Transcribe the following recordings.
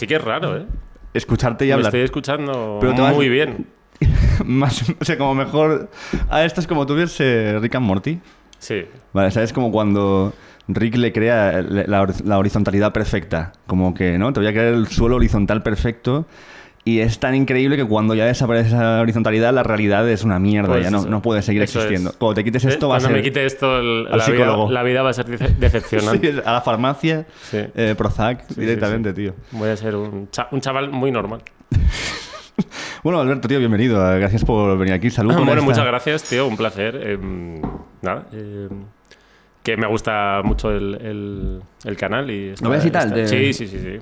sí que es raro, ¿eh? Escucharte y Me hablar. estoy escuchando Pero te vas- muy bien. Más, o sea, como mejor. Ah, esto es como tú ves eh, Rick and Morty. Sí. Vale, ¿sabes? Como cuando Rick le crea la, la horizontalidad perfecta. Como que, ¿no? Te voy a crear el suelo horizontal perfecto. Y es tan increíble que cuando ya desaparece esa horizontalidad, la realidad es una mierda. Pues ya no, no puede seguir existiendo. es. Cuando te quites ¿Eh? esto, va a Cuando ser. me quite esto, el- al la, vida, la vida va a ser dece- decepcionante. Sí, a la farmacia, Sí. eh, Prozac, Sí, directamente, tío. Voy a ser un, cha- un chaval muy normal. Bueno, Alberto, tío, bienvenido. eh, Gracias por venir aquí. Salud. con bueno, esta- muchas gracias, tío. Un placer. Eh, nada. eh, que me gusta mucho el, el- el canal. y está- ¿Lo ves y tal? De- Sí, sí, sí, sí.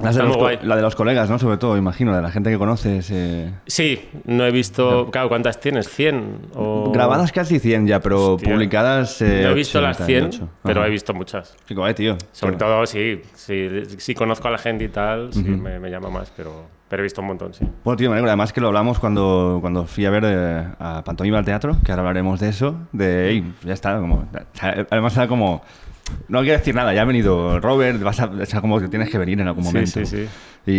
Las de los la de los colegas, ¿no? Sobre todo, imagino, de la gente que conoces. eh, Sí, no he visto. Claro, ¿cuántas tienes? ¿100? O... Grabadas casi 100 ya, pero Hostia. publicadas. eh, No he visto las 100, 88. pero he visto muchas. Qué guay, tío. Sobre todo, sí, sí, sí conozco a la gente y tal, sí me, me llama más, pero, pero he visto un montón, sí. Bueno, tío, me alegro. Además que lo hablamos cuando, cuando fui a ver eh, a Pantomima al teatro, que ahora hablaremos de eso. De, "Ey, ya está, como... Además era como... No que decir nada, ya ha venido Robert, vas a, o sea, como que tienes que venir en algún Sí, momento. sí, sí.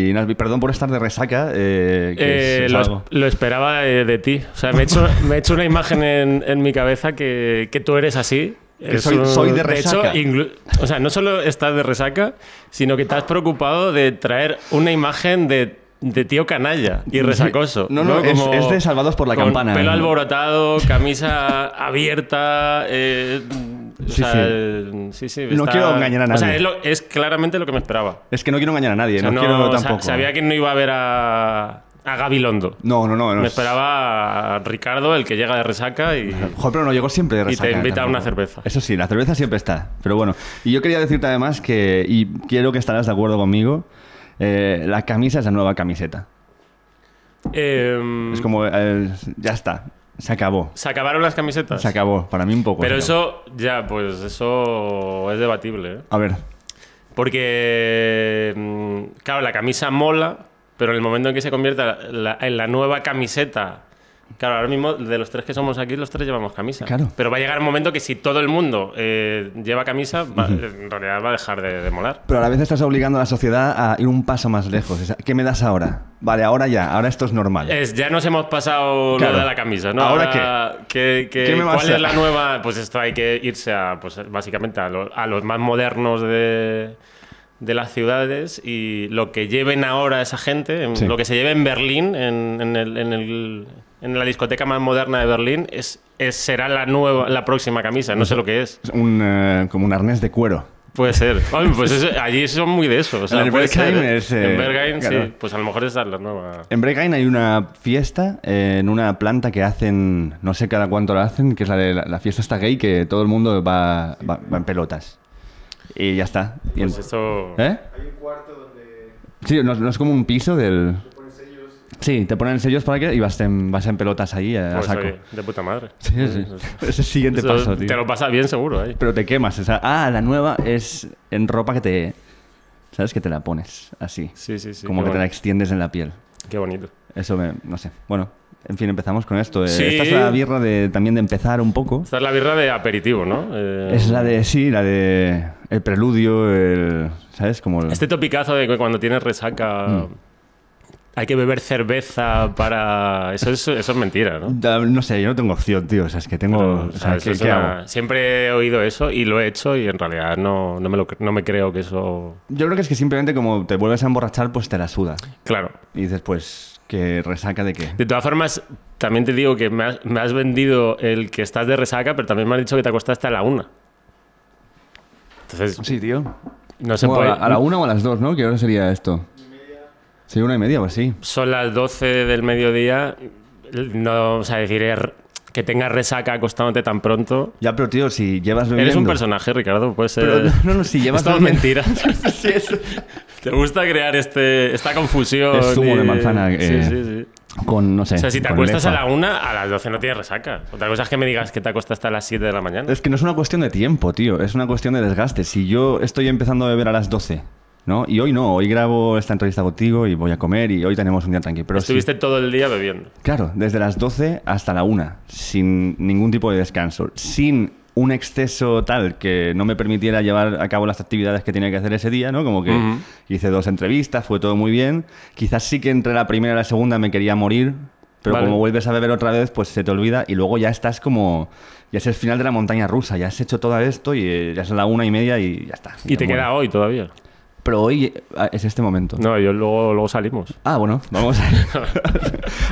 Y nada, perdón por estar de resaca, eh, que es- Eh, es lo, algo. lo esperaba de, de ti. O sea, me he hecho, me he hecho una imagen en, en mi cabeza que, que tú eres así. Que Es soy- un- soy de hecho, resaca. inclu- o sea, no solo estás de resaca, sino que te has preocupado de traer una imagen de, de tío canalla y resacoso. No, no, es- Como es de Salvados por la con Campana. Pelo alborotado, camisa abierta. eh, o Sí, sea, sí, sí. No quiero engañar a O sea, nadie. es, lo- es claramente lo que me esperaba. Es que no quiero engañar a nadie, O sea, no, no- quiero tampoco. sabía que no iba a ver a, a Gabilondo. No, no, no. no Me es- esperaba a Ricardo, el que llega de resaca y... Joder, pero no llegó siempre de Y te resaca. invita a una cerveza. Eso sí, la cerveza siempre está. Pero bueno, y yo quería decirte además que, y quiero que estarás de acuerdo conmigo, eh, la camisa es la nueva camiseta. Em, Es como, eh, ya está, se acabó. ¿Se acabaron las camisetas? Se acabó, para mí un poco. Pero eso, ya, pues eso es debatible. ¿eh? A ver, Porque, mm, claro, la camisa mola, pero en el momento en que se convierta la- en la nueva camiseta... Claro, ahora mismo de los tres que somos aquí, los tres llevamos camisa. Claro. Pero va a llegar un momento que si todo el mundo eh, lleva camisa, va- en realidad va a dejar de, de molar. pero a la vez estás obligando a la sociedad a ir un paso más lejos. ¿Qué me das ahora? Vale, ahora ya, ahora esto es normal. Es, ya nos hemos pasado Claro. lo de la camisa, ¿no? ¿Ahora qué? ¿Qué, ¿Qué me vas ¿Cuál es la nueva? Pues esto hay que irse a, pues básicamente a, lo- a los más modernos de, de las ciudades y lo que lleven ahora esa gente, Sí. lo que se lleve en Berlín, en, en el- en el- en la discoteca más moderna de Berlín, es, es- será la nueva, la próxima camisa. No sé lo que es. Es un, eh, como un arnés de cuero. Puede ser. Ay, pues eso- allí son muy de eso. O sea, En ¿eh? es, eh, en Berghain, claro. sí. Pues a lo mejor es la nueva. En Bregain hay una fiesta eh, en una planta que hacen, no sé cada cuánto la hacen, que es la de la, la fiesta está gay, que todo el mundo va, va- va en pelotas. Y ya está. Y en- Pues esto. ¿Eh? Hay un cuarto donde Sí, no, no es como un piso del... Sí, te ponen sellos para que y vas en, vas en pelotas ahí a, a Pues, saco. oye, de puta madre. Sí, sí. Es el siguiente Eso paso, tío. Te lo pasas bien seguro ahí. Pero te quemas. o sea, ah, la nueva es en ropa que te... ¿Sabes? Que te la pones así. Sí, sí, sí. como que te la extiendes en la piel. qué bonito. Eso me... No sé. Bueno, en fin, empezamos con esto. Eh, Sí. Esta es la birra de, también de empezar un poco. Esta es la birra de aperitivo, ¿no? Eh, Es la de, sí, la de el preludio, el, ¿sabes? Como el- Este topicazo de que cuando tienes resaca Mm. Hay que beber cerveza para... Eso es, eso es mentira, ¿no? Da- no sé, yo no tengo opción, tío. O sea, es que tengo... Pero, o o sea, sea, ¿qué, eso es qué una- hago? Siempre he oído eso y lo he hecho y en realidad no, no, me, lo, no me creo que eso... Yo creo que es que simplemente como te vuelves a emborrachar, pues te la suda. Claro. Y dices, pues, ¿que resaca de qué? De todas formas, también te digo que me has, me has vendido el que estás de resaca, pero también me has dicho que te acostaste a la una. Entonces, Sí, tío. no se puede... a, la- a la una o a las dos, ¿no? ¿Qué hora sería esto? Sí, una y media o así. son las 12 del mediodía, no, o sea, decir que tengas resaca acostándote tan pronto. Ya, pero tío, si llevas bebiendo... Eres un personaje, Ricardo, puede ser... Pero, no, no, si llevas Es todo bebiendo- mentira. sí. Te gusta crear este, esta confusión. Es zumo y- de manzana, Sí, eh, sí, sí. Con, no sé... O sea, si te acuestas a la una, a las 12 no tienes resaca. Otra cosa es que me digas que te acostaste a las 7 de la mañana. Es que no es una cuestión de tiempo, tío. Es una cuestión de desgaste. Si yo estoy empezando a beber a las 12, ¿no? Y hoy no. Hoy grabo esta entrevista contigo y voy a comer y hoy tenemos un día tranquilo. Pero sí- Estuviste todo el día bebiendo. Claro, desde las 12 hasta la 1, sin ningún tipo de descanso, sin un exceso tal que no me permitiera llevar a cabo las actividades que tenía que hacer ese día, ¿no? Como que hice dos entrevistas, fue todo muy bien. Quizás sí que entre la primera y la segunda me quería morir, pero Vale. como vuelves a beber otra vez, pues se te olvida y luego ya estás como... Ya es el final de la montaña rusa, ya has hecho todo esto y eh, ya es la una y media y ya está. Y te queda hoy todavía. Pero hoy eh, es este momento. No, yo luego, luego salimos. Ah, bueno, vamos a...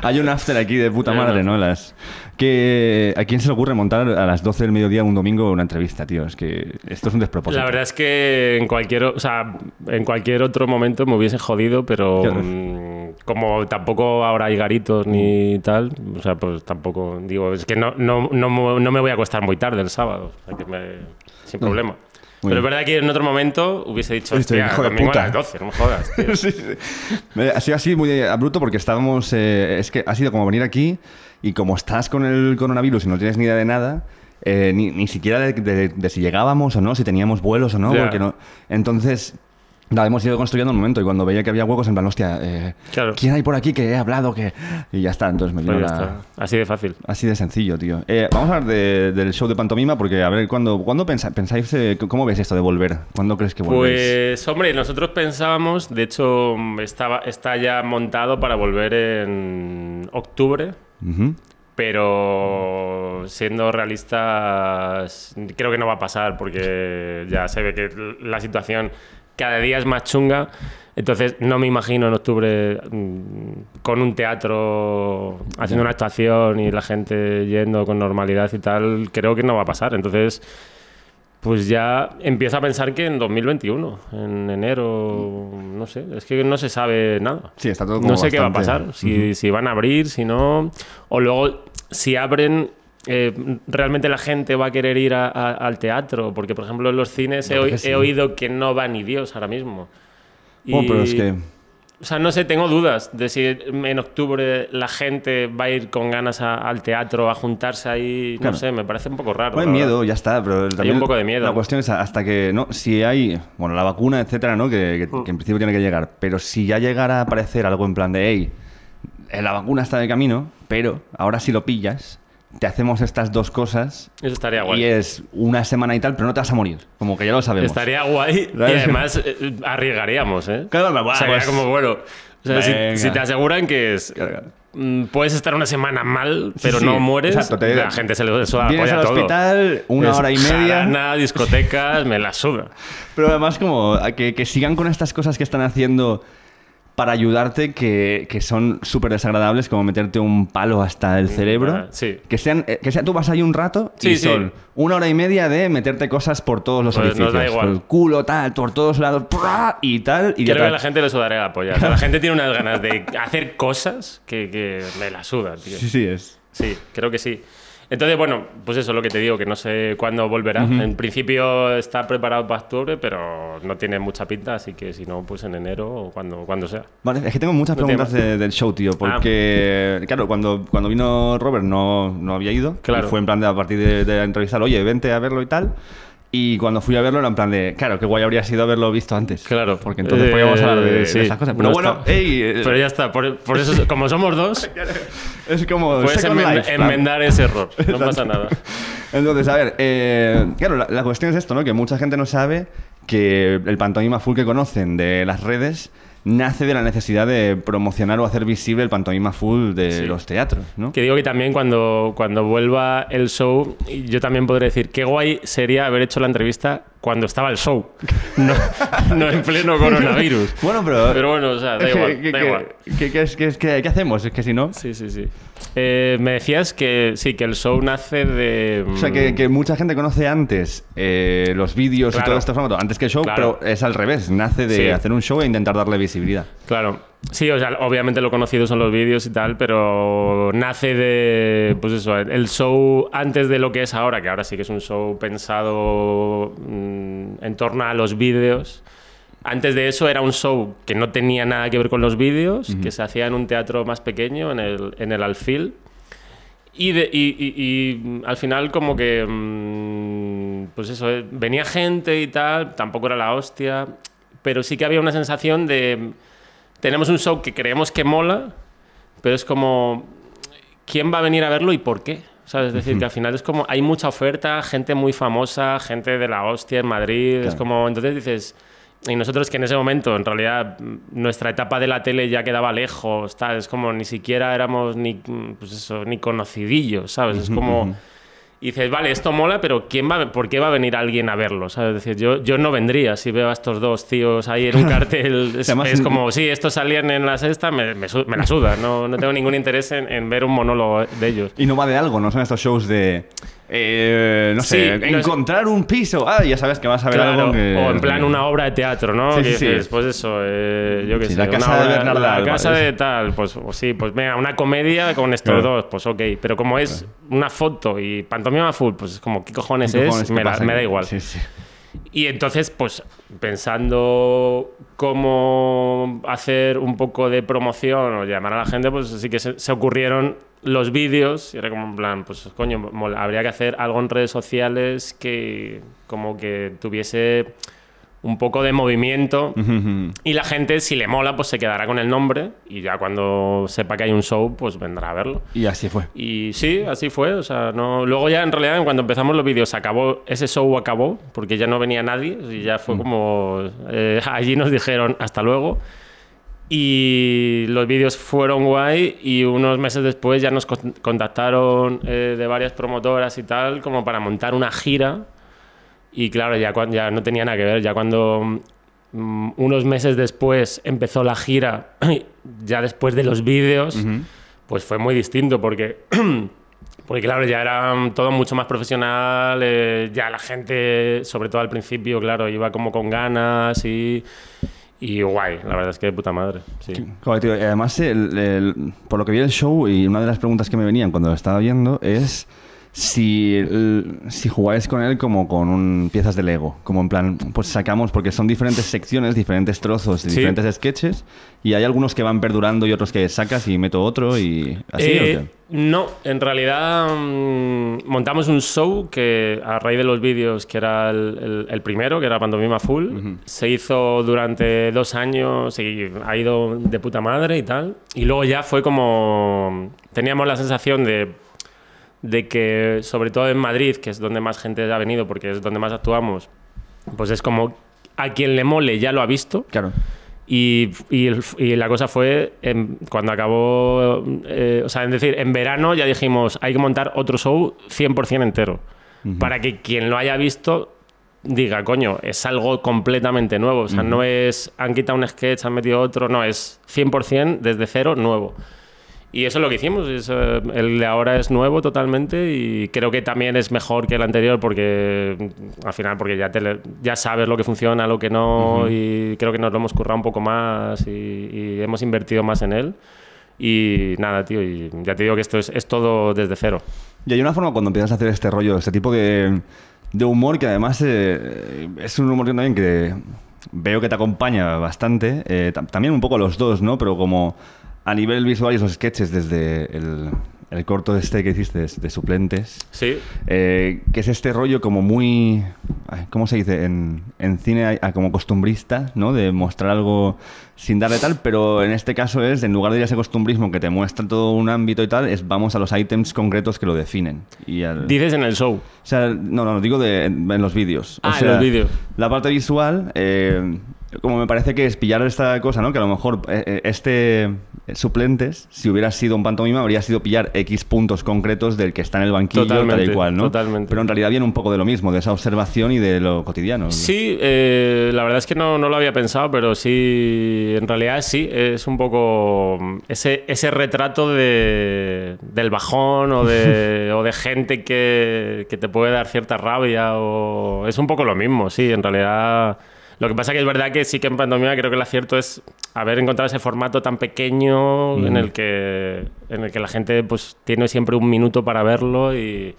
Hay un after aquí de puta madre. ¿no? Las... Que... ¿A quién se le ocurre montar a las 12 del mediodía un domingo una entrevista, tío? Es que esto es un despropósito. La verdad es que en cualquier, o sea, en cualquier otro momento me hubiese jodido, pero mm, como tampoco ahora hay garitos ni tal, o sea, pues tampoco digo, es que no, no, no, no me voy a acostar muy tarde el sábado, o sea, que me- sin problema. Pero bien. es verdad que en otro momento hubiese dicho, hostia, hijo de puta". a las 12, no me jodas, tío. Sí, sí. Ha sido así muy abrupto porque estábamos... eh, es que ha sido como venir aquí y como estás con el coronavirus y no tienes ni idea de nada... eh, ni, ni siquiera de, de- de si llegábamos o no, si teníamos vuelos o no, Ya. porque no... Entonces... La hemos ido construyendo un momento y cuando veía que había huecos en plan, hostia, eh, Claro. ¿quién hay por aquí que he hablado? que Y ya está, entonces me Pues vino la- está, así de fácil. Así de sencillo, tío. Eh, vamos a hablar de- del show de pantomima porque, a ver, ¿cuándo, ¿cuándo pensáis, eh, cómo ves esto de volver? ¿Cuándo crees que volvéis? Pues, hombre, nosotros pensábamos, de hecho, estaba, está ya montado para volver en octubre, Ujú. pero siendo realistas, creo que no va a pasar porque ya se ve que la situación cada día es más chunga. Entonces, no me imagino en octubre mm, con un teatro haciendo una actuación y la gente yendo con normalidad y tal. Creo que no va a pasar. Entonces, pues ya empiezo a pensar que en 2021, en enero, no sé, es que no se sabe nada. Sí, está todo como No sé qué va a pasar, si, si van a abrir, si no, o luego si abren, eh, realmente la gente va a querer ir a- a- al teatro, porque por ejemplo en los cines he, No, sí. he oído que no va ni Dios ahora mismo. Oh, pero es Y- que... o sea, no sé, tengo dudas de si en octubre la gente va a ir con ganas a- al teatro, a juntarse ahí. Claro. No sé, me parece un poco raro. Hay la verdad. miedo, ya está, pero también un poco de miedo. La cuestión es hasta que, ¿no? Si hay, bueno, la vacuna, etcétera, ¿no? Que, que- Mm. que en principio tiene que llegar, pero si ya llegara a aparecer algo en plan de, hey, eh, la vacuna está de camino, pero ahora si lo pillas, te hacemos estas dos cosas Eso estaría guay. y es una semana y tal, pero no te vas a morir, como que ya lo sabemos. Estaría guay y ¿Sabes? además eh, arriesgaríamos, ¿eh? Claro, bueno, O sea, pues- como, bueno, o sea, si, si te aseguran que es... Claro, claro. mm, Puedes estar una semana mal, pero sí, no mueres. exacto, te- la gente se le suda Vienes al todo. hospital, una Es hora y media. jarana, discotecas, me la suda. Pero además como que, que sigan con estas cosas que están haciendo para ayudarte que, que son súper desagradables, como meterte un palo hasta el cerebro. ah, sí. Que sean, eh, que sea, tú vas ahí un rato y Sí, sí. son una hora y media de meterte cosas por todos los Pues orificios. da igual. Por el culo, tal, por todos lados, y tal. Y Creo que a tal. la gente le sudaría la polla. O sea, la gente tiene unas ganas de hacer cosas que, que me la sudan, tío. Sí, sí, es. Sí, creo que sí. Entonces, bueno, pues eso es lo que te digo, que no sé cuándo volverá. En principio está preparado para octubre, pero no tiene mucha pinta, así que si no, pues en enero o cuando, cuando sea. Vale, es que tengo muchas preguntas de- del show, Ah. tío, porque, claro, cuando, cuando vino Robert no, no había ido. Claro. Y fue en plan de a partir de, de entrevistar, oye, vente a verlo y tal. Y cuando fui a verlo era en plan de, claro, qué guay habría sido haberlo visto antes. Claro. Porque entonces Eh, podíamos hablar de, de sí, esas cosas. Pero no bueno, ey, eh, Pero ya está, por, por eso, como somos dos, es como puedes enmend- Life, enmendar ese error. No pasa nada. Entonces, a ver, eh, claro, la, la cuestión es esto, ¿no? Que mucha gente no sabe que el pantomima full que conocen de las redes nace de la necesidad de promocionar o hacer visible el pantomima full de Sí. los teatros, ¿no? Que digo que también cuando, cuando vuelva el show, yo también podré decir qué guay sería haber hecho la entrevista cuando estaba el show, no, no en pleno coronavirus. Bueno, pero... Pero bueno, o sea, da igual, da ¿Qué hacemos? Es que si no... Sí, sí, sí. Eh, me decías que sí, que el show nace de... O sea, que, que mucha gente conoce antes eh, los vídeos y todo este formato, antes que el show, Claro. pero es al revés, nace de Sí. hacer un show e intentar darle visibilidad. Claro. Sí, o sea, obviamente lo conocido son los vídeos y tal, pero nace de, pues eso, el show antes de lo que es ahora, que ahora sí que es un show pensado mm, en torno a los vídeos. Antes de eso era un show que no tenía nada que ver con los vídeos, que se hacía en un teatro más pequeño, en el, en el Alfil. Y, de- y- y- y, al final como que, mm, pues eso, eh, venía gente y tal, tampoco era la hostia, pero sí que había una sensación de, tenemos un show que creemos que mola, pero es como, ¿quién va a venir a verlo y por qué? ¿sabes? Es decir, que al final es como, hay mucha oferta, gente muy famosa, gente de la hostia en Madrid, es Claro. como, entonces dices, y nosotros que en ese momento, en realidad, nuestra etapa de la tele ya quedaba lejos, tal, es como ni siquiera éramos ni, pues eso, ni conocidillos, ¿sabes? Es como... Y dices, vale, esto mola, pero ¿quién va, ¿por qué va a venir alguien a verlo? ¿sabes? Es decir, yo, yo no vendría si veo a estos dos tíos ahí en un cartel. Es, Además, es en- como, sí, estos salían en la sexta, me, me la suda. No, no tengo ningún interés en, en ver un monólogo de ellos. Y no va de algo, no son estos shows de. Eh, no sé, Sí, no es- encontrar un piso. Ah, ya sabes que vas a ver Claro, algo que. O en plan una obra de teatro, ¿no? Sí, que pues eso, eh, yo qué sé. la casa de La casa de tal, pues, pues sí, pues venga, una comedia con estos Claro. dos, pues ok. Pero como es una foto y pantomima full, pues es como, ¿qué cojones ¿Qué es? cojones, me, la- me da igual. Sí, sí. Y entonces, pues pensando cómo hacer un poco de promoción o llamar a la gente, pues sí que se, se ocurrieron los vídeos y era como en plan, pues coño, mola, habría que hacer algo en redes sociales que como que tuviese un poco de movimiento y la gente, si le mola, pues se quedará con el nombre y ya cuando sepa que hay un show, pues vendrá a verlo. Y así fue. Y sí, así fue. O sea, no... Luego ya en realidad cuando empezamos los vídeos acabó, ese show acabó porque ya no venía nadie y ya fue como... eh, allí nos dijeron hasta luego. Y los vídeos fueron guay y unos meses después ya nos con- contactaron eh, de varias promotoras y tal como para montar una gira. Y claro, ya, cuan- ya no tenía nada que ver. Ya cuando mm, unos meses después empezó la gira, ya después de los vídeos, pues fue muy distinto porque, porque claro, ya era mm, todo mucho más profesional, eh, ya la gente, sobre todo al principio, claro, iba como con ganas y, y guay, la verdad es que de puta madre. Sí. Además, el- por lo que vi el show, y una de las preguntas que me venían cuando lo estaba viendo es si, si jugáis con él como con un, piezas de Lego. Como en plan, pues sacamos, porque son diferentes secciones, diferentes trozos, Sí. diferentes sketches, y hay algunos que van perdurando y otros que sacas y meto otro y así. ¿o Eh, qué? no, en realidad mm, montamos un show que a raíz de los vídeos, que era el, el- el primero, que era Pantomima Full, se hizo durante dos años y ha ido de puta madre y tal. Y luego ya fue como... Teníamos la sensación de, de que, sobre todo en Madrid, que es donde más gente ha venido porque es donde más actuamos, pues es como a quien le mole ya lo ha visto. Claro. Y, y la cosa fue, en- cuando acabó, eh, o sea, es decir, en verano ya dijimos, hay que montar otro show 100% entero, para que quien lo haya visto diga, coño, es algo completamente nuevo, o sea, no es, han quitado un sketch, han metido otro, no, es 100% desde cero nuevo. Y eso es lo que hicimos. es, eh, el de ahora es nuevo totalmente y creo que también es mejor que el anterior porque mm, al final porque ya, te ya sabes lo que funciona, lo que no y creo que nos lo hemos currado un poco más y, y hemos invertido más en él. Y nada, tío, y ya te digo que esto es, es todo desde cero. Y hay una forma cuando empiezas a hacer este rollo, este tipo de, de humor que además eh, es un humor que también que veo que te acompaña bastante. eh, tam- también un poco los dos, ¿no? Pero como a nivel visual y esos sketches desde el, el corto este que hiciste de, suplentes. Sí. eh, que es este rollo como muy... ¿Cómo se dice? En, en cine hay, hay como costumbrista, ¿no? De mostrar algo sin darle tal, pero en este caso es, en lugar de ir a ese costumbrismo que te muestra todo un ámbito y tal, es vamos a los ítems concretos que lo definen. Y al- Dices en el show. o sea, no, no, digo de, en, en los vídeos. O Ah, en sea, los vídeos. La parte visual, eh, como me parece que es pillar esta cosa, ¿no? Que a lo mejor eh, eh, este eh, suplentes, si hubiera sido un pantomima, habría sido pillar X puntos concretos del que está en el banquillo, tal y cual, ¿no? totalmente. Pero en realidad viene un poco de lo mismo, de esa observación y de lo cotidiano. Sí, eh, la verdad es que no, no lo había pensado, pero sí, en realidad sí, es un poco mm, ese, ese retrato de, del bajón o de, o de gente que, que te puede dar cierta rabia o es un poco lo mismo, sí, en realidad... Lo que pasa que es verdad que sí que en Pantomima creo que el acierto es haber encontrado ese formato tan pequeño en, el que, en el que la gente pues tiene siempre un minuto para verlo y,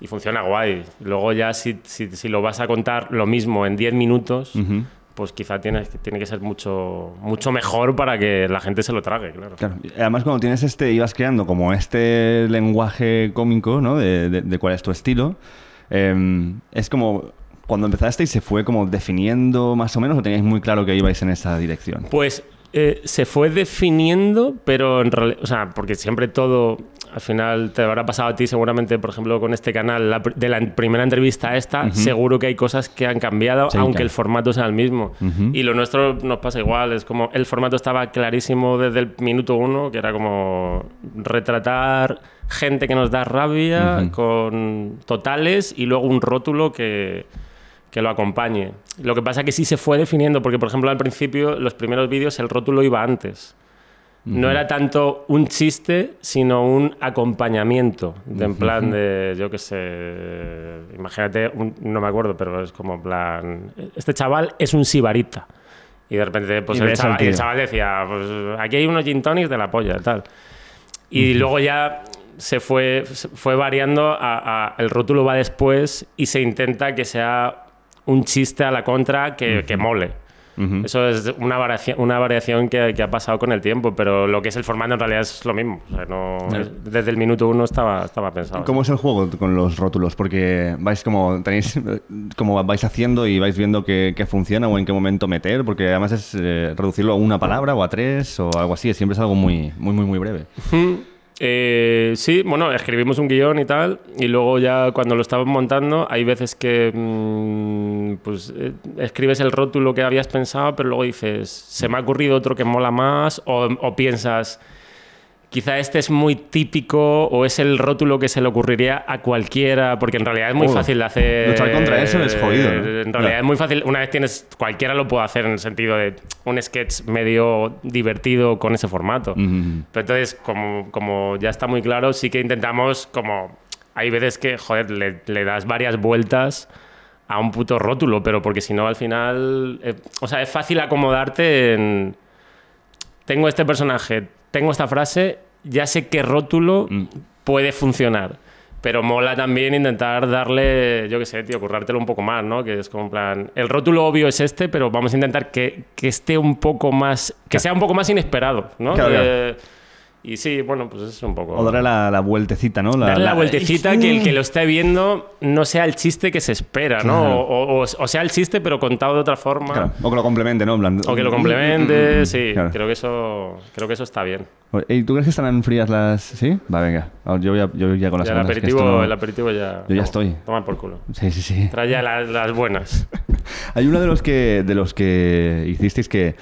y funciona guay. Luego ya si, si, si lo vas a contar lo mismo en 10 minutos, pues quizá tiene, tiene que ser mucho, mucho mejor para que la gente se lo trague, claro. Además, cuando tienes este, ibas creando como este lenguaje cómico, ¿no? De, de- de cuál es tu estilo. eh, es como cuando empezasteis se fue como definiendo más o menos o teníais muy claro que ibais en esa dirección. Pues eh, se fue definiendo, pero en realidad, o sea, porque siempre todo, al final te habrá pasado a ti seguramente, por ejemplo, con este canal, la de la primera entrevista a esta, seguro que hay cosas que han cambiado, Sí, aunque claro. el formato sea el mismo. Y lo nuestro nos pasa igual, es como el formato estaba clarísimo desde el minuto uno, que era como retratar gente que nos da rabia con totales y luego un rótulo que que lo acompañe. Lo que pasa es que sí se fue definiendo, porque por ejemplo al principio, los primeros vídeos, el rótulo iba antes. No era tanto un chiste, sino un acompañamiento. De, en plan de, yo qué sé, imagínate, un- no me acuerdo, pero es como en plan, este chaval es un sibarita. Y de repente, pues el chaval, el decía, pues aquí hay unos gin tonics de la polla, tal. Y luego ya se fue, se fue variando, a, a- el rótulo va después y se intenta que sea un chiste a la contra que, que mole. Eso es una variación, una variación que, que ha pasado con el tiempo, pero lo que es el formato en realidad es lo mismo. O sea, no- es- desde el minuto uno estaba, estaba pensado. ¿Cómo es el juego con los rótulos? Porque vais como tenéis como vais haciendo y vais viendo qué, qué funciona o en qué momento meter, porque además es eh, reducirlo a una palabra o a tres o algo así, siempre es algo muy muy muy muy breve. Eh, sí, bueno, escribimos un guion y tal, y luego ya cuando lo estábamos montando, hay veces que mm, pues eh, escribes el rótulo que habías pensado, pero luego dices, se me ha ocurrido otro que mola más, o piensas, quizá este es muy típico, o es el rótulo que se le ocurriría a cualquiera, porque en realidad es muy Oh, fácil de hacer. luchar contra eso es jodido, ¿no? En realidad es muy fácil, una vez tienes, cualquiera lo puede hacer en el sentido de un sketch medio divertido con ese formato. Pero entonces, como, como ya está muy claro, sí que intentamos como... Hay veces que, joder, le, le das varias vueltas a un puto rótulo, pero porque si no, al final... eh, o sea, es fácil acomodarte en... Tengo este personaje, tengo esta frase, ya sé qué rótulo puede funcionar. Pero mola también intentar darle, yo qué sé, tío, currártelo un poco más, ¿no? Que es como en plan, el rótulo obvio es este, pero vamos a intentar que, que esté un poco más, que sea un poco más inesperado, ¿no? Claro, Eh, y sí, bueno, pues es un poco... O darle la, la vueltecita, ¿no? Darle la vueltecita que el que lo esté viendo no sea el chiste que se espera, ¿no? Claro. O, o- o sea el chiste pero contado de otra forma. Claro, O que lo complemente, ¿no? Plan- O que lo complemente, sí. Claro. Creo que eso creo que eso está bien. ¿Y tú crees que estarán frías las...? ¿Sí? Va, venga. Yo, ya, yo ya con las Ya el segundas, aperitivo, no- el aperitivo ya. Yo ya estoy. Toma por culo. Sí, sí, sí. Trae ya las, las buenas. Hay uno de los que de los que hicisteis que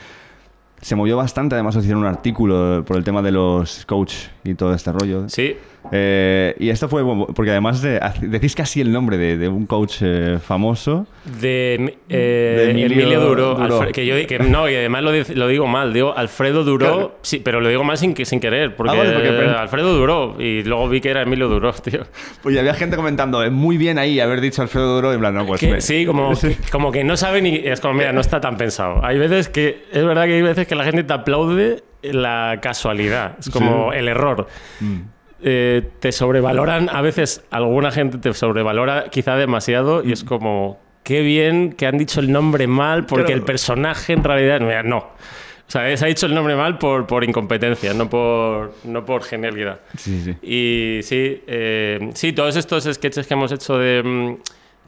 se movió bastante, además hicieron un artículo por el tema de los coach y todo este rollo. Sí. Eh, y esto fue porque además de, decís casi el nombre de, de un coach eh, famoso. De, eh, De Emilio Emilio, Duró. Duró. Alfre- que yo que no, y además lo, lo digo mal. Digo Alfredo Duró. Sí, pero lo digo mal sin, sin querer. Porque, Ah, vale, porque- pero- Alfredo Duró. Y luego vi que era Emilio Duró, tío. Pues ya había gente comentando, "Eh, muy bien ahí haber dicho Alfredo Duro, y en plan, no, pues... Que- me- sí, como, que- como que no sabe ni. Es como, mira, no está tan pensado. Hay veces que. Es verdad que hay veces que la gente te aplaude la casualidad. Es como el error. Mm. Eh, te sobrevaloran. A veces alguna gente te sobrevalora quizá demasiado y es como. Qué bien que han dicho el nombre mal porque Claro. el personaje en realidad. Mira, no. O sea, se ha dicho el nombre mal por, por incompetencia, no por, no por genialidad. Sí, sí. Y sí, eh, sí, todos estos sketches que hemos hecho de mm,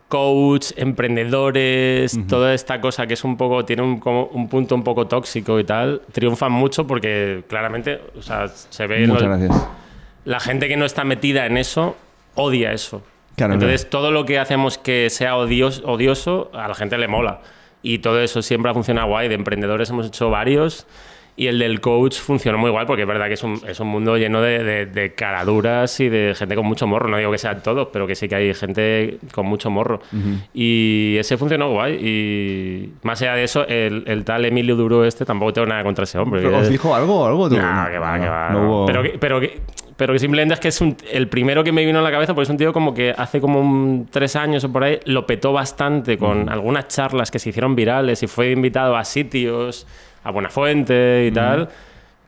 coach, emprendedores, toda esta cosa que es un poco, tiene un, como un punto un poco tóxico y tal, triunfan mucho porque claramente, o sea, se ve en Muchas los- gracias. La gente que no está metida en eso odia eso. Claro, Entonces, todo lo que hacemos que sea odios- odioso, a la gente le mola. Y todo eso siempre ha funcionado guay. De emprendedores hemos hecho varios. Y el del coach funcionó muy guay porque es verdad que es un, es un mundo lleno de, de- de caraduras y de gente con mucho morro. No digo que sean todos, pero que sí que hay gente con mucho morro. Y ese funcionó guay. Y más allá de eso, el, el tal Emilio Duro este tampoco tengo nada contra ese hombre. ¿Os dijo algo? algo tú? que va, No, que va. no no. hubo- Pero, que, pero, que, pero que simplemente es que es un- el primero que me vino a la cabeza, porque es un tío como que hace como un- tres años o por ahí lo petó bastante con algunas charlas que se hicieron virales y fue invitado a sitios, a Buenafuente y tal.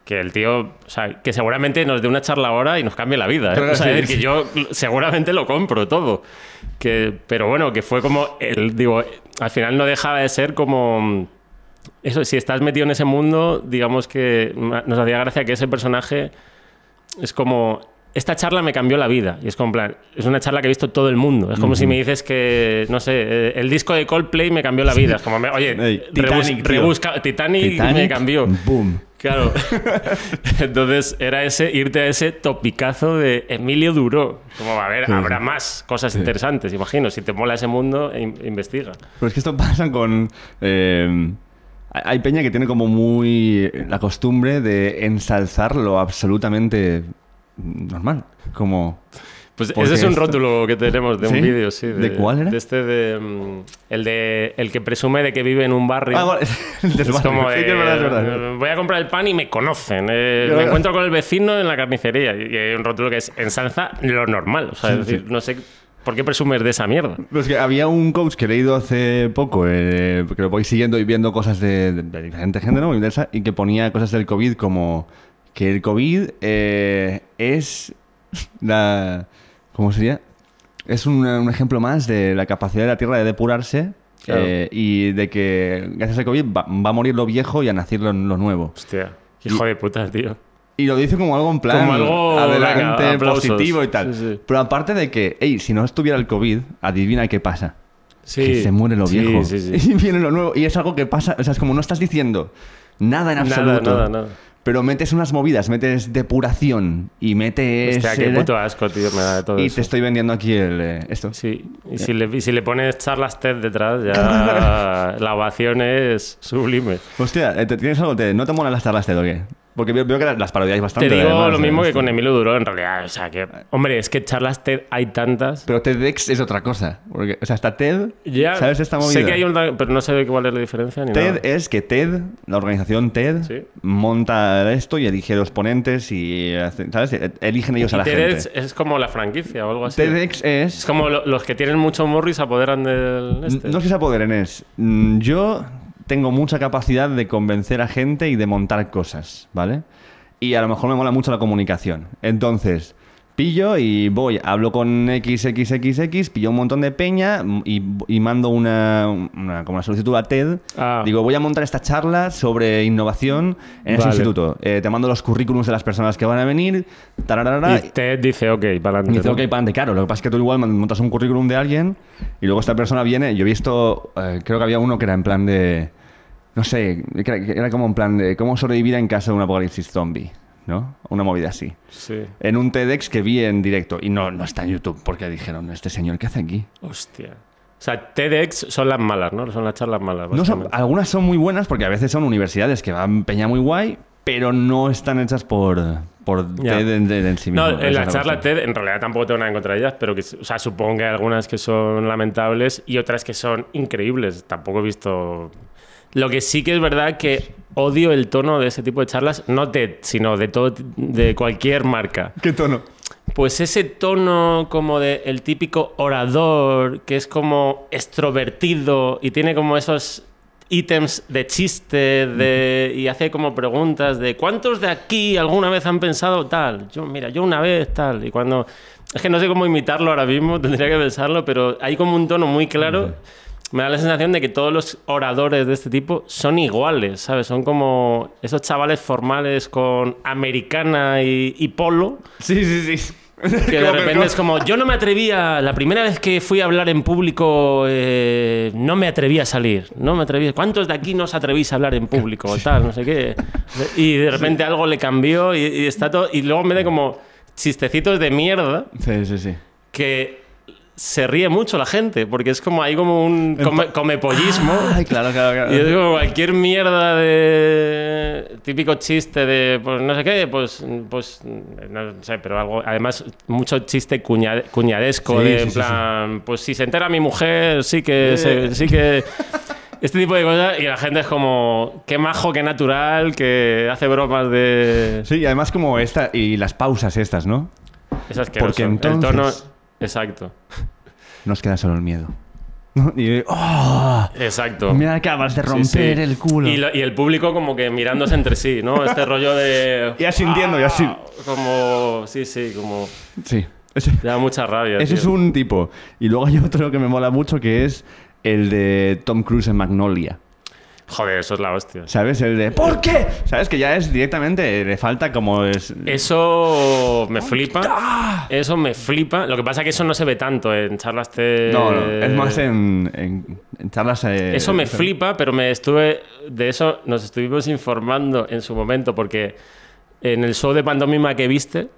Que el tío, o sea, que seguramente nos dé una charla ahora y nos cambie la vida. ¿eh? Claro, O sea, sí, es decir, sí. que yo seguramente lo compro todo. Que, pero bueno, que fue como, el, digo, al final no dejaba de ser como eso, si estás metido en ese mundo, digamos que nos hacía gracia que ese personaje es como. Esta charla me cambió la vida. Y es como, plan, es una charla que he visto todo el mundo. Es como si me dices que, no sé, eh, el disco de Coldplay me cambió la vida. Es como, me- oye, Titanic, rebusca- Titanic, me cambió. Boom. Claro. Entonces era ese, irte a ese topicazo de Emilio Duró. Como, a ver, habrá más cosas interesantes, imagino. Si te mola ese mundo, in- investiga. Pero es que esto pasa con... eh, hay peña que tiene como muy la costumbre de ensalzar lo absolutamente normal. Como... Pues ese es un esto- rótulo que tenemos de ¿Sí? un vídeo, sí. ¿De cuál era? De este de... mm, El de... El que presume de que vive en un barrio. Ah. El Es como Sí de, que es verdad, es verdad. voy a comprar el pan y me conocen. eh, me encuentro con el vecino en la carnicería. Y hay un rótulo que es ensalza lo normal. O sea, Sí, es decir, no sé por qué presumes de esa mierda. Pues que había un coach que he leído hace poco, eh, que lo voy siguiendo y viendo cosas de, diferente gente, ¿no? Y de esa- Y que ponía cosas del COVID como que el COVID eh, es la... ¿Cómo sería? Es un, un ejemplo más de la capacidad de la Tierra de depurarse Claro. eh, y de que gracias al COVID va, va a morir lo viejo y a nacer lo, lo nuevo. Hostia, hijo de puta, tío. Y lo dice como algo en plan Como algo, adelante, venga, positivo y tal. Sí, sí. Pero aparte de que, hey, si no estuviera el COVID, adivina qué pasa. Sí. Que se muere lo Sí, viejo. sí, sí. Y viene lo nuevo. Y es algo que pasa, o sea, es como no estás diciendo nada en Nada, absoluto. nada, nada. Pero metes unas movidas, metes depuración y metes... Hostia, qué puto asco, tío, me da de todo y eso. te estoy vendiendo aquí el, eh, esto. Sí, y si, le, y si le pones charlas TED detrás, ya la ovación es sublime. Hostia, eh, ¿te- ¿tienes algo? ¿Te- ¿No te molan las charlas de o qué? Porque veo, veo que las parodiáis bastante. Te digo además, lo eh, mismo que con Emilio Duró, en realidad. O sea, que, hombre, es que charlas TED hay tantas. Pero TEDx es otra cosa. Porque, o sea, hasta TED, Ya ¿sabes esta movida? Sé que hay una, pero no sé cuál es la diferencia ni TED nada. es que TED, la organización TED, Sí. monta esto y elige los ponentes y, ¿sabes? Eligen ellos a la Y TED es, gente. es como la franquicia o algo así. TEDx Es es... como lo- los que tienen mucho humor y se apoderan del este. No es que se apoderen, es... mm, Yo tengo mucha capacidad de convencer a gente y de montar cosas, ¿vale? Y a lo mejor me mola mucho la comunicación. Entonces, pillo y voy, hablo con XXXX, pillo un montón de peña y, y mando una, una, como una solicitud a TED. Ah. Digo, voy a montar esta charla sobre innovación en este Vale. instituto. Eh, te mando los currículums de las personas que van a venir. tararara, Y TED dice, ok, para adelante. dice, ok, para adelante, claro. Lo que pasa es que tú igual montas un currículum de alguien y luego esta persona viene. Yo he visto, eh, creo que había uno que era en plan de. No sé, era, como en plan de cómo sobrevivir en caso de un apocalipsis zombie, ¿no? Una movida así. Sí. En un TEDx que vi en directo y no, no está en YouTube porque dijeron, este señor, ¿qué hace aquí? Hostia. O sea, TEDx son las malas, ¿no? Son las charlas malas. No son, algunas son muy buenas porque a veces son universidades que van peña muy guay, pero no están hechas por, por. TED en, en sí mismo. No, en la la charla. TED en realidad tampoco tengo nada en contra de ellas, pero que, o sea, supongo que hay algunas que son lamentables y otras que son increíbles. Tampoco he visto... Lo que sí que es verdad que odio el tono de ese tipo de charlas, no TED, sino de todo, de cualquier marca. ¿Qué tono? Pues ese tono como de el típico orador, que es como extrovertido y tiene como esos ítems de chiste de, y hace como preguntas de ¿cuántos de aquí alguna vez han pensado tal? Yo, mira, yo una vez tal. Y cuando... Es que no sé cómo imitarlo ahora mismo, tendría que pensarlo, pero hay como un tono muy claro. Me da la sensación de que todos los oradores de este tipo son iguales, ¿sabes? Son como esos chavales formales con americana y, y polo, Sí, sí, sí. que de repente es como, yo no me atrevía, la primera vez que fui a hablar en público, eh, no me atreví a salir, no me atreví. ¿Cuántos de aquí no os atrevís a hablar en público? Tal, no sé qué. Y de repente algo le cambió y, y está todo, y luego me da como chistecitos de mierda Sí, sí, sí. que se ríe mucho la gente, porque es como, hay como un come, comepollismo. Ay, claro, claro, claro. Y es como cualquier mierda de típico chiste de pues no sé qué, pues pues no sé, pero algo además mucho chiste cuña- cuñadesco Sí, de sí, en sí, plan, pues si se entera mi mujer, sí que se- Eh. sí que este tipo de cosas y la gente es como qué majo, qué natural, que hace bromas de Sí, y además como esta y las pausas estas, ¿no? esas que Porque el tono entonces- exacto. Nos queda solo el miedo. Y ¡oh! Exacto. Me acabas de romper sí. el culo. Y, lo- y el público como que mirándose entre sí, ¿no? Este rollo de... Y asintiendo, y así. Ah, Como... Sí, sí, como... Sí. Ese, Da mucha rabia. ese tío. es un tipo. Y luego hay otro que me mola mucho que es el de Tom Cruise en Magnolia. Joder, eso es la hostia. ¿Sabes? El de ¿por qué? ¿Sabes? Que ya es directamente, le falta como es... Eso me flipa. Eso me flipa. Lo que pasa es que eso no se ve tanto en charlas de... No, no, es más en, en, en charlas... eh, Eso me flipa, pero me estuve. De eso nos estuvimos informando en su momento, porque en el show de pantomima que viste,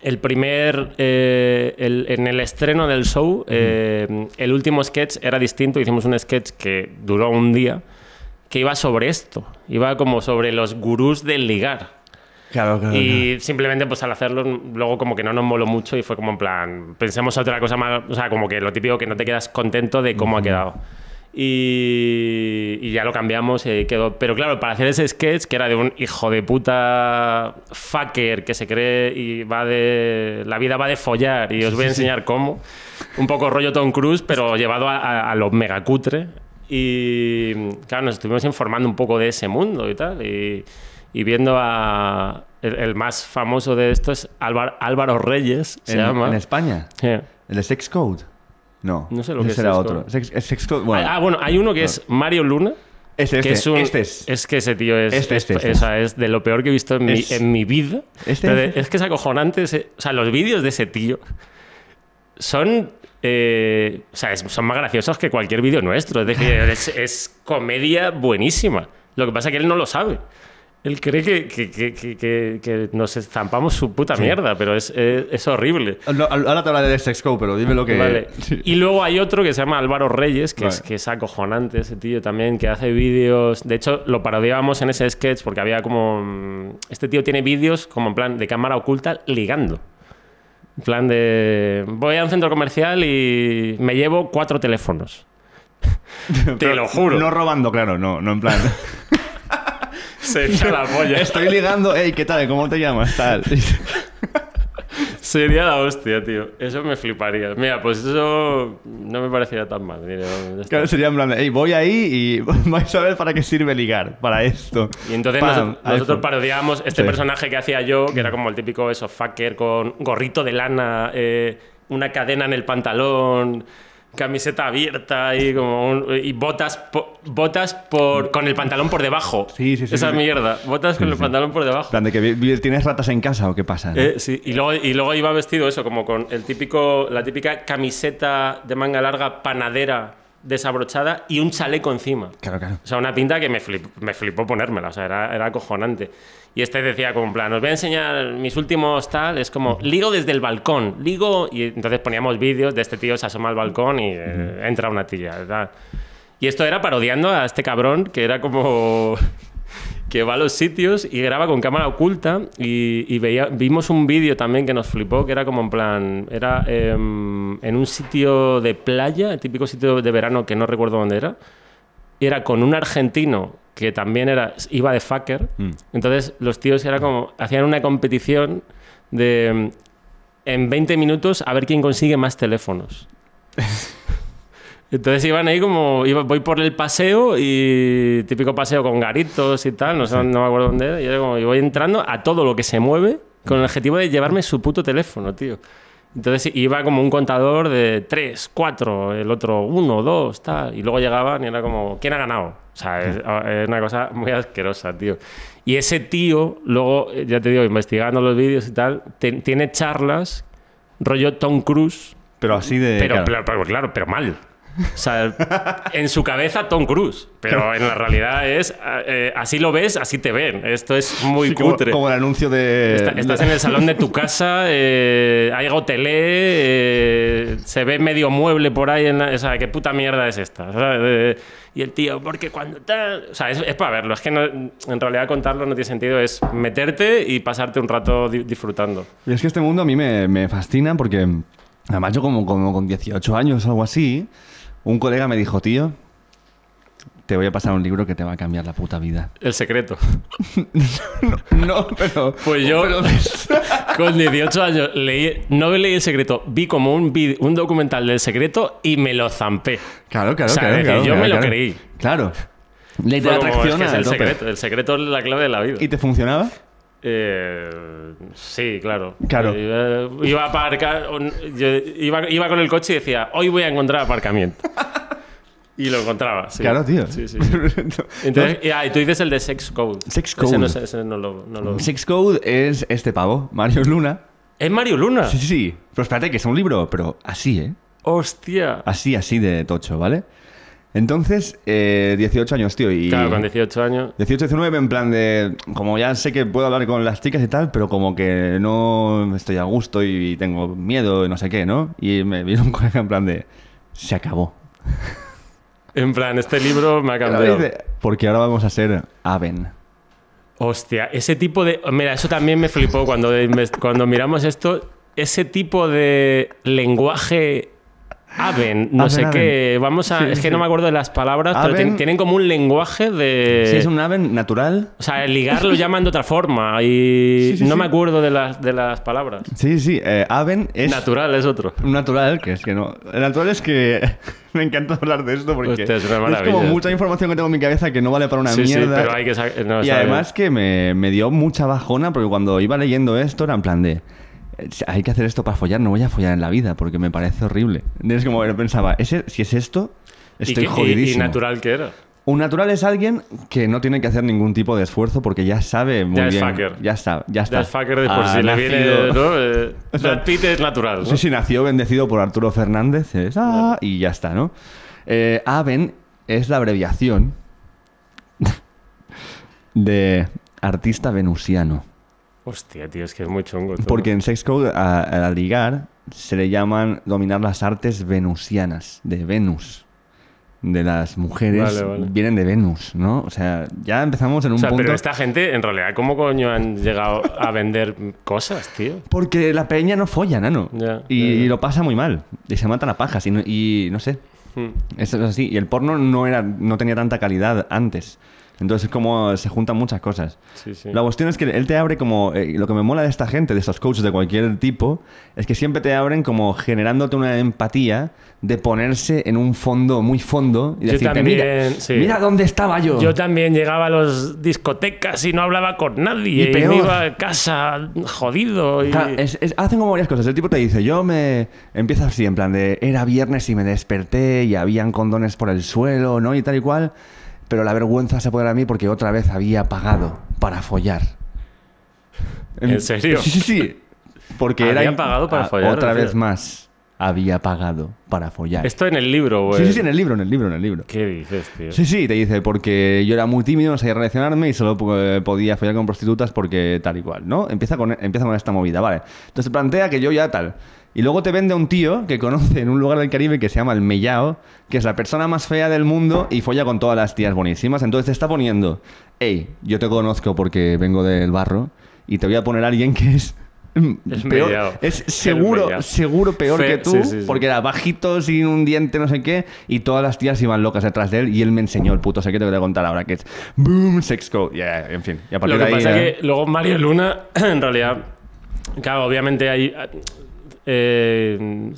el primer. eh, el- en el estreno del show, eh, el último sketch era distinto. Hicimos un sketch que duró un día, que iba sobre esto. Iba como sobre los gurús del ligar. Claro, claro. Y simplemente, pues al hacerlo, luego como que no nos moló mucho y fue como en plan, pensemos otra cosa más, o sea, como que lo típico que no te quedas contento de cómo ha quedado. Y, y ya lo cambiamos y quedó. Pero claro, para hacer ese sketch, que era de un hijo de puta fucker que se cree y va de. La vida va de follar y os voy a enseñar cómo. Un poco rollo Tom Cruise, pero llevado a, a, a lo megacutre. Y claro, nos estuvimos informando un poco de ese mundo y tal. Y, y viendo a. El, el más famoso de esto es Álvaro, Reyes, se en, llama. en España. Sí. ¿El de Sex Code? No. No sé lo ese que es será Sex otro. Sex, es Sex Code. Bueno, Ah, bueno, hay uno que es Mario Luna. este, este, que es un- este es. que ese tío es, Este, este, es, este. o sea, es de lo peor que he visto en, mi, Es- en mi vida. Este, este. Es que es acojonante. ese- o sea, los vídeos de ese tío son. Eh, o sea, es- son más graciosos que cualquier vídeo nuestro. Es decir, es, es comedia buenísima. Lo que pasa es que él no lo sabe. Él cree que, que- que- que- que- que nos estampamos su puta mierda, pero es, es- es horrible. No, ahora te hablaré de Sex Code, pero dime lo que. Vale. Sí. Y luego hay otro que se llama Álvaro Reyes, que, es, Vale. que es acojonante ese tío también, que hace vídeos. De hecho, lo parodiábamos en ese sketch porque había como. mm, Este tío tiene vídeos como en plan de cámara oculta ligando. En plan de. Voy a un centro comercial y me llevo cuatro teléfonos. Te lo juro. No robando, claro, no, no en plan. Se echa la polla. Estoy ligando, hey, ¿qué tal? ¿Cómo te llamas? Tal. Sería la hostia, tío. Eso me fliparía. Mira, pues eso no me parecería tan mal. Mira. Claro, sería en plan, hey, voy ahí y vais a ver para qué sirve ligar. Para esto. Y entonces Pam, nosotros iPhone. parodiábamos este Sí. personaje que hacía yo, que era como el típico eso, fucker con gorrito de lana, eh, una cadena en el pantalón, camiseta abierta y como un- y botas po- botas por con el pantalón por debajo. Sí, sí, sí, Esa sí. mierda, botas con el pantalón por debajo. plan, de que vi- vi- tienes ratas en casa o qué pasa. Eh, sí, y luego, y luego iba vestido eso, como con el típico, la típica camiseta de manga larga panadera desabrochada y un chaleco encima. Claro, claro. O sea, una pinta que me, flip- me flipó ponérmela, o sea, era, era acojonante. Y este decía como en plan, os voy a enseñar mis últimos tal, es como, ligo desde el balcón, ligo... Y entonces poníamos vídeos de este tío se asoma al balcón y eh, entra una tía, tal. Y esto era parodiando a este cabrón que era como... que va a los sitios y graba con cámara oculta y, y veía, vimos un vídeo también que nos flipó, que era como en plan, era em, en un sitio de playa, el típico sitio de verano que no recuerdo dónde era, era con un argentino que también era, iba de fucker, entonces los tíos era como, hacían una competición de em, en 20 minutos a ver quién consigue más teléfonos. Entonces iban ahí como, iba, voy por el paseo y típico paseo con garitos y tal, no sé, no me acuerdo dónde era, y era como, y voy entrando a todo lo que se mueve con el objetivo de llevarme su puto teléfono, tío. Entonces iba como un contador de 3, 4, el otro 1, 2, tal, y luego llegaban y era como, ¿quién ha ganado? O sea, es, es una cosa muy asquerosa, tío. Y ese tío, luego, ya te digo, investigando los vídeos y tal, te- tiene charlas rollo Tom Cruise, Pero así de. pero, claro. pero, pero claro, pero mal. O sea, en su cabeza Tom Cruise, pero en la realidad es eh, así lo ves, así te ven. Esto es muy Sí, como, cutre. como el anuncio de. Está- estás en el salón de tu casa, eh, hay gotelé, eh, se ve medio mueble por ahí. En la- o sea, ¿qué puta mierda es esta? ¿sabes? Eh, y el tío, porque cuando tal. O sea, es, es para verlo. Es que no- en realidad contarlo no tiene sentido. Es meterte y pasarte un rato di- disfrutando. Y es que este mundo a mí me, me fascina porque, además, yo como, como con 18 años o algo así, un colega me dijo, tío, te voy a pasar un libro que te va a cambiar la puta vida. El secreto. No, pero. Pues yo, pero- con 18 años, leí, no leí El Secreto, vi como un, un documental del Secreto y me lo zampé. Claro, claro, O sea, claro. yo me lo creí. Claro. Ley de atracción es que es a el tope. secreto. El secreto es la clave de la vida. ¿Y te funcionaba? Eh, sí, claro. Claro. Eh, Iba, a aparcar, yo iba, iba con el coche y decía, hoy voy a encontrar aparcamiento. Y lo encontraba, sí. Claro, tío. Sí, sí. sí. Entonces, y, ah, y tú dices el de Sex Code. Sex Ese Code. no, sé, ese no lo... no lo- Six Code es este pavo, Mario Luna. ¿Es Mario Luna? Sí, sí, sí. Pero espérate, que es un libro, pero así, ¿eh? Hostia. Así, así de tocho, ¿vale? Entonces, eh, 18 años, tío, y... Claro, con 18 años. 18, 19 en plan de... Como ya sé que puedo hablar con las chicas y tal, pero como que no estoy a gusto y tengo miedo y no sé qué, ¿no? Y me vino un colega en plan de... Se acabó. En plan, este libro me ha cambiado. Porque ahora vamos a ser Aven. Hostia, ese tipo de... Mira, eso también me flipó cuando, cuando miramos esto. Ese tipo de lenguaje... Aven, no Aven, sé Aven. qué. Vamos a. Sí, es que sí. no me acuerdo de las palabras, pero tienen como un lenguaje de. Si es un Aven natural... O sea, el ligar lo llaman de otra forma y Sí, sí, no sí. me acuerdo de las, de las palabras. Sí, sí, eh, Aven es... Natural es otro. Natural, que es que no. El natural es que me encanta hablar de esto porque Hostia, es como mucha información que tengo en mi cabeza que no vale para una sí, sí, mierda. pero hay que no, y además que me, me dio mucha bajona porque cuando iba leyendo esto era en plan de. Hay que hacer esto para follar, no voy a follar en la vida porque me parece horrible. Es como yo pensaba, ¿ese, si es esto, estoy ¿Y, qué- y- jodidísimo. y natural que era. Un natural es alguien que no tiene que hacer ningún tipo de esfuerzo porque ya sabe muy Ya es bien. fucker. Ya está, ya está. Ya es fucker de por si le viene. ¿no? Eh, Pitt es natural. ¿no? Sí, sí, nació bendecido por Arturo Fernández. es, ah, y ya está, ¿no? Eh, Aven es la abreviación de artista venusiano. Hostia, tío, es que es muy chungo. todo. Porque en Sex Code, a, a ligar, se le llaman dominar las artes venusianas, de Venus. De las mujeres Vale, vale. vienen de Venus, ¿no? O sea, ya empezamos en un O sea, punto. pero esta gente, en realidad, ¿cómo coño han llegado a vender cosas, tío? Porque la peña no folla, nano. Ya, y, ya, ya. y lo pasa muy mal. Y se matan a pajas. Y no, y no sé. Hmm. Eso es así. Y el porno no, era, no tenía tanta calidad antes. Entonces, como se juntan muchas cosas. Sí, sí. La cuestión es que él te abre como. eh, lo que me mola de esta gente, de estos coaches de cualquier tipo, es que siempre te abren como generándote una empatía de ponerse en un fondo muy fondo y Yo decirte: también, mira, sí. mira dónde estaba yo. Yo también llegaba a las discotecas y no hablaba con nadie. Y Y, peor. me iba a casa jodido. Y... Claro, es- es- hacen como varias cosas. El tipo te dice, yo me... Empieza así, en plan de... Era viernes y me desperté y habían condones por el suelo, ¿no? Y tal y cual. Pero la vergüenza se apodera a mí porque otra vez había pagado para follar. ¿En serio? Sí, sí, sí. Porque era... Había pagado para follar, Otra vez más. Había pagado para follar. Esto en el libro, güey. Sí, sí, sí, en el libro, en el libro, en el libro. ¿Qué dices, tío? Sí, sí, te dice, porque yo era muy tímido, no sabía relacionarme y solo eh, podía follar con prostitutas porque tal y cual, ¿no? Empieza con, empieza con esta movida, ¿vale? Entonces plantea que yo ya tal. Y luego te vende a un tío que conoce en un lugar del Caribe que se llama el Mellao, que es la persona más fea del mundo y folla con todas las tías buenísimas. Entonces te está poniendo, hey, yo te conozco porque vengo del barro y te voy a poner a alguien que es... Es peor, Mellao. es seguro, Mellao. seguro peor Fe- que tú, sí, sí, sí. porque era bajito, sin un diente, no sé qué, y todas las tías iban locas detrás de él, y él me enseñó el puto secreto que te voy a contar ahora, que es Boom Sex Code. Ya, en fin. Y a partir Lo que de ahí, pasa eh, es que luego Mario Luna, en realidad, claro, obviamente hay. Eh,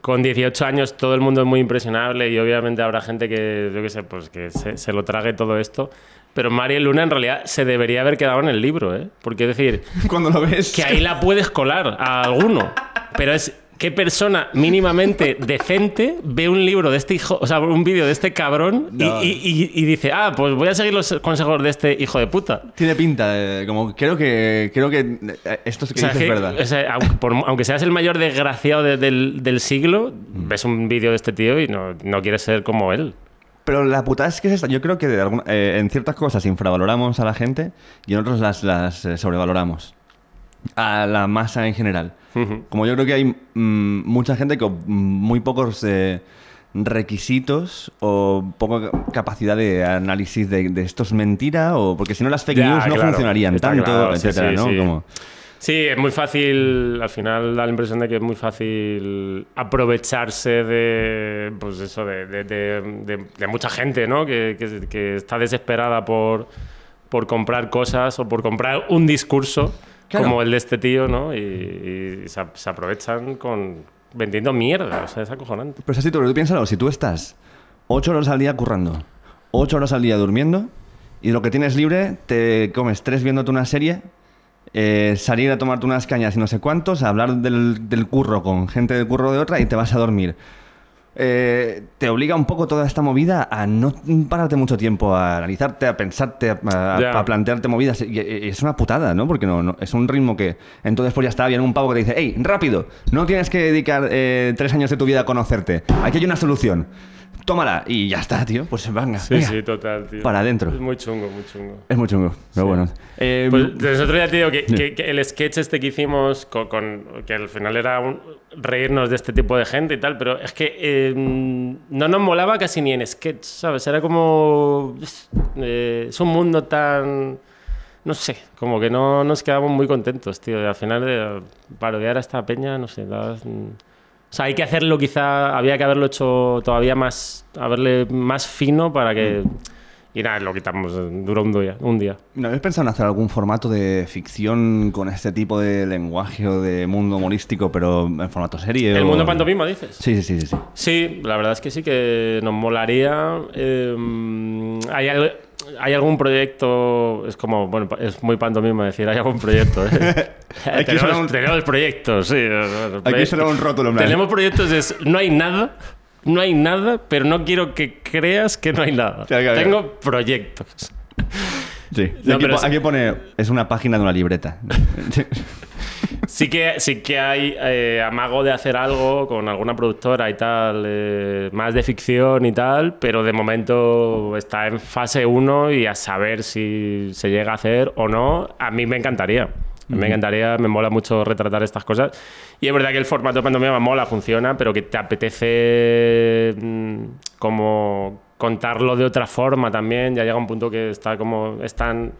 con 18 años todo el mundo es muy impresionable y obviamente habrá gente que, yo qué sé, pues que se, se lo trague todo esto. Pero Mario Luna en realidad se debería haber quedado en el libro, ¿eh? Porque es decir, cuando lo ves. que ahí la puedes colar a alguno. Pero es qué persona mínimamente decente ve un libro de este hijo, o sea, un vídeo de este cabrón y- No. y, y- y dice, ah, pues voy a seguir los consejos de este hijo de puta. Tiene pinta, como creo que creo que esto que O sea, dices que- es verdad. o sea, aunque, por- aunque seas el mayor desgraciado de- del, del siglo, Mm. ves un vídeo de este tío y no, no quieres ser como él. Pero la putada es que es esta. Yo creo que de alguna- eh, en ciertas cosas infravaloramos a la gente y en otras las, las eh, sobrevaloramos. A la masa en general. Como yo creo que hay mm, mucha gente con muy pocos eh, requisitos o poca capacidad de análisis de, de esto es mentira o porque si no las fake Ya, news no funcionarían está tanto, claro, etcétera, sí, ¿no? sí. Como- Sí, es muy fácil, al final da la impresión de que es muy fácil aprovecharse de, pues eso, de, de- de- de- de mucha gente, ¿no? Que, que- que está desesperada por, por comprar cosas o por comprar un discurso Claro. como el de este tío, ¿no? Y, y se, se aprovechan con vendiendo mierda, o sea, es acojonante. Pero es así, pero tú piénsalo, si tú estás ocho horas al día currando, ocho horas al día durmiendo y lo que tienes libre te comes tres viéndote una serie, eh, salir a tomarte unas cañas y no sé cuántos, hablar del, del curro con gente del curro de otra y te vas a dormir. Eh, te obliga un poco toda esta movida a no pararte mucho tiempo, a analizarte, a pensarte, a, a- Ya. a plantearte movidas. Y, y es una putada, ¿no? Porque no, no- es un ritmo que entonces pues ya está, viene un pavo que te dice, hey, rápido, no tienes que dedicar eh, tres años de tu vida a conocerte. Aquí hay una solución. Tómala. Y ya está, tío. Pues venga. Sí, venga. sí, total, tío. Para adentro. Es muy chungo, muy chungo. Es muy chungo, pero bueno. Eh, Pues nosotros ya te digo que, que- que el sketch este que hicimos, con, con- que al final era un- reírnos de este tipo de gente y tal, pero es que eh, no nos molaba casi ni en sketch, ¿sabes? Era como... eh, es un mundo tan... No sé, como que no nos quedamos muy contentos, tío. Al final de parodiar a esta peña, no sé, la- o sea, hay que hacerlo quizá, había que haberlo hecho todavía más, haberle más fino para que... Y nada, lo quitamos, duró un día. Un día. ¿No habéis pensado en hacer algún formato de ficción con este tipo de lenguaje o de mundo humorístico, pero en formato serie? ¿El o- mundo pantomima, dices? Sí, sí, sí, sí, sí. La verdad es que sí que nos molaría. eh, hay, al- hay algún proyecto, es como, bueno, es muy pantomima decir, hay algún proyecto. ¿eh? Aquí tenemos, un- tenemos proyectos, sí. Aquí suena un rótulo. Tenemos proyectos, es, no hay nada, no hay nada, pero no quiero que creas que no hay nada. Tengo proyectos. Sí. No, aquí, po- es- aquí pone, es una página de una libreta. Sí que, sí que hay eh, amago de hacer algo con alguna productora y tal, eh, más de ficción y tal, pero de momento está en fase 1 y a saber si se llega a hacer o no, a mí me encantaría. Me encantaría, me mola mucho retratar estas cosas. Y es verdad que el formato de pantomima mola, funciona, pero que te apetece mm, como contarlo de otra forma también. Ya llega un punto que está como es tan,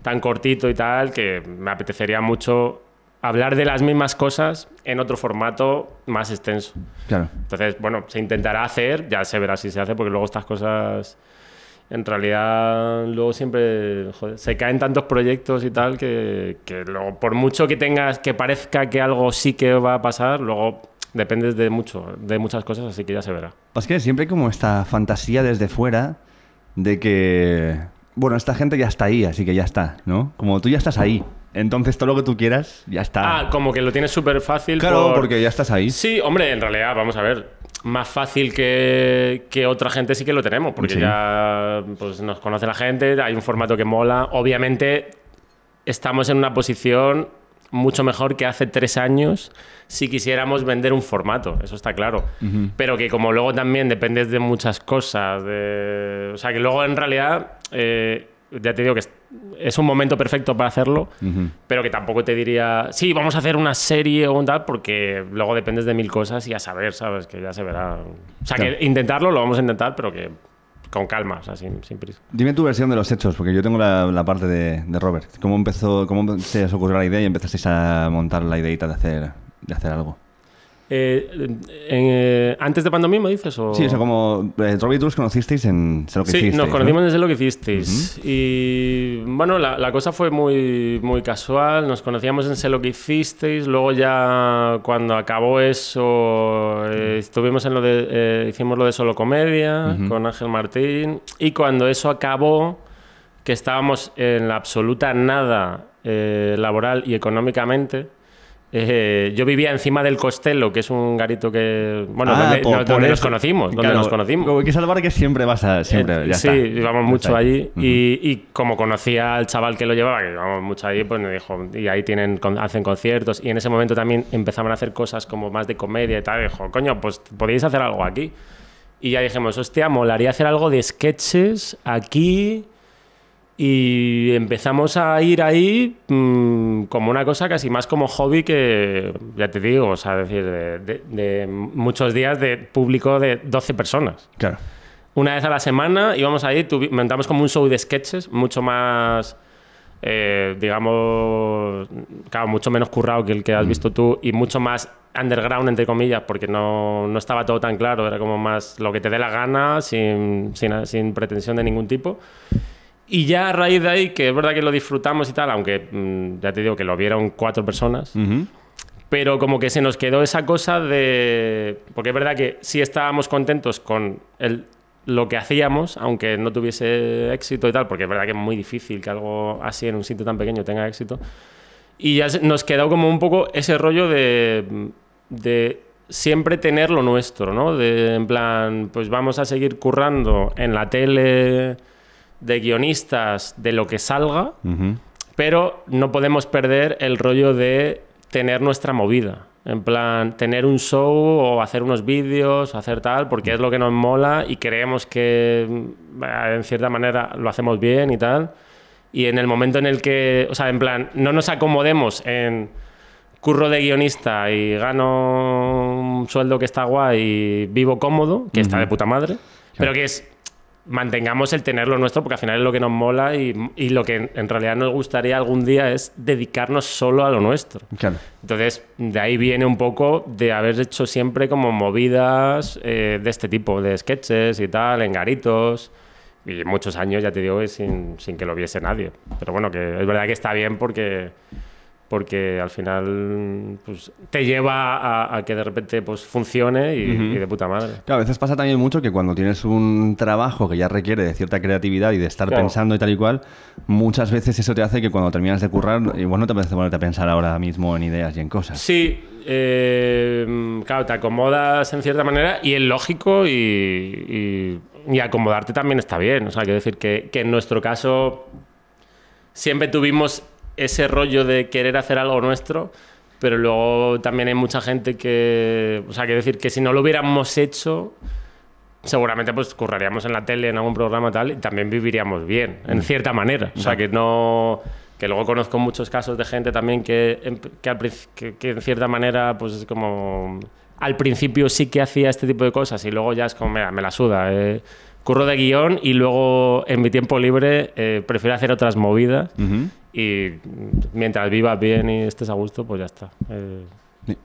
tan cortito y tal que me apetecería mucho hablar de las mismas cosas en otro formato más extenso. claro. Entonces, bueno, se intentará hacer, ya se verá si se hace, porque luego estas cosas, en realidad, luego siempre joder, se caen tantos proyectos y tal que, que luego, por mucho que tengas, que parezca que algo sí que va a pasar, luego dependes de mucho, de muchas cosas, así que ya se verá. Es que siempre hay como esta fantasía desde fuera de que, bueno, esta gente ya está ahí, así que ya está, ¿no? Como tú ya estás ahí. Entonces todo lo que tú quieras ya está. Ah, como que lo tienes súper fácil. claro, por- porque ya estás ahí. Sí, hombre, en realidad, vamos a ver, más fácil que, que otra gente sí que lo tenemos, porque Sí. ya pues, nos conoce la gente, hay un formato que mola. Obviamente, estamos en una posición mucho mejor que hace tres años si quisiéramos vender un formato, eso está claro. Pero que como luego también dependes de muchas cosas, de... o sea, que luego en realidad, eh, ya te digo que es, es un momento perfecto para hacerlo, pero que tampoco te diría, sí, vamos a hacer una serie o un tal, porque luego dependes de mil cosas y a saber, ¿sabes? Que ya se verá. O sea, Claro. que intentarlo lo vamos a intentar, pero que con calma, o sea, sin, sin prisa. Dime tu versión de los hechos, porque yo tengo la, la parte de, de Robert. ¿Cómo empezó, cómo se os ocurrió la idea y empezasteis a montar la ideita de hacer, de hacer algo? Eh, eh, ¿Antes de Pantomima dices? O... Sí, o sea, como eh, y tú os conocisteis en Sé lo que Sí, hicisteis, nos ¿no? conocimos desde lo que hicisteis. Y bueno, la, la cosa fue muy, muy casual. Nos conocíamos en Sé lo que hicisteis. Luego ya cuando acabó eso, eh, estuvimos en lo de, eh, hicimos lo de Solo Comedia con Ángel Martín. Y cuando eso acabó, que estábamos en la absoluta nada eh, laboral y económicamente. Eh, yo vivía encima del Costello, que es un garito que. Bueno, Ah, donde, por- no, por nos conocimos. Donde Claro, nos conocimos. Como que salvar que siempre vas a... Siempre, Eh, ya sí, está. íbamos mucho allí Ujú. y, y como conocía al chaval que lo llevaba, que íbamos mucho allí, pues me dijo, y ahí tienen, hacen conciertos y en ese momento también empezaban a hacer cosas como más de comedia y tal, y dijo, coño, pues podéis hacer algo aquí. Y ya dijimos, hostia, molaría hacer algo de sketches aquí y empezamos a ir ahí mm, como una cosa casi más como hobby que, ya te digo, o sea, decir, de, de- de muchos días de público de 12 personas Claro. una vez a la semana íbamos ahí, montamos como un show de sketches, mucho más, eh, digamos, claro, mucho menos currado que el que has visto tú y mucho más underground, entre comillas, porque no, no estaba todo tan claro, era como más lo que te dé la gana, sin, sin, sin pretensión de ningún tipo. Y ya a raíz de ahí, que es verdad que lo disfrutamos y tal, aunque mm, ya te digo que lo vieron cuatro personas, Ujú. pero como que se nos quedó esa cosa de... Porque es verdad que sí estábamos contentos con el, lo que hacíamos, aunque no tuviese éxito y tal, porque es verdad que es muy difícil que algo así en un sitio tan pequeño tenga éxito. Y ya nos quedó como un poco ese rollo de, de siempre tener lo nuestro, ¿no? De, en plan, pues vamos a seguir currando en la tele de guionistas de lo que salga, Ujú. pero no podemos perder el rollo de tener nuestra movida. En plan, tener un show o hacer unos vídeos, hacer tal, porque es lo que nos mola y creemos que mm, en cierta manera lo hacemos bien y tal. Y en el momento en el que, o sea, en plan, no nos acomodemos en curro de guionista y gano un sueldo que está guay y vivo cómodo, que está de puta madre, pero que es mantengamos el tener lo nuestro porque al final es lo que nos mola y, y lo que en realidad nos gustaría algún día es dedicarnos solo a lo nuestro. Claro. Entonces, de ahí viene un poco de haber hecho siempre como movidas eh, de este tipo, de sketches y tal, en garitos. Y muchos años, ya te digo, sin, sin que lo viese nadie. Pero bueno, que es verdad que está bien porque, porque al final pues, te lleva a, a que de repente pues, funcione y, y de puta madre. Claro, a veces pasa también mucho que cuando tienes un trabajo que ya requiere de cierta creatividad y de estar Claro. pensando y tal y cual, muchas veces eso te hace que cuando terminas de currar, igual no te apetece ponerte a pensar ahora mismo en ideas y en cosas. Sí, eh, claro, te acomodas en cierta manera y es lógico y, y- y acomodarte también está bien. O sea, quiero decir que, que en nuestro caso siempre tuvimos ese rollo de querer hacer algo nuestro, pero luego también hay mucha gente que, o sea, quiero decir que si no lo hubiéramos hecho, seguramente pues curraríamos en la tele, en algún programa tal, y también viviríamos bien, en cierta manera. O sea, que no... Que luego conozco muchos casos de gente también que, en- que, que- que en cierta manera, pues es como... Al principio sí que hacía este tipo de cosas y luego ya es como, mira, me la suda. eh, curro de guion y luego en mi tiempo libre eh, prefiero hacer otras movidas Ujú. Y mientras vivas bien y estés a gusto, pues ya está. Eh.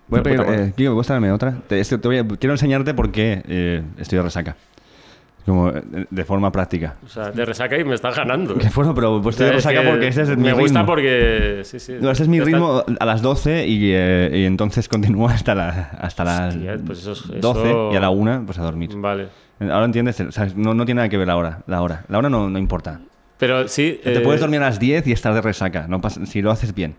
Voy a De pedir, eh, Kiko, ¿puedes traerme otra? Te, es que te voy a- quiero enseñarte por qué eh, estoy de resaca. Como eh, de forma práctica. o sea, te resaca y me estás ganando. Que bueno, pero pues estoy de Es resaca que porque ese es mi Me ritmo. gusta porque... Sí, sí. No, ese es mi ritmo a las 12 y, eh, y entonces continúa hasta, la, hasta las Hostia, pues eso es- 12 eso- y a la 1 pues a dormir. Vale. Ahora entiendes, O sea, no, no tiene nada que ver la hora. La hora, la hora no, no importa. Pero sí... Te eh, puedes dormir a las 10 y estar de resaca, no pasa- si lo haces bien.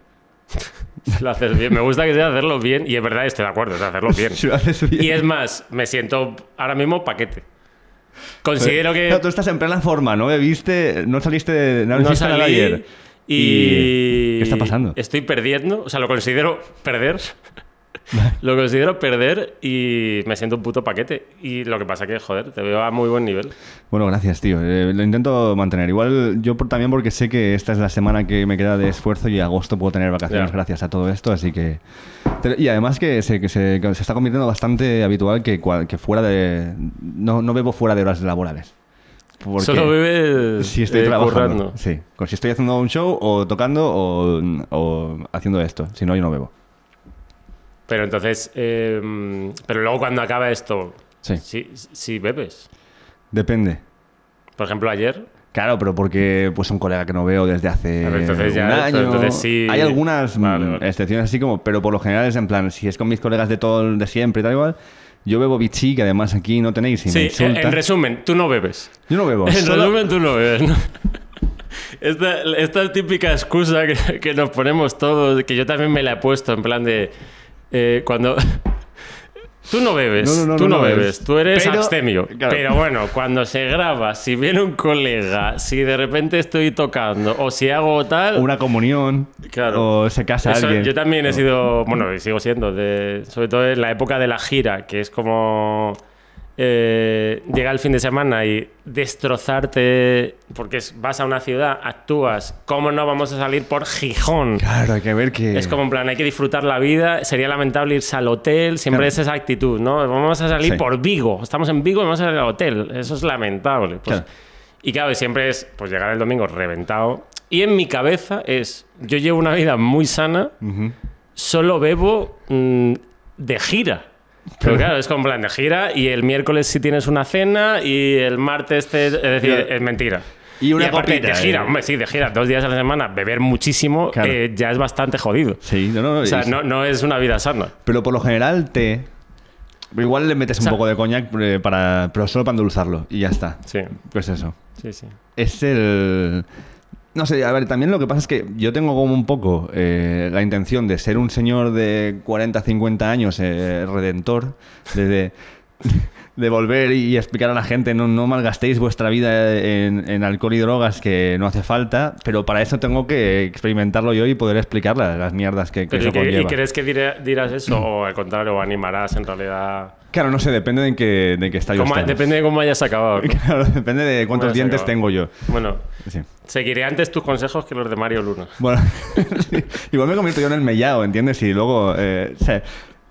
Lo haces bien. Me gusta que sea hacerlo bien y es verdad, estoy de acuerdo, es hacerlo bien. Si lo haces bien. Y es más, me siento ahora mismo paquete. Considero que... Claro, tú estás en plena forma, no bebiste, no saliste, de- no, no salí ayer. y... ¿Qué está pasando? Estoy perdiendo, o sea, lo considero perder. lo considero perder y me siento un puto paquete. Y lo que pasa que, joder, te veo a muy buen nivel. Bueno, gracias, tío. Eh, lo intento mantener. Igual yo por- también porque sé que esta es la semana que me queda de esfuerzo y agosto puedo tener vacaciones Ya. gracias a todo esto, así que... Y además que se, que se, que se está convirtiendo bastante habitual que, que fuera de... No, no bebo fuera de horas laborales. Porque Solo bebes Si estoy eh, trabajando. currando. Sí. Con- Si estoy haciendo un show o tocando o, o haciendo esto. Si no, yo no bebo. Pero entonces, eh, pero luego cuando acaba esto, Sí. si, si bebes. Depende. Por ejemplo, ayer, Claro, pero porque pues un colega que no veo desde hace Pero entonces ya- un año. entonces sí- Hay algunas mm, Vale, vale. excepciones así como, pero por lo general es en plan, si es con mis colegas de todo el- de siempre y tal igual, yo bebo bichi, que además aquí no tenéis y sí, en resumen, tú no bebes. yo no bebo. En solo- resumen, tú no bebes. ¿no? Esta, esta típica excusa que, que nos ponemos todos, que yo también me la he puesto, en plan de. Eh, cuando. Tú no bebes, No, no, no, tú no, bebes, es- tú eres pero- abstemio. claro. Pero bueno, cuando se graba, si viene un colega, si de repente estoy tocando o si hago tal. Una comunión. Claro. O se casa Eso, alguien. yo también he sido, bueno, y sigo siendo, de, sobre todo en la época de la gira, que es como eh, llega el fin de semana y destrozarte, porque es- vas a una ciudad, actúas, ¿cómo no vamos a salir por Gijón? Claro, hay que ver que. Es como en plan, hay que disfrutar la vida, sería lamentable irse al hotel, siempre Claro. es esa actitud, ¿no? Vamos a salir Sí. por Vigo, estamos en Vigo y vamos a salir al hotel, eso es lamentable. Pues, Claro. Y claro, siempre es pues llegar el domingo reventado. Y en mi cabeza es, yo llevo una vida muy sana, Ujú. solo bebo mm, de gira. Pero claro, es como plan de gira y el miércoles si tienes una cena y el martes te... Es decir, Claro. es mentira. Y una aparte copita, de gira, eh. hombre, sí, de gira, dos días a la semana, beber muchísimo Claro. eh, ya es bastante jodido. Sí, no, no, O sea, es- no, no es una vida sana. Pero por lo general té. Igual le metes un sea- poco de coñac eh, para, pero solo para endulzarlo y ya está. Sí, Pues eso. sí, sí. Es el. No sé, a ver, también lo que pasa es que yo tengo como un poco eh, la intención de ser un señor de 40, 50 años, eh, redentor, de, volver y explicar a la gente, no, no malgastéis vuestra vida en, en alcohol y drogas, que no hace falta, pero para eso tengo que experimentarlo yo y poder explicar las, las mierdas que, que Pero eso ¿y qué- ¿Y conlleva. crees que diré- dirás eso o al contrario, animarás en realidad? Claro, no sé, depende de en qué, de en qué estadio estemos. depende de cómo hayas acabado. ¿no? Claro, depende de cuántos dientes acabado. tengo yo. Bueno, Sí. seguiré antes tus consejos que los de Mario Luna. Bueno, sí. igual me convierto yo en el mellao, ¿entiendes? Y luego eh, se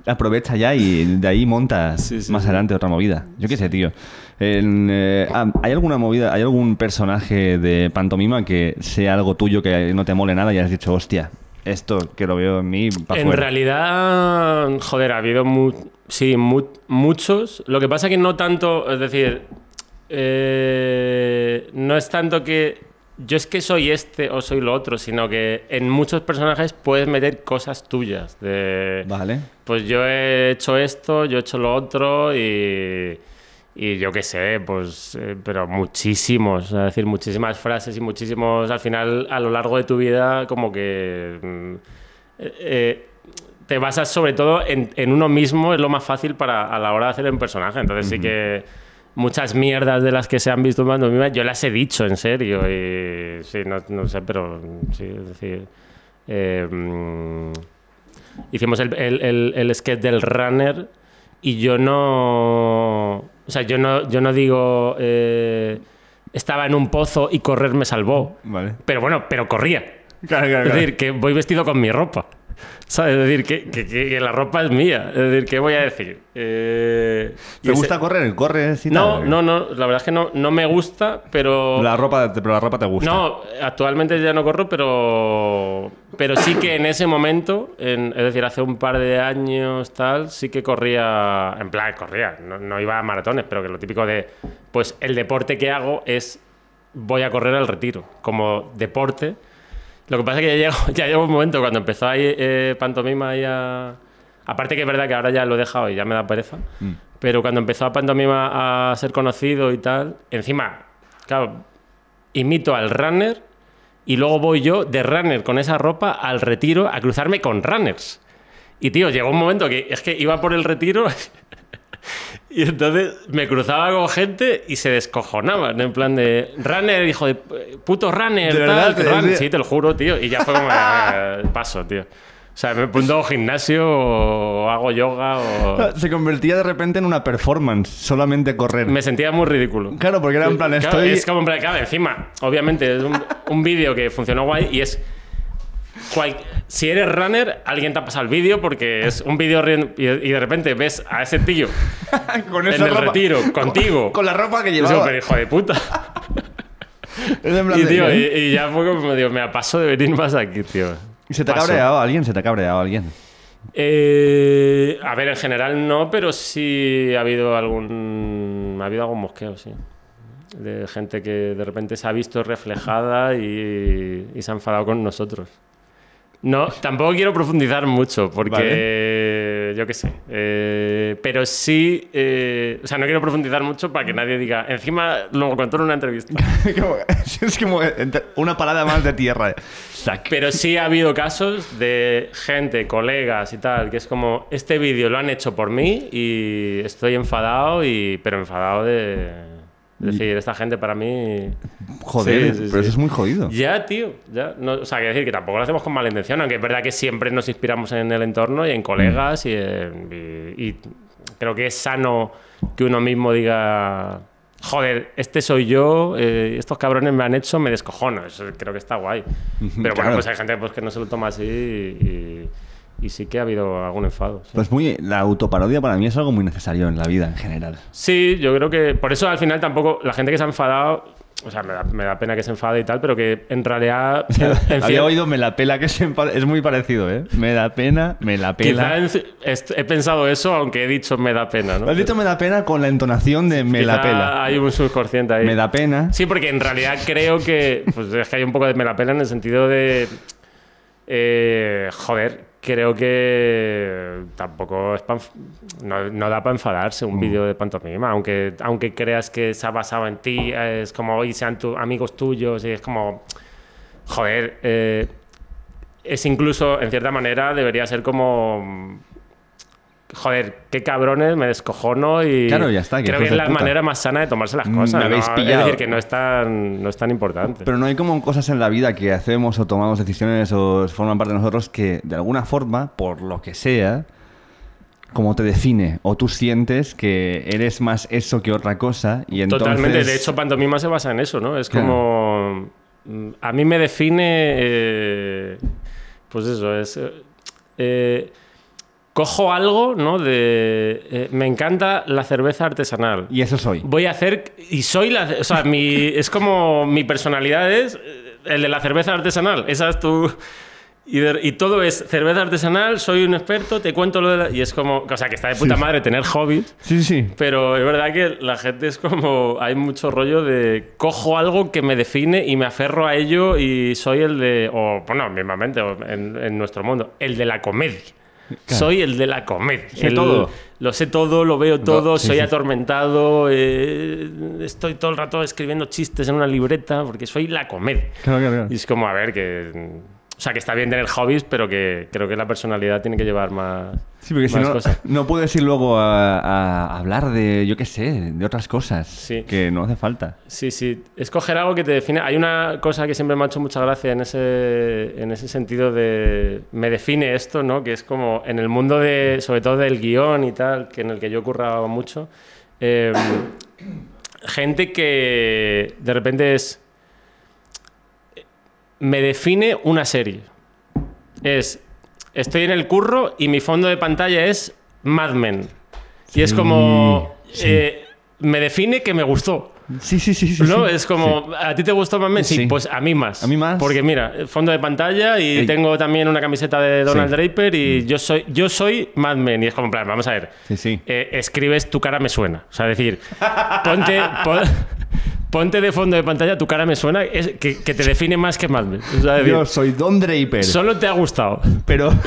aprovecha ya y de ahí montas Sí, sí, más sí. adelante otra movida. Yo qué sé, tío. En, eh, ah, ¿Hay alguna movida, hay algún personaje de pantomima que sea algo tuyo que no te mole nada y has dicho, hostia, esto que lo veo en mí, En realidad, joder, ha habido mu- sí, mu- muchos. Lo que pasa que no tanto, es decir, eh, no es tanto que yo es que soy este o soy lo otro, sino que en muchos personajes puedes meter cosas tuyas. De, Vale. pues yo he hecho esto, yo he hecho lo otro y, y yo qué sé, pues, eh, pero muchísimos, es decir, muchísimas frases y muchísimos, al final, a lo largo de tu vida, como que mm, eh, eh, te basas sobre todo en, en uno mismo, es lo más fácil para a la hora de hacer un personaje, entonces sí que muchas mierdas de las que se han visto en Pantomima, yo las he dicho en serio y sí, no, no sé, pero sí, es decir... eh, mm, hicimos el, el, el, el sketch del runner y yo no. O sea, yo no, yo no digo. eh, estaba en un pozo y correr me salvó. Vale. Pero bueno, pero corría. Claro, claro, Es decir, que voy vestido con mi ropa. ¿Sabes? Es decir, que, que- que la ropa es mía. Es decir, ¿qué voy a decir? Eh, ¿Te gusta correr? ¿Corres y No, tal? no, no. La verdad es que no, no me gusta, pero. La ropa, pero la ropa te gusta. No, actualmente ya no corro, pero, pero sí que en ese momento, en- es decir, hace un par de años tal, sí que corría, en plan, corría, no, no iba a maratones, pero que lo típico de, pues el deporte que hago es, voy a correr al retiro, como deporte. Lo que pasa es que ya llegó, ya llegó un momento cuando empezó ahí eh, pantomima ahí a... Aparte que es verdad que ahora ya lo he dejado y ya me da pereza, pero cuando empezó a pantomima a ser conocido y tal, encima, claro, imito al runner y luego voy yo de runner con esa ropa al retiro a cruzarme con runners. Y tío, llegó un momento que es que iba por el retiro y entonces me cruzaba con gente y se descojonaban, en plan de runner, hijo de puto runner, ¿De tal, verdad? que ¿Te- run". te- Sí, te lo juro, tío. Y ya fue como eh, paso, tío. O sea, me apunto a un gimnasio o hago yoga o... Se convertía de repente en una performance, solamente correr. Me sentía muy ridículo. Claro, porque era en plan, Claro, estoy... Es como en plan, claro, encima, obviamente, es un, un vídeo que funcionó guay y es. Cual- si eres runner, alguien te ha pasado el vídeo porque es un vídeo y, y de repente ves a ese tío con en el ropa- retiro contigo. Con la ropa que llevaba. súper hijo de puta. Es en plan Y, de- tío, y, y ya fue como, digo, me paso de venir más aquí, tío. ¿Y ¿Se te ha cabreado alguien? ¿Se te ha cabreado alguien? Eh, a ver, en general no, pero sí ha habido algún. Ha habido algún mosqueo, sí. De gente que de repente se ha visto reflejada y, y se ha enfadado con nosotros. No, tampoco quiero profundizar mucho porque yo qué sé. eh, pero sí, eh, o sea, no quiero profundizar mucho para que nadie diga. Encima lo contó en una entrevista. Como- es como entre- una parada más de tierra. Pero sí ha habido casos de gente, colegas y tal, que es como, este vídeo lo han hecho por mí y estoy enfadado, y, pero enfadado de... Es decir, esta gente para mí... Joder, Sí, sí, pero sí. eso es muy jodido. Ya, tío, ya. No, o sea, que decir que tampoco lo hacemos con mala intención, aunque es verdad que siempre nos inspiramos en el entorno y en colegas y, en- y- y creo que es sano que uno mismo diga, joder, este soy yo, eh, estos cabrones me han hecho, me descojono. Eso creo que está guay. Pero bueno, claro. pues hay gente pues, que no se lo toma así y, y sí que ha habido algún enfado. sí. Pues muy, la autoparodia para mí es algo muy necesario en la vida en general. Sí, yo creo que por eso al final tampoco la gente que se ha enfadado, o sea, me da, me da pena que se enfade y tal, pero que en realidad... en- en Había oído me la pela, que empa- es muy parecido, ¿eh? Me da pena, me la Quizá pela. est- he pensado eso, aunque he dicho me da pena, ¿no? Has dicho me da pena con la entonación de me la Quizá pela. Hay un subconsciente ahí. Me da pena. Sí, porque en realidad creo que. Pues es que hay un poco de me la pena en el sentido de. eh, joder, creo que tampoco es pa no, no da para enfadarse Mm. un vídeo de pantomima, aunque, aunque creas que se ha basado en ti, es como hoy sean tu- amigos tuyos y es como. joder, eh, es incluso, en cierta manera, debería ser como. Joder, qué cabrones, me descojono y. Claro, ya está, que Creo que es la puta. manera más sana de tomarse las Mm, cosas. me habéis ¿no? pillado. Es decir, que no es tan, no es tan importante. Pero no hay como cosas en la vida que hacemos o tomamos decisiones o forman parte de nosotros que de alguna forma, por lo que sea, como te define o tú sientes que eres más eso que otra cosa y entonces... Totalmente. De hecho, pantomima se basa en eso, ¿no? Es como. mm, A mí me define. eh, pues eso, es. eh, cojo algo, ¿no? De. eh, me encanta la cerveza artesanal. Y eso soy. Voy a hacer. Y soy la. O sea, mi, es como. Mi personalidad es eh, el de la cerveza artesanal. Esa es tu. Y, de- y todo es cerveza artesanal, soy un experto, te cuento lo de la. Y es como. O sea, que está de puta Sí. madre tener hobbies. Sí, sí. Pero es verdad que la gente es como. Hay mucho rollo de. Cojo algo que me define y me aferro a ello y soy el de. O, bueno, mismamente, en, en nuestro mundo, el de la comedia. Soy el de la comedia. Sé El- todo. Lo sé todo, lo veo todo, sí, soy sí. atormentado, eh, estoy todo el rato escribiendo chistes en una libreta porque soy la comedia. Claro, claro. Y es como, a ver, que. O sea, que está bien tener hobbies, pero que creo que la personalidad tiene que llevar más. Sí, porque si no, cosas. no puedes ir luego a, a hablar de, yo qué sé, de otras cosas Sí. que no hace falta. Sí, sí. Escoger algo que te define. Hay una cosa que siempre me ha hecho mucha gracia en ese, en ese sentido de. Me define esto, ¿no? Que es como en el mundo de. Sobre todo del guion y tal, que en el que yo curraba mucho. eh, gente que de repente es. Me define una serie. Es. Estoy en el curro y mi fondo de pantalla es Mad Men. Y es como. sí. eh, me define que me gustó. Sí, sí, sí. sí ¿No? sí. Es como, ¿a ti te gustó Mad Men? Sí, pues a mí más. A mí más. Porque mira, fondo de pantalla y Ey. tengo también una camiseta de Donald. Mm. Draper y yo soy yo soy Mad Men. Y es como, en plan, vamos a ver. Sí, sí. Eh, escribes tu cara me suena. O sea, decir, ponte, pon- ponte de fondo de pantalla tu cara me suena es, que, que te define más que Mad Men. O sea, decir, Yo soy Don Draper, solo te ha gustado. pero...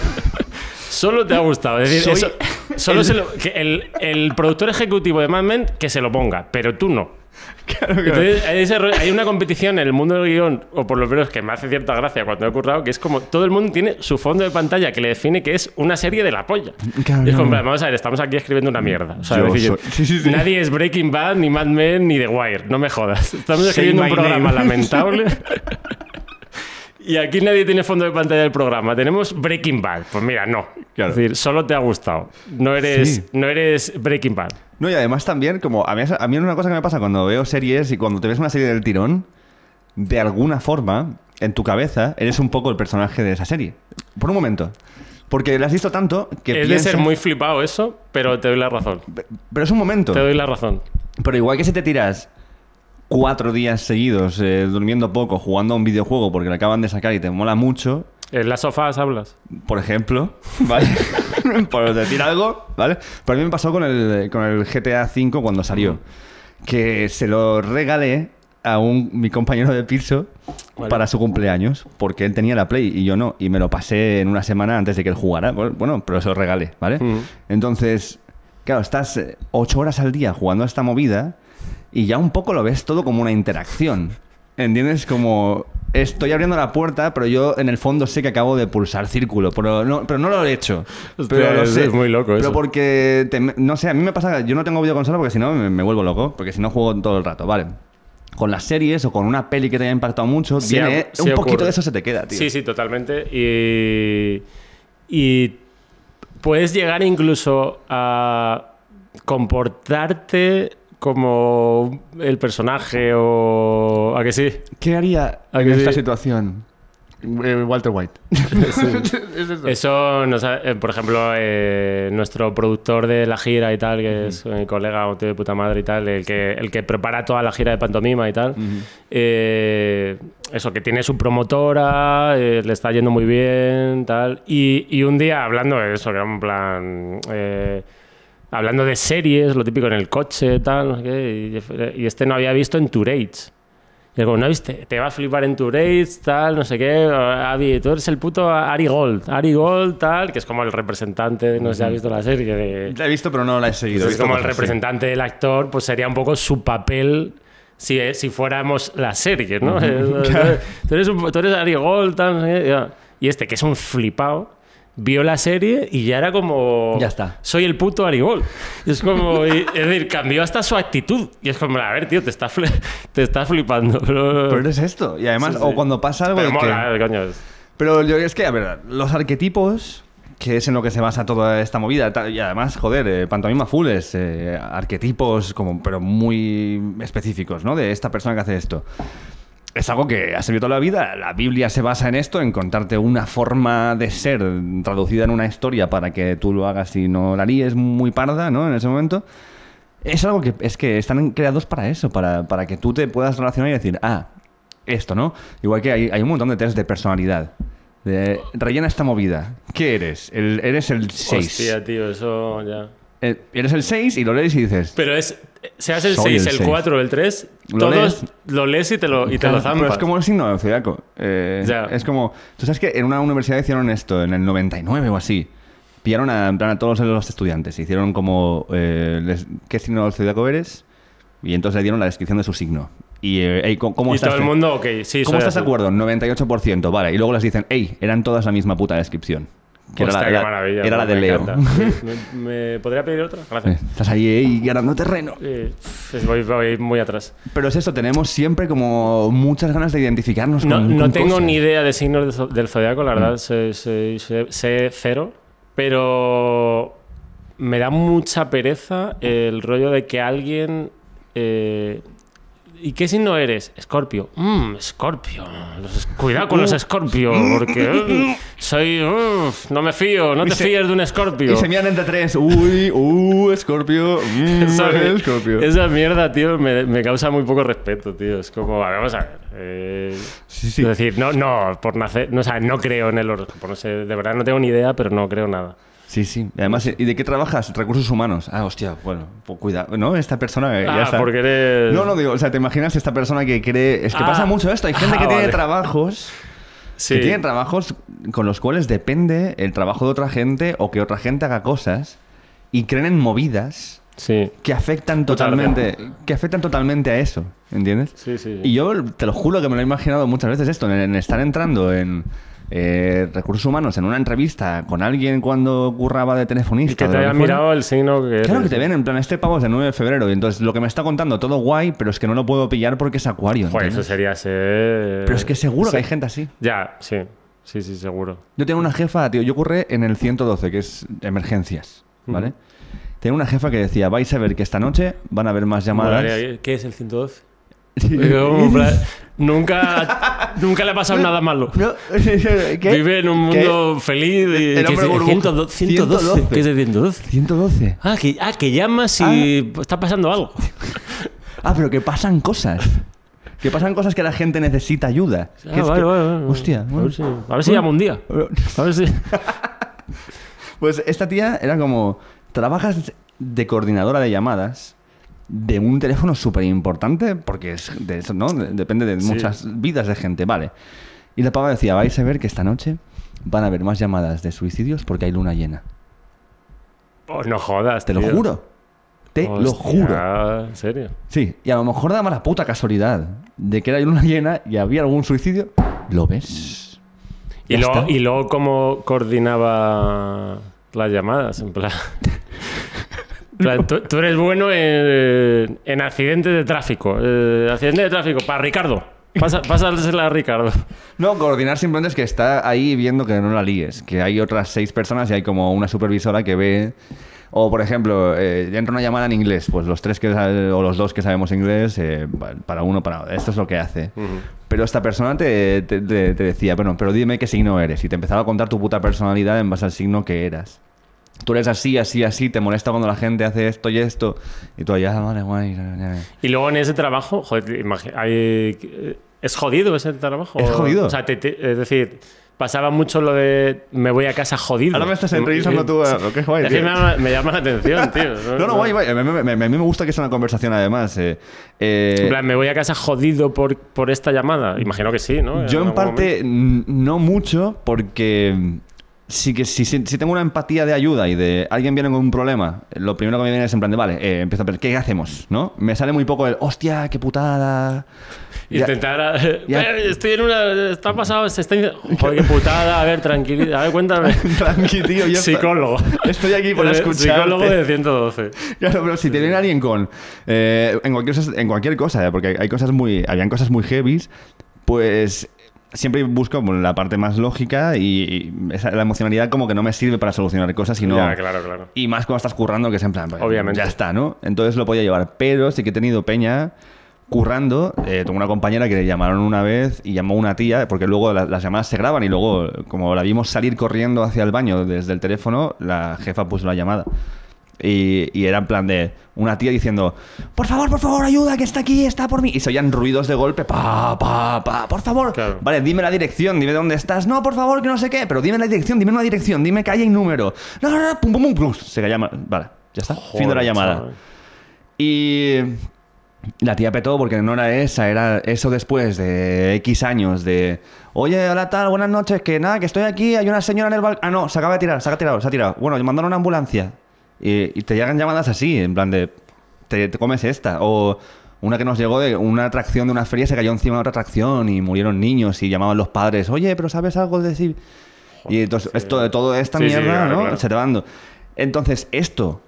Solo te ha gustado. Es decir, Soy eso- solo el- se lo- que el, el productor ejecutivo de Mad Men que se lo ponga, pero tú no. Entonces, hay, ese rollo- hay una competición en el mundo del guion, o por lo menos que me hace cierta gracia cuando he currado, que es como todo el mundo tiene su fondo de pantalla que le define que es una serie de la polla. Claro, y es como, claro. vamos a ver, estamos aquí escribiendo una mierda. O sea, decir, soy- sí, sí, sí. Nadie es Breaking Bad, ni Mad Men, ni The Wire. No me jodas. Estamos escribiendo un programa name. lamentable. Y aquí nadie tiene fondo de pantalla del programa. Tenemos Breaking Bad. Pues mira, no. Claro. Es decir, solo te ha gustado. No eres, Sí. no eres Breaking Bad. No, y además también, como a mí, a mí es una cosa que me pasa cuando veo series y cuando te ves una serie del tirón, de alguna forma, en tu cabeza, eres un poco el personaje de esa serie. Por un momento. Porque la has visto tanto que es de ser muy flipado eso, pero te doy la razón. Pero es un momento. Te doy la razón. Pero igual que si te tiras cuatro días seguidos eh, durmiendo poco, jugando a un videojuego porque lo acaban de sacar y te mola mucho, En las sofás hablas. por ejemplo, ¿vale? por decir algo, ¿vale? Pero a mí me pasó con el, con el GTA V cuando salió, que se lo regalé a un, mi compañero de piso Vale. para su cumpleaños, porque él tenía la Play y yo no, y me lo pasé en una semana antes de que él jugara, bueno, pero se lo regalé, ¿vale? Entonces, claro, estás eh, ocho horas al día jugando a esta movida y ya un poco lo ves todo como una interacción. ¿Entiendes? Como estoy abriendo la puerta, pero yo en el fondo sé que acabo de pulsar círculo, pero no, pero no lo he hecho. Hostia, pero lo es- sé. es muy loco Pero eso. porque, te- no sé, a mí me pasa, yo no tengo videoconsola porque si no me, me vuelvo loco, porque si no juego todo el rato, ¿vale? Con las series o con una peli que te haya impactado mucho, Sí, viene, sí un poquito ocurre. de eso se te queda, tío. Sí, sí, totalmente. Y, y puedes llegar incluso a comportarte como el personaje o... ¿A que sí? ¿Qué haría ¿A en que esta sí? situación eh, Walter White? Es eso. Eso, nos ha- eh, por ejemplo, eh, nuestro productor de la gira y tal, que es mi colega, un tío de puta madre y tal, el que, el que prepara toda la gira de pantomima y tal, eh, eso, que tiene su promotora, eh, le está yendo muy bien, tal. Y, y un día hablando de eso, que era en plan. Eh, hablando de series, lo típico en el coche, tal, no sé qué, y, y este no había visto en Tourage. Y como, ¿no viste? Te va a flipar en Tourage, tal, no sé qué. Tú eres el puto Ari Gold. Ari Gold, tal, que es como el representante, de- no sé si has visto la serie, de, La he visto, pero no la he seguido. he es como el representante del actor, pues sería un poco su papel si, si fuéramos la serie, ¿no? Eh, tú, eres un, tú eres Ari Gold, tal, no sé qué. Y este, que es un flipado, vio la serie y ya era como... Ya está. Soy el puto Ari Gold. Y es como... y- es decir, cambió hasta su actitud. Y es como, a ver, tío, te estás, te estás flipando. Pero, Pero es esto. Y además, Sí, o sí. cuando pasa algo pero que- mola, eh, coño. Pero yo es que, a ver, los arquetipos, que es en lo que se basa toda esta movida, y además, joder, eh, pantomima full es eh, arquetipos como, pero muy específicos, ¿no? De esta persona que hace esto. Es algo que ha servido toda la vida. La Biblia se basa en esto, en contarte una forma de ser traducida en una historia para que tú lo hagas y no la líes muy parda, ¿no? En ese momento. Es algo que es que están creados para eso, para, para que tú te puedas relacionar y decir, ah, esto, ¿no? Igual que hay, hay un montón de test de personalidad. De, rellena esta movida. ¿Qué eres? El- eres el 6. Hostia, tío, eso ya... eres el 6 y lo lees y dices... Pero es... Seas el Soy 6, el el seis. 4 o el 3, Lo todos lees. lo lees y te lo, y te Claro, lo zampas. pero es como el signo zodiaco. Eh, Ya. Es como... Tú sabes que en una universidad hicieron esto, en el 99 o así. Pillaron a, en plan, a todos los estudiantes. Hicieron como... eh, les- ¿Qué signo del zodiaco eres? Y entonces le dieron la descripción de su signo. Y, eh, "Ey, ¿cómo, y estás? todo el mundo, ok, sí, ¿Cómo estás de acuerdo? 98%, vale. Y luego les dicen, hey, eran todas la misma puta descripción. Que era, la, qué maravilla, era la me de Leo. ¿Me, me podría pedir otra? Gracias. Estás ahí, ganando terreno. Eh, voy, voy muy atrás. Pero es eso, tenemos siempre como muchas ganas de identificarnos No, con no con tengo cosas. ni idea de signos del zo- del zodiaco, la Mm. verdad, sé, sé- sé- sé cero, pero me da mucha pereza el rollo de que alguien... eh, ¿Y qué signo eres? Escorpio. Mmm, Escorpio. Cuidado con Uh. los Escorpio, porque uh, soy... uh, no me fío, no te se- fíes de un Escorpio. Y se miran entre tres. Uy, uh, Escorpio. mm, Esa, esa mierda, tío, me, me causa muy poco respeto, tío. Es como, a ver, vamos a ver. eh, Sí, sí. Es decir, no, no, por nacer, no, o sea, no creo en el horóscopo, no sé, de verdad no tengo ni idea, pero no creo nada. Sí, sí. Y además, ¿y de qué trabajas? Recursos humanos. Ah, hostia, bueno, pues cuidado. ¿No? Esta persona eh, ya Ah, está. porque eres... No, no digo, o sea, te imaginas esta persona que cree. Es que Ah. pasa mucho esto. Hay gente Ah, que tiene vale. trabajos. Sí. Que tiene trabajos con los cuales depende el trabajo de otra gente o que otra gente haga cosas y creen en movidas Sí, que afectan totalmente, que afectan totalmente a eso, ¿entiendes? sí, sí. Y yo te lo juro que me lo he imaginado muchas veces esto, en, en estar entrando en eh, recursos humanos en una entrevista con alguien cuando curraba de telefonista. Y que te haya mirado el signo que Claro que te ven, en plan, este pavo es del 9 de febrero y entonces lo que me está contando todo guay, pero es que no lo puedo pillar porque es acuario. Joder, eso sería ser... Pero es que seguro Sí. que hay gente así. Ya, sí, sí, sí, seguro. Yo tengo una jefa, tío, yo ocurre en el 112, que es emergencias, ¿vale? Tengo una jefa que decía, vais a ver que esta noche van a haber más llamadas. ¿Qué es el 112? Como, nunca, nunca le ha pasado nada malo. No, ¿qué? Vive en un ¿Qué? mundo feliz y... El ¿qué hombre es? burbuja. 112, 112. 112. ¿Qué es el 112? 112. Ah, que, ah, que llamas y está pasando algo. Ah, pero que pasan cosas. Que pasan cosas que la gente necesita ayuda. Ah, Que es vale, que- vale, vale. Hostia. A bueno. ver si, a ver si llamo un día. A ver si... Pues esta tía era como, trabajas de coordinadora de llamadas de un teléfono súper importante, porque es de eso, ¿no? De- depende de Sí. muchas vidas de gente, vale. Y la pava decía, vais a ver que esta noche van a haber más llamadas de suicidios porque hay luna llena. Oh, no jodas, Te lo juro. Te lo juro. ¿En serio? Sí, y a lo mejor daba la puta casualidad de que era luna llena y había algún suicidio. ¿Lo ves? Y luego, y luego, ¿cómo coordinaba las llamadas? En plan... plan, tú, tú eres bueno en, en accidentes de tráfico. Eh, accidente de tráfico, para Ricardo. Pasa, pásasela a Ricardo. No, coordinar simplemente es que está ahí viendo que no la líes, que hay otras seis personas y hay como una supervisora que ve... O, por ejemplo, eh, entra una llamada en inglés, pues los tres que o los dos que sabemos inglés, eh, para uno, para otro. Esto es lo que hace. Pero esta persona te, te- te- te decía, bueno, pero dime qué signo eres. Y te empezaba a contar tu puta personalidad en base al signo que eras. Tú eres así, así, así, te molesta cuando la gente hace esto y esto. Y tú allá, vale, guay. ya, ya, ya". Y luego en ese trabajo, joder, hay- ¿es jodido ese trabajo? Es jodido. O sea, te- te- es decir, pasaba mucho lo de me voy a casa jodido. Ahora me estás entrevistando tú, eh, qué guay, Es que tío. me, llama, me llama la atención, tío. No, no, guay, guay. A mí, me- me- me gusta que sea una conversación, además. eh. Eh, En plan, me voy a casa jodido por, por esta llamada. Imagino que sí, ¿no? Yo en parte n- no mucho porque sí que si, si, si tengo una empatía de ayuda y de alguien viene con un problema, lo primero que me viene es en plan de, vale, eh, empiezo a pensar, ¿qué hacemos? ¿No? Me sale muy poco el, hostia, qué putada. Intentar. ya. eh, Estoy en una. Está pasado. Se está. Joder, qué putada. A ver, tranquilidad. A ver, cuéntame. Tranqui, tío, yo estoy- Psicólogo. Estoy aquí para Eh, escucharte. Psicólogo de 112. Claro, pero si te viene alguien con. eh, en, cualquier, cosa- en cualquier cosa, eh, porque hay cosas muy. Habían cosas muy heavies, pues. Siempre busco bueno, la parte más lógica y, y esa- la emocionalidad como que no me sirve para solucionar cosas, sino. Ya, claro, claro. Y más cuando estás currando, que es en plan. pues, Obviamente. Ya está, ¿no? Entonces lo podía llevar. Pero sí que he tenido peña currando. Eh, tengo una compañera que le llamaron una vez y llamó una tía, porque luego la- las llamadas se graban y luego, como la vimos salir corriendo hacia el baño desde el teléfono, la jefa puso la llamada. Y, y era en plan de una tía diciendo, por favor, por favor, ayuda, que está aquí, está por mí. Y se oían ruidos de golpe, pa, pa, pa, por favor. Claro. Vale, dime la dirección, dime dónde estás. No, por favor, que no sé qué, pero dime la dirección, dime una dirección, dime calle y número. No, no, no, pum, pum, pum, pum. Se llama. Vale, ya está. fin de la Joder, llamada. chaval. Y la tía petó porque no era esa, era eso después de X años de, oye, hola tal, buenas noches, que nada, que estoy aquí, hay una señora en el balcón. Ah, no, se acaba de tirar, se ha tirado, se ha tirado. Bueno, mandaron una ambulancia. Y, y te llegan llamadas así, en plan de, te, te comes esta. O una que nos llegó de una atracción de una feria, se cayó encima de otra atracción y murieron niños y llamaban los padres, oye, pero ¿sabes algo de si Y entonces, esto, de toda esta Sí, sí, mierda, claro, ¿no? claro. Se te va dando. Entonces, esto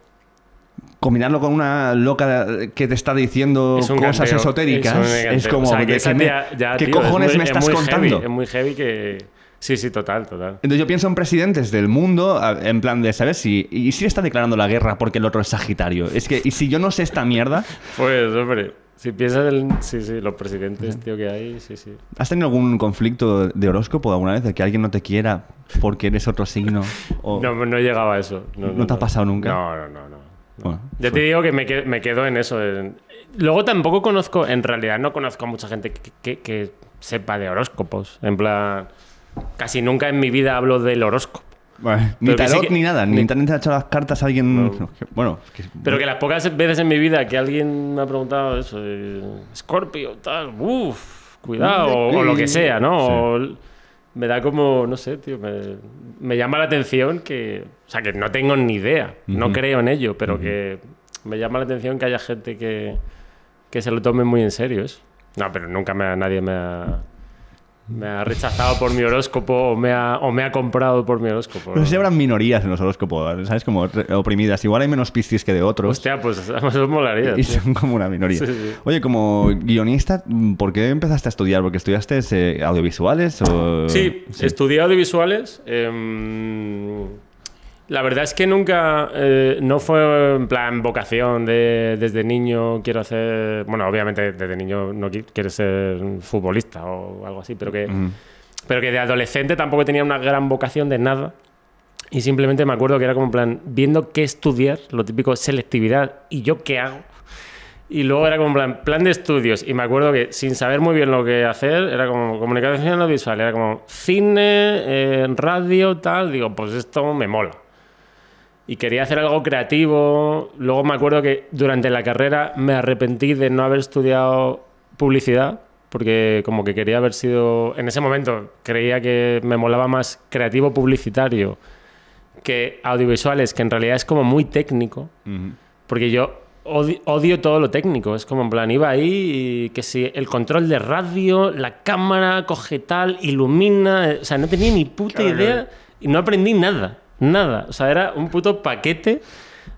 combinarlo con una loca que te está diciendo Es cosas canteo, esotéricas es, canteo. como O sea, ¿de que qué esa me- ya, ¿qué tío, es cojones muy- me es estás muy contando? heavy, es muy heavy que. Sí, sí, total, total. Entonces yo pienso en presidentes del mundo en plan de, ¿sabes? Si, y si está declarando la guerra porque el otro es Sagitario. Es que, y si yo no sé esta mierda, Pues, hombre, si piensas en. Sí, sí, los presidentes, tío, que hay, sí, sí. ¿has tenido algún conflicto de horóscopo alguna vez? De que alguien no te quiera porque eres otro signo. O- No, no llegaba a eso. No, ¿No te ha pasado nunca? No, no, no. no. Bueno, Ya te digo que me, que- me quedo en eso. en- Luego tampoco conozco, en realidad no conozco a mucha gente que, que- que sepa de horóscopos. En plan, casi nunca en mi vida hablo del horóscopo. Vale, Ni sí tarot que- ni nada, ni te han echado las cartas a alguien. No. no, Bueno, que- Pero que las pocas veces en mi vida que alguien me ha preguntado eso, eh, Scorpio, tal, uff, cuidado, o, o lo que sea, ¿no? Sí. O- me da como, no sé, tío, me, me llama la atención que, o sea, que no tengo ni idea, no Ujú. creo en ello, pero que me llama la atención que haya gente que, que se lo tome muy en serio eso. No, pero nunca me ha- nadie me ha, me ha rechazado por mi horóscopo o me ha, o me ha comprado por mi horóscopo. No sé si habrán minorías en los horóscopos, ¿sabes? Como oprimidas. Igual hay menos piscis que de otros. Hostia, pues eso molaría. y son como una minoría. Sí, sí. Oye, como guionista, ¿por qué empezaste a estudiar? ¿Porque estudiaste eh, audiovisuales? O... Sí, estudié audiovisuales. em, la verdad es que nunca, eh, no fue en plan vocación de desde niño quiero hacer, bueno, obviamente desde niño no qui- quieres ser futbolista o algo así, pero que, Ujú. pero que de adolescente tampoco tenía una gran vocación de nada. Y simplemente me acuerdo que era como en plan, viendo qué estudiar, lo típico, selectividad, y yo qué hago. Y luego era como plan, plan de estudios. Y me acuerdo que sin saber muy bien lo que hacer, era como comunicación audiovisual, era como cine, eh, radio, tal. Digo, pues esto me mola. Y quería hacer algo creativo. Luego me acuerdo que durante la carrera me arrepentí de no haber estudiado publicidad, porque como que quería haber sido, en ese momento creía que me molaba más creativo publicitario que audiovisuales, que en realidad es como muy técnico. Ujú. Porque yo odi- odio todo lo técnico. Es como en plan, iba ahí y que si el control de radio, la cámara coge tal, ilumina. O sea, no tenía ni puta Claro, idea y no aprendí nada. Nada. O sea, era un puto paquete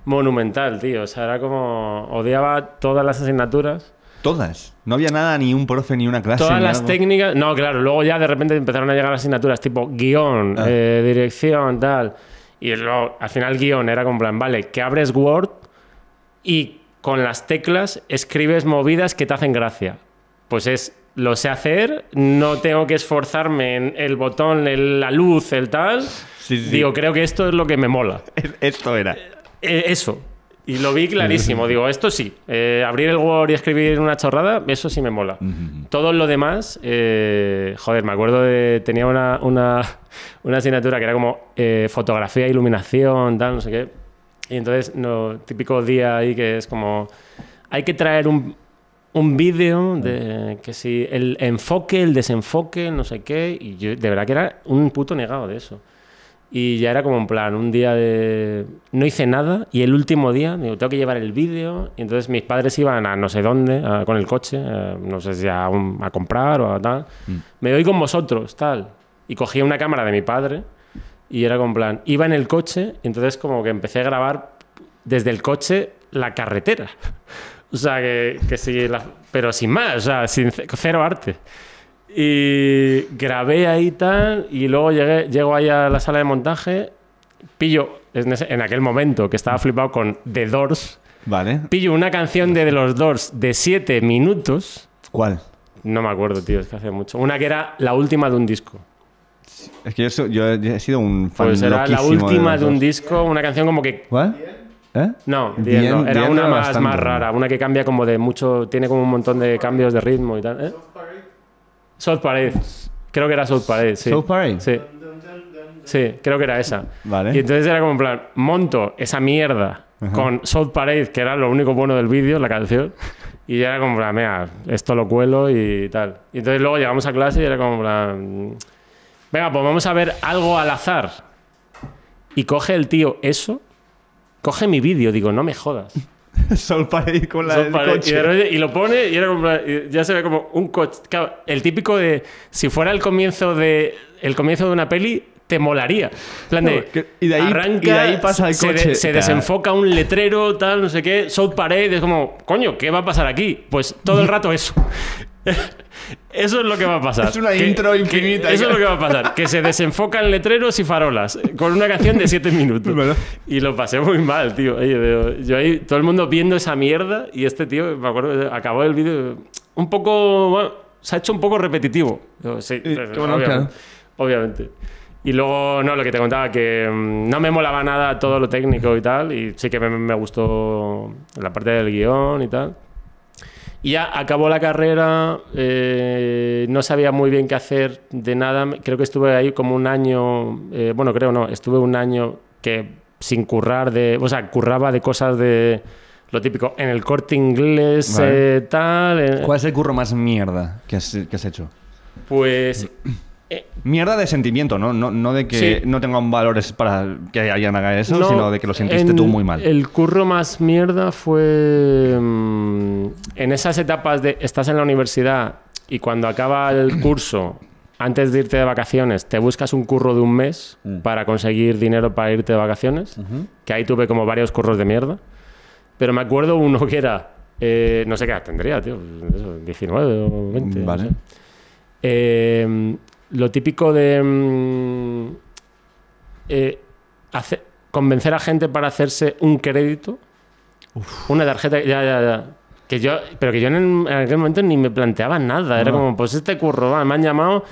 monumental, tío. O sea, era como. Odiaba todas las asignaturas. Todas. No había nada, ni un profe, ni una clase. Todas ni las algo. técnicas. No, claro, luego ya de repente empezaron a llegar asignaturas tipo guion, Ah. eh, dirección, tal. Y luego, al final, guion era como plan, vale, que abres Word y con las teclas escribes movidas que te hacen gracia. Pues es, lo sé hacer, no tengo que esforzarme en el botón, el- la luz, el tal. Sí, sí. Digo, creo que esto es lo que me mola. Esto era. Eh, eso. Y lo vi clarísimo. Digo, esto sí. Eh, abrir el Word y escribir una chorrada, eso sí me mola. Todo lo demás, eh, joder, me acuerdo de. Tenía una, una, una asignatura que era como eh, fotografía, iluminación, tal, no sé qué. Y entonces, no, típico día ahí que es como. Hay que traer un, un vídeo de que si el enfoque, el desenfoque, no sé qué. Y yo, de verdad que era un puto negado de eso. Y ya era como en plan, un día de... No hice nada y el último día, digo, tengo que llevar el vídeo. Y entonces mis padres iban a no sé dónde, a- con el coche, eh, no sé si a, un- a comprar o a tal. Me voy con vosotros, tal. Y cogí una cámara de mi padre y era como plan, iba en el coche y entonces como que empecé a grabar desde el coche la carretera. O sea, que, que sí, la- pero sin más, o sea, sin ce- cero arte. Y grabé ahí tal, y luego llegué, llego ahí a la sala de montaje, pillo, en, ese- en aquel momento que estaba flipado con The Doors, Vale. pillo una canción de los Doors de 7 minutos, ¿Cuál? no me acuerdo, tío, es que hace mucho, una que era la última de un disco. Es que yo, yo he sido un fan Pues era la última de un disco, una canción como que ¿Cuál? ¿Eh? No, Bien, no. era bien una más, más rara, una que cambia como de mucho, tiene como un montón de cambios de ritmo y tal. ¿eh? South Parade. Creo que era South Parade, sí. South Parade. Sí. Sí, creo que era esa. Vale. Y entonces era como en plan, monto esa mierda con South Parade, que era lo único bueno del vídeo, la canción. Y ya era como plan, mira, esto lo cuelo y tal. Y entonces luego llegamos a clase y era como plan, venga, pues vamos a ver algo al azar. Y coge el tío eso, coge mi vídeo, digo, no me jodas. Sol para ir con la South del Parade. Y, coche. de repente- y lo pone y, era como y ya se ve como un coche. Claro, el típico de si fuera el comienzo de el comienzo de una peli te molaría. Plan de, No, y de ahí- arranca, y de ahí pasa el se, de- coche. se desenfoca un letrero, tal, no sé qué, South Parade, es como, coño, ¿qué va a pasar aquí? Pues todo el rato eso. Eso es lo que va a pasar. Es una Que- intro que- infinita. Eso es lo que va a pasar. Que se desenfocan letreros y farolas con una canción de 7 minutos. Bueno. Y lo pasé muy mal, tío. Oye, yo ahí, todo el mundo viendo esa mierda y este tío, me acuerdo, acabó el vídeo un poco, bueno, se ha hecho un poco repetitivo. Digo, sí, Eh, pues, bueno, obviamente, claro. obviamente. Y luego, no, lo que te contaba, que mm, no me molaba nada todo lo técnico y tal, y sí que me, me gustó la parte del guion y tal. Y ya acabó la carrera, eh, no sabía muy bien qué hacer de nada. Creo que estuve ahí como un año, eh, bueno, creo no, estuve un año que sin currar de, o sea, curraba de cosas de lo típico, en el corte inglés, Vale. eh, tal. ¿Cuál es el curro más mierda que has, que has hecho? pues Mierda de sentimiento, ¿no? No, no de que Sí. no tengan valores para que alguien haga eso, No, sino de que lo sentiste en- tú muy mal. El curro más mierda fue mm, en esas etapas de estás en la universidad y cuando acaba el curso, antes de irte de vacaciones, te buscas un curro de un mes Mm. para conseguir dinero para irte de vacaciones, que ahí tuve como varios curros de mierda. Pero me acuerdo uno que era, eh, no sé qué edad tendría, tío, eso, 19 o 20. no Vale. sé. Eh, lo típico de mm, eh, hace- convencer a gente para hacerse un crédito, una tarjeta, ya, ya, ya. Que yo, pero que yo en, en aquel momento ni me planteaba nada. Era como, pues este curro, va, me han llamado.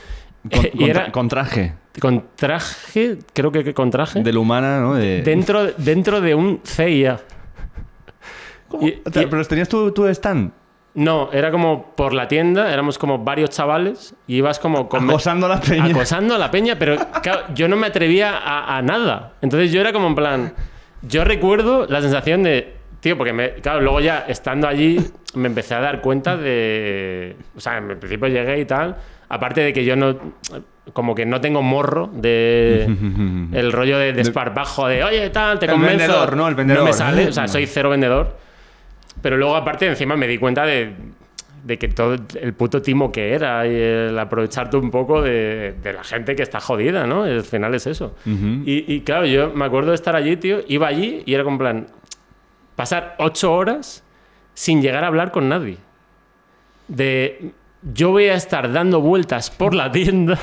Con, y con- era con traje. con traje, creo que, que con traje, Del humana, ¿no? De... dentro, dentro de un CIA. Y- O sea, y- ¿Pero tenías tu, tu stand? No, era como por la tienda, éramos como varios chavales y ibas como con Acosando a la peña. acosando a la peña, pero claro, yo no me atrevía a, a nada. Entonces yo era como en plan, yo recuerdo la sensación de, tío, porque me, claro, luego ya estando allí me empecé a dar cuenta de, o sea, en principio llegué y tal, aparte de que yo no, como que no tengo morro de el rollo de desparpajo de, oye, tal, te El convenzo. vendedor, ¿no? El vendedor. me sale, o sea, No. soy cero vendedor. Pero luego, aparte, encima me di cuenta de, de que todo el puto timo que era y el aprovecharte un poco de, de la gente que está jodida, ¿no? Al final es eso. Ujú. y, y claro, yo me acuerdo de estar allí, tío, iba allí y era como plan, pasar ocho horas sin llegar a hablar con nadie. De, yo voy a estar dando vueltas por la tienda.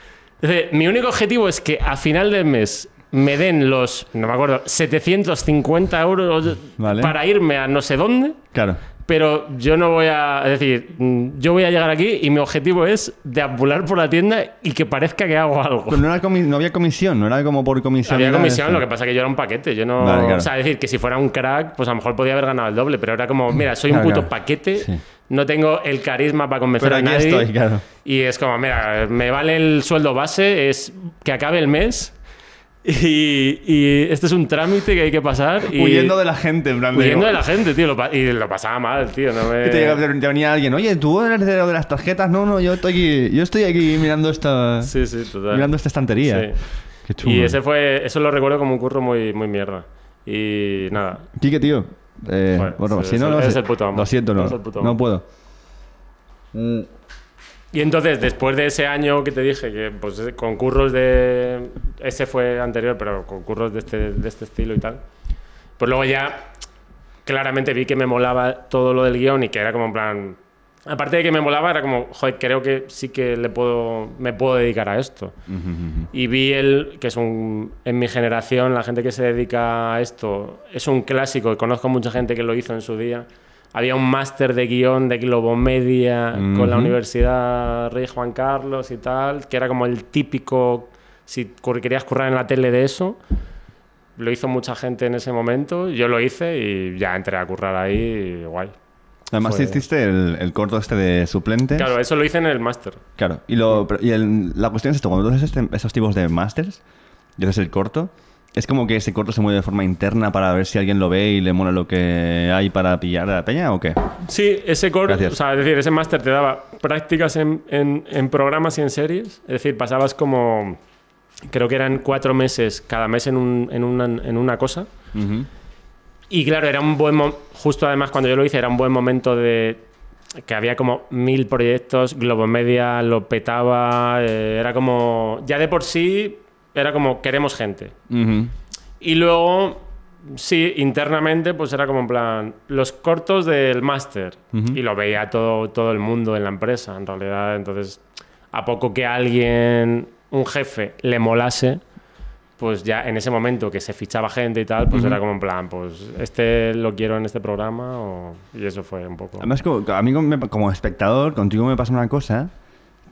Decir, mi único objetivo es que a final del mes me den los, no me acuerdo, 750 euros Vale. para irme a no sé dónde. Claro. Pero yo no voy a. Es decir, mm, yo voy a llegar aquí y mi objetivo es deambular por la tienda y que parezca que hago algo. Pero no, era no había comisión, no era como por comisión. Había comisión, lo que pasa es que yo era un paquete. Yo no. Vale, claro. O sea, es decir, que si fuera un crack, pues a lo mejor podía haber ganado el doble. Pero era como, mira, soy un Claro, puto claro. paquete, Sí. no tengo el carisma para convencer Pero a aquí nadie. estoy, claro. Y es como, mira, me vale el sueldo base, es que acabe el mes. Y, y este es un trámite que hay que pasar. Y, Huyendo de la gente, en plan de- huyendo de la gente, tío. lo y lo pasaba mal, tío. No me... Que te, te venía alguien, oye, tú eres de lo de las tarjetas. No, no, yo estoy aquí, yo estoy aquí mirando esta, Sí, sí, total. mirando esta estantería. Sí. Qué chulo. Y ese fue, eso lo recuerdo como un curro muy, muy mierda. Y nada, Quique, tío. Eh, bueno, sí, si no, es no es el puto amo. Lo siento, no. Es el puto No puedo. Y entonces, después de ese año que te dije, que pues con curros de... Ese fue anterior, pero con curros de este, de este estilo y tal. Pues luego ya claramente vi que me molaba todo lo del guion y que era como en plan... Aparte de que me molaba, era como, joder, creo que sí que le puedo, me puedo dedicar a esto. Y vi el, que es un, en mi generación, la gente que se dedica a esto, es un clásico, y conozco mucha gente que lo hizo en su día. Había un máster de guion de Globomedia con la. Universidad Rey Juan Carlos y tal, que era como el típico, si querías currar en la tele de eso, lo hizo mucha gente en ese momento, yo lo hice y ya entré a currar ahí y guay. Además, Fue- hiciste el, el corto este de suplentes. Claro, eso lo hice en el máster. Claro, y, lo, y el- la cuestión es esto, cuando tú haces este- esos tipos de masters y haces el corto, es como que ese corto se mueve de forma interna para ver si alguien lo ve y le mola lo que hay para pillar a la peña o qué. Sí, ese Gracias. o sea, es decir, ese máster te daba prácticas en, en- en programas y en series. Es decir, pasabas como, creo que eran cuatro meses, cada mes en, un- en una, en una cosa. Y claro, era un buen momento, justo además cuando yo lo hice, era un buen momento de que había como mil proyectos, Globomedia lo petaba, eh, era como, ya de por sí, era como, queremos gente. Y luego, sí, internamente, pues era como en plan, los cortos del máster. Y lo veía todo, todo el mundo en la empresa, en realidad. Entonces, a poco que alguien, un jefe, le molase, pues ya en ese momento que se fichaba gente y tal, pues era como en plan, pues este lo quiero en este programa o... y eso fue un poco... Además, como, a mí como espectador, contigo me pasa una cosa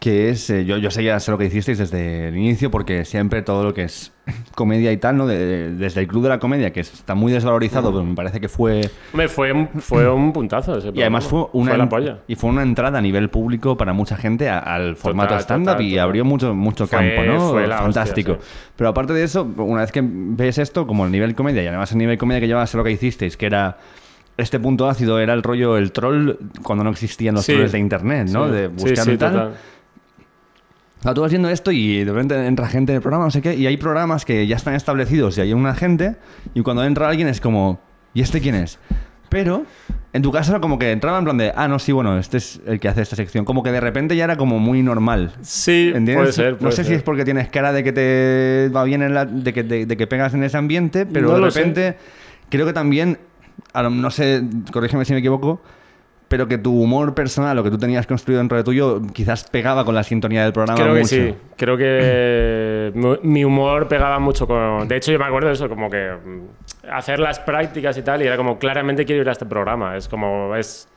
que es, eh, yo, yo sé ya sé lo que hicisteis desde el inicio, porque siempre todo lo que es comedia y tal, ¿no? De- de- desde el Club de la Comedia, que está muy desvalorizado, pero me parece que fue... Hombre, fue, un- fue un puntazo ese Y además fue programa. una, Fue la en- polla. y fue una entrada a nivel público para mucha gente a- al formato stand-up y abrió mucho, mucho Fue- campo, ¿no? fue la Fantástico. hostia, sí. Pero aparte de eso, una vez que ves esto, como el nivel comedia, y además el nivel comedia que llevas a lo que hicisteis, que era... Este punto ácido era el rollo, el troll, cuando no existían los Sí. trolls de internet, ¿no? Sí. De buscar sí, y tal. total. Tú vas viendo esto y de repente entra gente en el programa, no sé qué, y hay programas que ya están establecidos y hay una gente, y cuando entra alguien es como, ¿y este quién es? Pero en tu caso era como que entraba en plan de, ah, no, sí, bueno, este es el que hace esta sección. Como que de repente ya era como muy normal. Sí, ¿Entiendes? puede ser. no puede sé si ser. es porque tienes cara de que te va bien, en la- de, que, de, de que pegas en ese ambiente, pero No de lo sé. repente creo que también, no sé, corrígeme si me equivoco, pero que tu humor personal, lo que tú tenías construido dentro de tuyo, quizás pegaba con la sintonía del programa Creo que sí, creo que mi- humor pegaba mucho con... De hecho, yo me acuerdo de eso, como que mm, hacer las prácticas y tal, y era como, claramente quiero ir a este programa. Es como, es...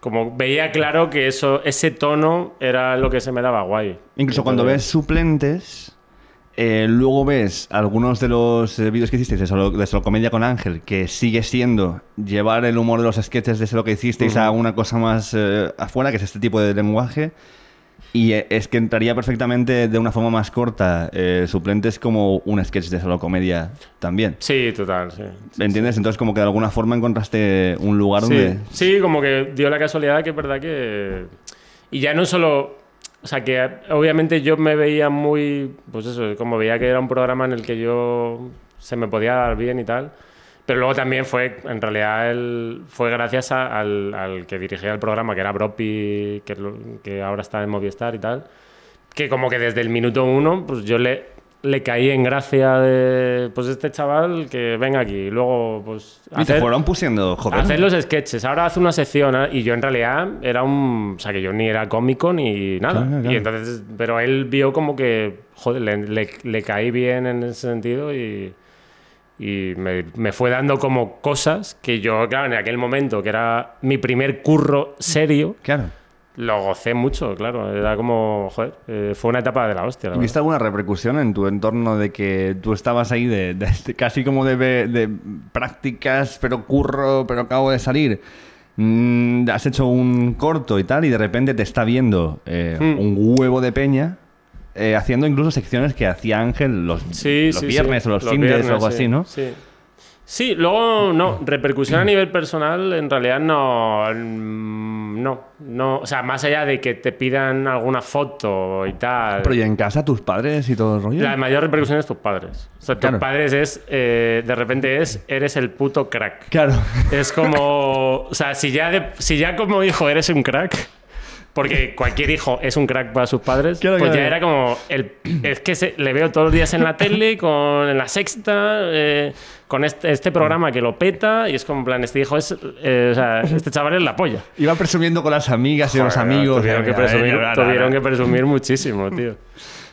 Como veía claro que eso, ese tono era lo que se me daba guay. Incluso cuando ves suplentes, eh, luego ves algunos de los eh, vídeos que hicisteis de solo, de Solo Comedia con Ángel, que sigue siendo llevar el humor de los sketches de lo que hicisteis a una cosa más eh, afuera, que es este tipo de lenguaje. Y eh, es que entraría perfectamente de una forma más corta. suplentes como un sketch de solo comedia también. Sí, total, sí. ¿Me entiendes? Entonces, como que de alguna forma encontraste un lugar Sí, donde. sí, como que dio la casualidad que es verdad que... Y ya no solo... O sea, que obviamente yo me veía muy... Pues eso, como veía que era un programa en el que yo se me podía dar bien y tal. Pero luego también fue, en realidad, fue gracias al, que dirigía el programa, que era Bropi, que, que ahora está en Movistar y tal. Que como que desde el minuto uno, pues yo le, le caí en gracia de... Pues este chaval que venga aquí. Y luego, pues... Y te hacer- fueron pusiendo, joder. Hacer los sketches. Ahora hace una sección ¿eh? y yo en realidad era un... O sea, que yo ni era cómico ni nada. Claro, claro. Y entonces... Pero él vio como que... Joder, le, le- le caí bien en ese sentido y... Y me, me fue dando como cosas que yo, claro, en aquel momento, que era mi primer curro serio, Claro. Lo gocé mucho, claro. Era como, joder, eh, fue una etapa de la hostia. la ¿Y ¿Viste alguna repercusión en tu entorno de que tú estabas ahí de, de- de- casi como de, de prácticas, pero curro, pero acabo de salir? Mm, has hecho un corto y tal, y de repente te está viendo eh, Hmm. un huevo de peña eh, haciendo incluso secciones que hacía Ángel los, Sí, los sí, viernes sí. o los, Los fines o algo sí, así, ¿no? Sí. Sí, luego no, repercusión a nivel personal en realidad no, no, no, o sea, más allá de que te pidan alguna foto y tal. Pero ¿y en casa tus padres y todo el rollo? La mayor repercusión es tus padres. O sea, tus padres es, eh, de repente es, eres el puto crack. Claro. Es como, o sea, si ya, de- si ya como hijo eres un crack, porque cualquier hijo es un crack para sus padres, Claro, pues ya era como, el, es que se- le veo todos los días en la tele, con en la sexta, eh, con este, este programa que lo peta, y es como, en plan, este hijo es, eh, o sea, este chaval es la polla. Iba presumiendo con las amigas y los Joder, amigos. Tuvieron, que Ay, presumir, tuvieron que presumir muchísimo, tío.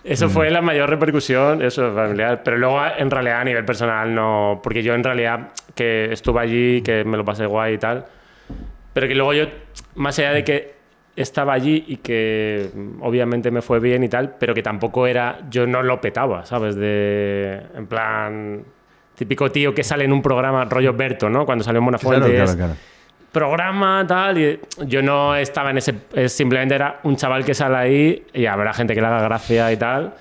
Eso fue la mayor repercusión, eso, familiar. Pero luego, en realidad, a nivel personal, no. Porque yo, en realidad, que estuve allí, que me lo pasé guay y tal. Pero que luego yo, más allá de que estaba allí y que mm, obviamente me fue bien y tal, pero que tampoco era. Yo no lo petaba, ¿sabes? De. En plan. Típico tío que sale en un programa, rollo Berto, ¿no? Cuando salió en Buenafuente. Claro, claro, claro. programa, tal. Y yo no estaba en ese. Simplemente era un chaval que sale ahí y habrá gente que le haga gracia y tal.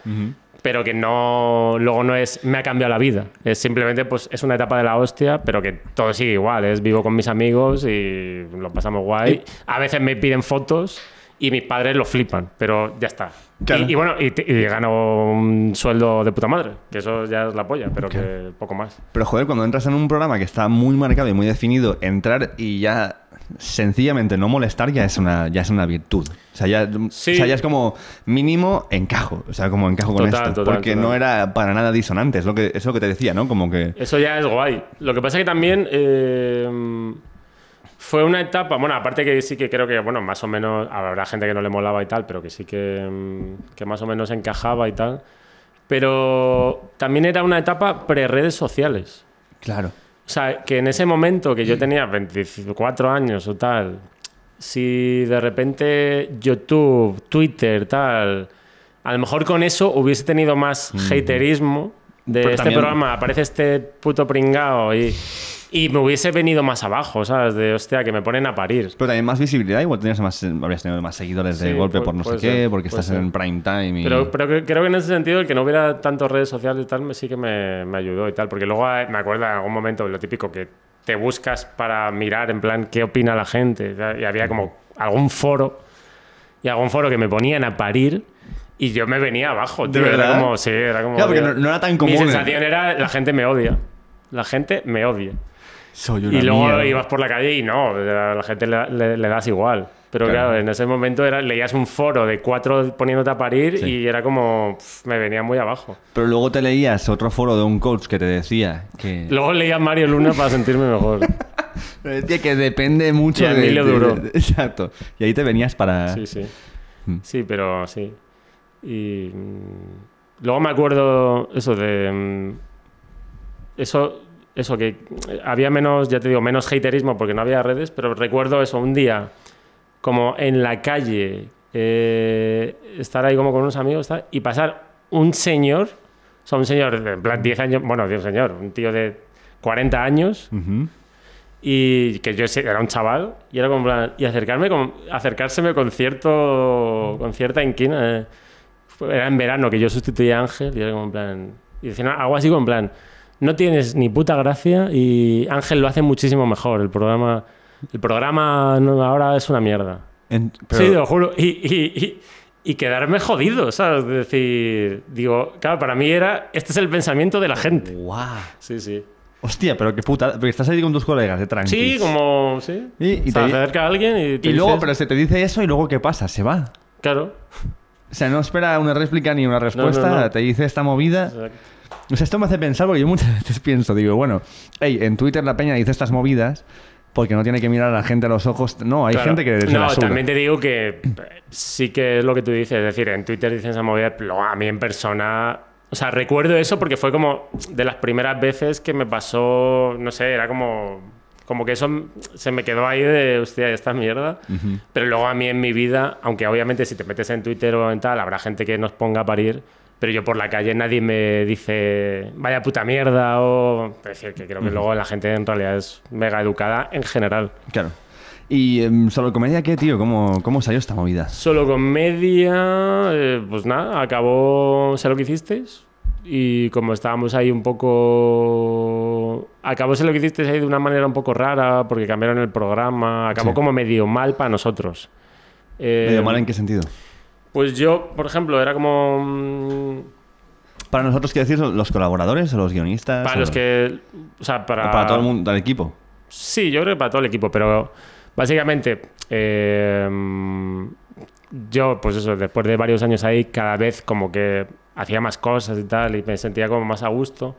Pero que no. Luego no es. Me ha cambiado la vida. Es simplemente, pues, es una etapa de la hostia, pero que todo sigue igual. Es vivo con mis amigos y lo pasamos guay. A veces me piden fotos. Y mis padres lo flipan, pero ya está. Claro. Y, y bueno, y gano un sueldo de puta madre, que eso ya es la polla, pero que poco más. Pero joder, cuando entras en un programa que está muy marcado y muy definido, entrar y ya sencillamente no molestar ya es una, ya es una virtud. O sea, ya, Sí. o sea, ya es como mínimo encajo. O sea, como encajo con Total, esto. total, porque total. no era para nada disonante. Es lo que, es lo que te decía, ¿no? Como que. Eso ya es guay. Lo que pasa es que también eh, fue una etapa, bueno, aparte que sí que creo que, bueno, más o menos, habrá gente que no le molaba y tal, pero que sí que, mm, que más o menos encajaba y tal. Pero también era una etapa pre-redes sociales. Claro. O sea, que en ese momento que yo tenía 24 años o tal, si de repente YouTube, Twitter, tal, a lo mejor con eso hubiese tenido más haterismo de Pero este también- programa, aparece este puto pringao y, y me hubiese venido más abajo, ¿sabes? De hostia, que me ponen a parir. Pero también más visibilidad. Igual tenías más, habrías tenido más seguidores de Sí, golpe por no sé puede qué, ser, porque estás ser. en prime time. Y... Pero, pero creo que en ese sentido el que no hubiera tantas redes sociales y tal sí que me, me ayudó y tal. Porque luego eh, me acuerdo en algún momento lo típico que te buscas para mirar en plan qué opina la gente. Y había como algún foro y algún foro que me ponían a parir y yo me venía abajo, ¿De tío. Era verdad? como, sí, era como. Claro, porque no- no era tan común, Mi sensación era la gente me odia. La gente me odia. Soy una Y luego mierda. ibas por la calle y no, a la gente le, le- le das igual. Pero Claro. claro. en ese momento era, leías un foro de cuatro poniéndote a parir Sí. y era como. pf, me venía muy abajo. Pero luego te leías otro foro de un coach que te decía que. Luego leía Mario Luna para sentirme mejor. Te decía que depende mucho Y a de, Emilio de- de- Exacto. Y ahí te venías para. Sí, sí. Mm. Sí, pero sí. Y. mm, Luego me acuerdo eso de. mm, Eso, eso que había menos, ya te digo, menos haterismo porque no había redes, pero recuerdo eso, un día, como en la calle, eh, estar ahí como con unos amigos tal, y pasar un señor, o sea, un señor de en plan 10 años, bueno, un señor, un tío de 40 años, Ujú. y que yo era un chaval y era como plan- y acercarme con, acercárseme con cierto con cierta inquina eh. Fue- era en verano que yo sustituía a Ángel y era como en plan y decían algo así como en plan no tienes ni puta gracia y Ángel lo hace muchísimo mejor el programa el programa no, ahora es una mierda En- sí pero- te lo juro y, y- y- y quedarme jodido sabes de decir digo claro para mí era este es el pensamiento de la gente Guau. sí sí Hostia, pero qué puta. Porque estás ahí con tus colegas de tranqui. sí como sí Y- y se te- acerca alguien y te Y luego, dices- pero se te dice eso y luego ¿qué pasa? Se va. Claro. O sea, no espera una réplica ni una respuesta, no. te dice esta movida. Exacto. O sea, esto me hace pensar porque yo muchas veces pienso, digo, bueno, hey, en Twitter la peña dice estas movidas porque no tiene que mirar a la gente a los ojos. No, hay Claro. gente que No, la también te digo que eh, sí que es lo que tú dices. Es decir, en Twitter dicen esa movida, pero a mí en persona. O sea, recuerdo eso porque fue como de las primeras veces que me pasó. No sé, era como. Como que eso se me quedó ahí de, hostia, esta mierda. Pero luego a mí en mi vida, aunque obviamente si te metes en Twitter o en tal, habrá gente que nos ponga a parir. Pero yo por la calle nadie me dice, vaya puta mierda, o. Es decir, que creo que luego la gente en realidad es mega educada en general. Claro. ¿Y em, solo comedia qué, tío? ¿Cómo, ¿Cómo salió esta movida? Solo comedia, eh, pues nada, acabó Sé lo que hicisteis. Y como estábamos ahí un poco. Acabó lo que hiciste ahí de una manera un poco rara, porque cambiaron el programa, acabó Sí. como medio mal para nosotros. Eh, ¿Medio mal en qué sentido? Pues yo, por ejemplo, era como... mm, Para nosotros, ¿qué decir? ¿Los colaboradores o los guionistas? Para o- los que... O sea, para... para todo el mundo, del equipo. Sí, yo creo que para todo el equipo, pero básicamente eh, yo, pues eso, después de varios años ahí, cada vez como que hacía más cosas y tal, y me sentía como más a gusto.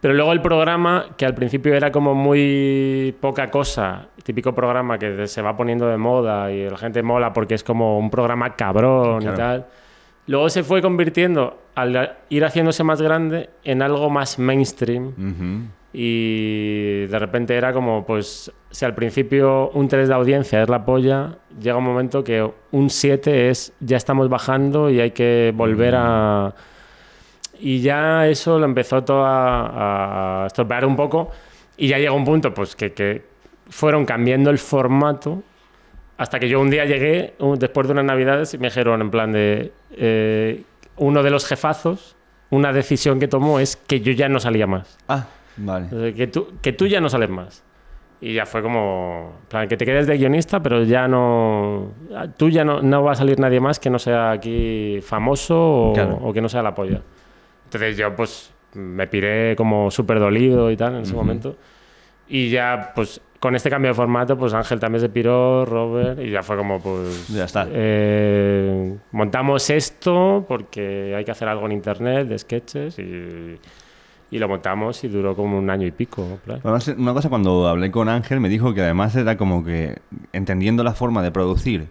Pero luego el programa, que al principio era como muy poca cosa, típico programa que se va poniendo de moda y la gente mola porque es como un programa cabrón Claro. y tal. Luego se fue convirtiendo, al ir haciéndose más grande, en algo más mainstream. Y de repente era como, pues, si al principio un 3 de audiencia es la polla, llega un momento que un 7 es ya estamos bajando y hay que volver a... Y ya eso lo empezó todo a, a estropear un poco y ya llegó un punto, pues, que, que fueron cambiando el formato hasta que yo un día llegué, un- después de unas navidades, y me dijeron en plan de... eh, uno de los jefazos, una decisión que tomó es que yo ya no salía más. Ah, vale. Que tú, que tú ya no sales más. Y ya fue como, plan, que te quedes de guionista, pero ya no... Tú ya no, no va a salir nadie más que no sea aquí famoso o, Claro. o que no sea la polla. Entonces yo pues me piré como súper dolido y tal en ese momento. Y ya pues con este cambio de formato pues Ángel también se piró, Robert, y ya fue como pues... Ya está. eh, montamos esto porque hay que hacer algo en internet de sketches y, y lo montamos y duró como un año y pico. Además, una cosa, cuando hablé con Ángel, me dijo que además era como que, entendiendo la forma de producir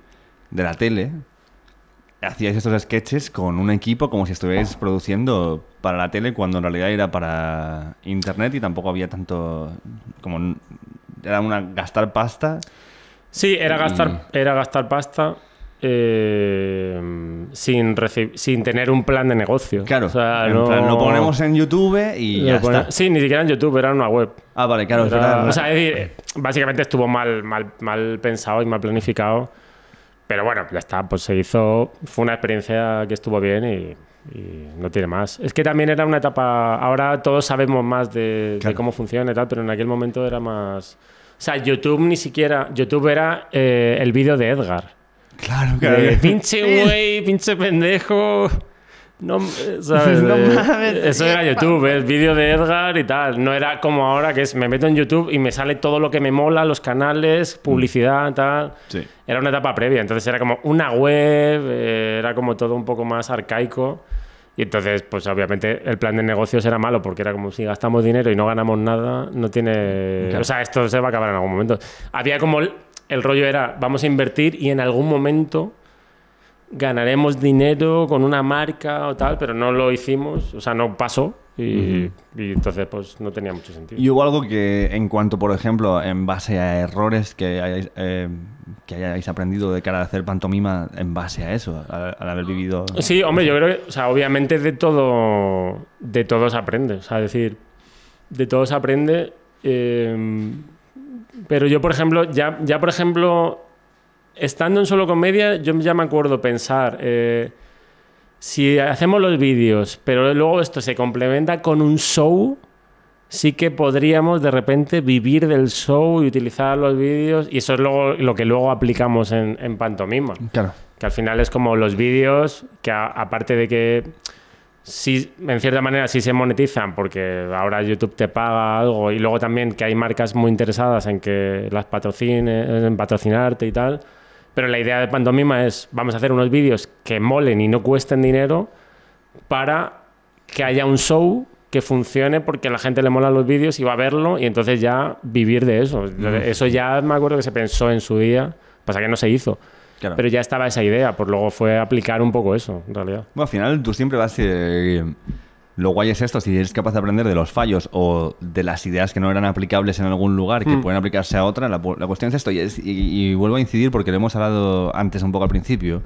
de la tele, hacíais estos sketches con un equipo como si estuvierais produciendo para la tele cuando en realidad era para internet y tampoco había tanto como era una gastar pasta Sí, era gastar, era gastar pasta eh, sin, sin tener un plan de negocio. claro O sea, en no- plan, lo ponemos en YouTube y lo ya pone- está Sí, ni siquiera en YouTube, era en una web. ah vale claro Era- verdad, o sea, es decir, básicamente estuvo mal, mal, mal pensado y mal planificado. Pero bueno, ya está, pues se hizo. Fue una experiencia que estuvo bien y, y no tiene más. Es que también era una etapa. Ahora todos sabemos más de, de Claro. cómo funciona y tal, pero en aquel momento era más. O sea, YouTube ni siquiera. YouTube era eh, el vídeo de Edgar. Claro claro De pinche güey, pinche pendejo. No, eh, ¿sabes? No De- mames, eso era YouTube, el vídeo de Edgar y tal. No era como ahora que es me meto en YouTube y me sale todo lo que me mola, los canales, publicidad, tal. sí Era una etapa previa, entonces era como una web, eh, era como todo un poco más arcaico. Y entonces, pues obviamente el plan de negocios era malo porque era como si gastamos dinero y no ganamos nada, no tiene... Claro. O sea, esto se va a acabar en algún momento. Había como el, rollo era, vamos a invertir y en algún momento ganaremos dinero con una marca o tal, pero no lo hicimos, o sea, no pasó y, y entonces pues no tenía mucho sentido. ¿Y hubo algo que, en cuanto, por ejemplo, en base a errores que hayáis, eh, que hayáis aprendido de cara a hacer pantomima en base a eso, al, al haber vivido... Sí, hombre, yo creo que, o sea, obviamente de todo, de todo se aprende, o sea, decir, de todo se aprende, eh, pero yo, por ejemplo, ya, ya, por ejemplo, estando en solo comedia, yo ya me acuerdo pensar, eh, si hacemos los vídeos, pero luego esto se complementa con un show, sí que podríamos de repente vivir del show y utilizar los vídeos, y eso es luego, lo que luego aplicamos en, en pantomima. Claro. Que al final es como los vídeos, que a- aparte de que sí, en cierta manera sí se monetizan, porque ahora YouTube te paga algo, y luego también que hay marcas muy interesadas en que las patrocine, en patrocinarte y tal. Pero la idea de pantomima es, vamos a hacer unos vídeos que molen y no cuesten dinero para que haya un show que funcione porque a la gente le mola los vídeos y va a verlo y entonces ya vivir de eso. Eso ya me acuerdo que se pensó en su día, pasa que no se hizo. Claro. Pero ya estaba esa idea, pues luego fue aplicar un poco eso, en realidad. Bueno, al final tú siempre vas... eh, lo guay es esto, si eres capaz de aprender de los fallos o de las ideas que no eran aplicables en algún lugar que pueden aplicarse a otra, la, cuestión es esto, y, es- y- y vuelvo a incidir porque lo hemos hablado antes un poco al principio,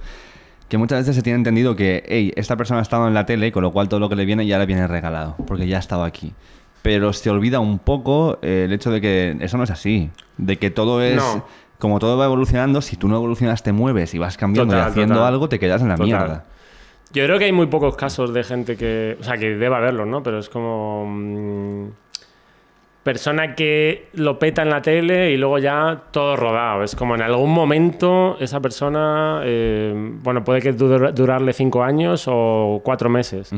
que muchas veces se tiene entendido que, hey, esta persona ha estado en la tele, con lo cual todo lo que le viene ya le viene regalado, porque ya ha estado aquí. Pero se olvida un poco eh, el hecho de que eso no es así, de que todo es... No. Como todo va evolucionando, si tú no evolucionas, te mueves y vas cambiando y haciendo total. algo, te quedas en la Total. mierda. Yo creo que hay muy pocos casos de gente que. O sea, que deba haberlos, ¿no? Pero es como. mm, persona que lo peta en la tele y luego ya todo rodado. Es como en algún momento esa persona, eh, bueno, puede que dur- durarle cinco años o cuatro meses,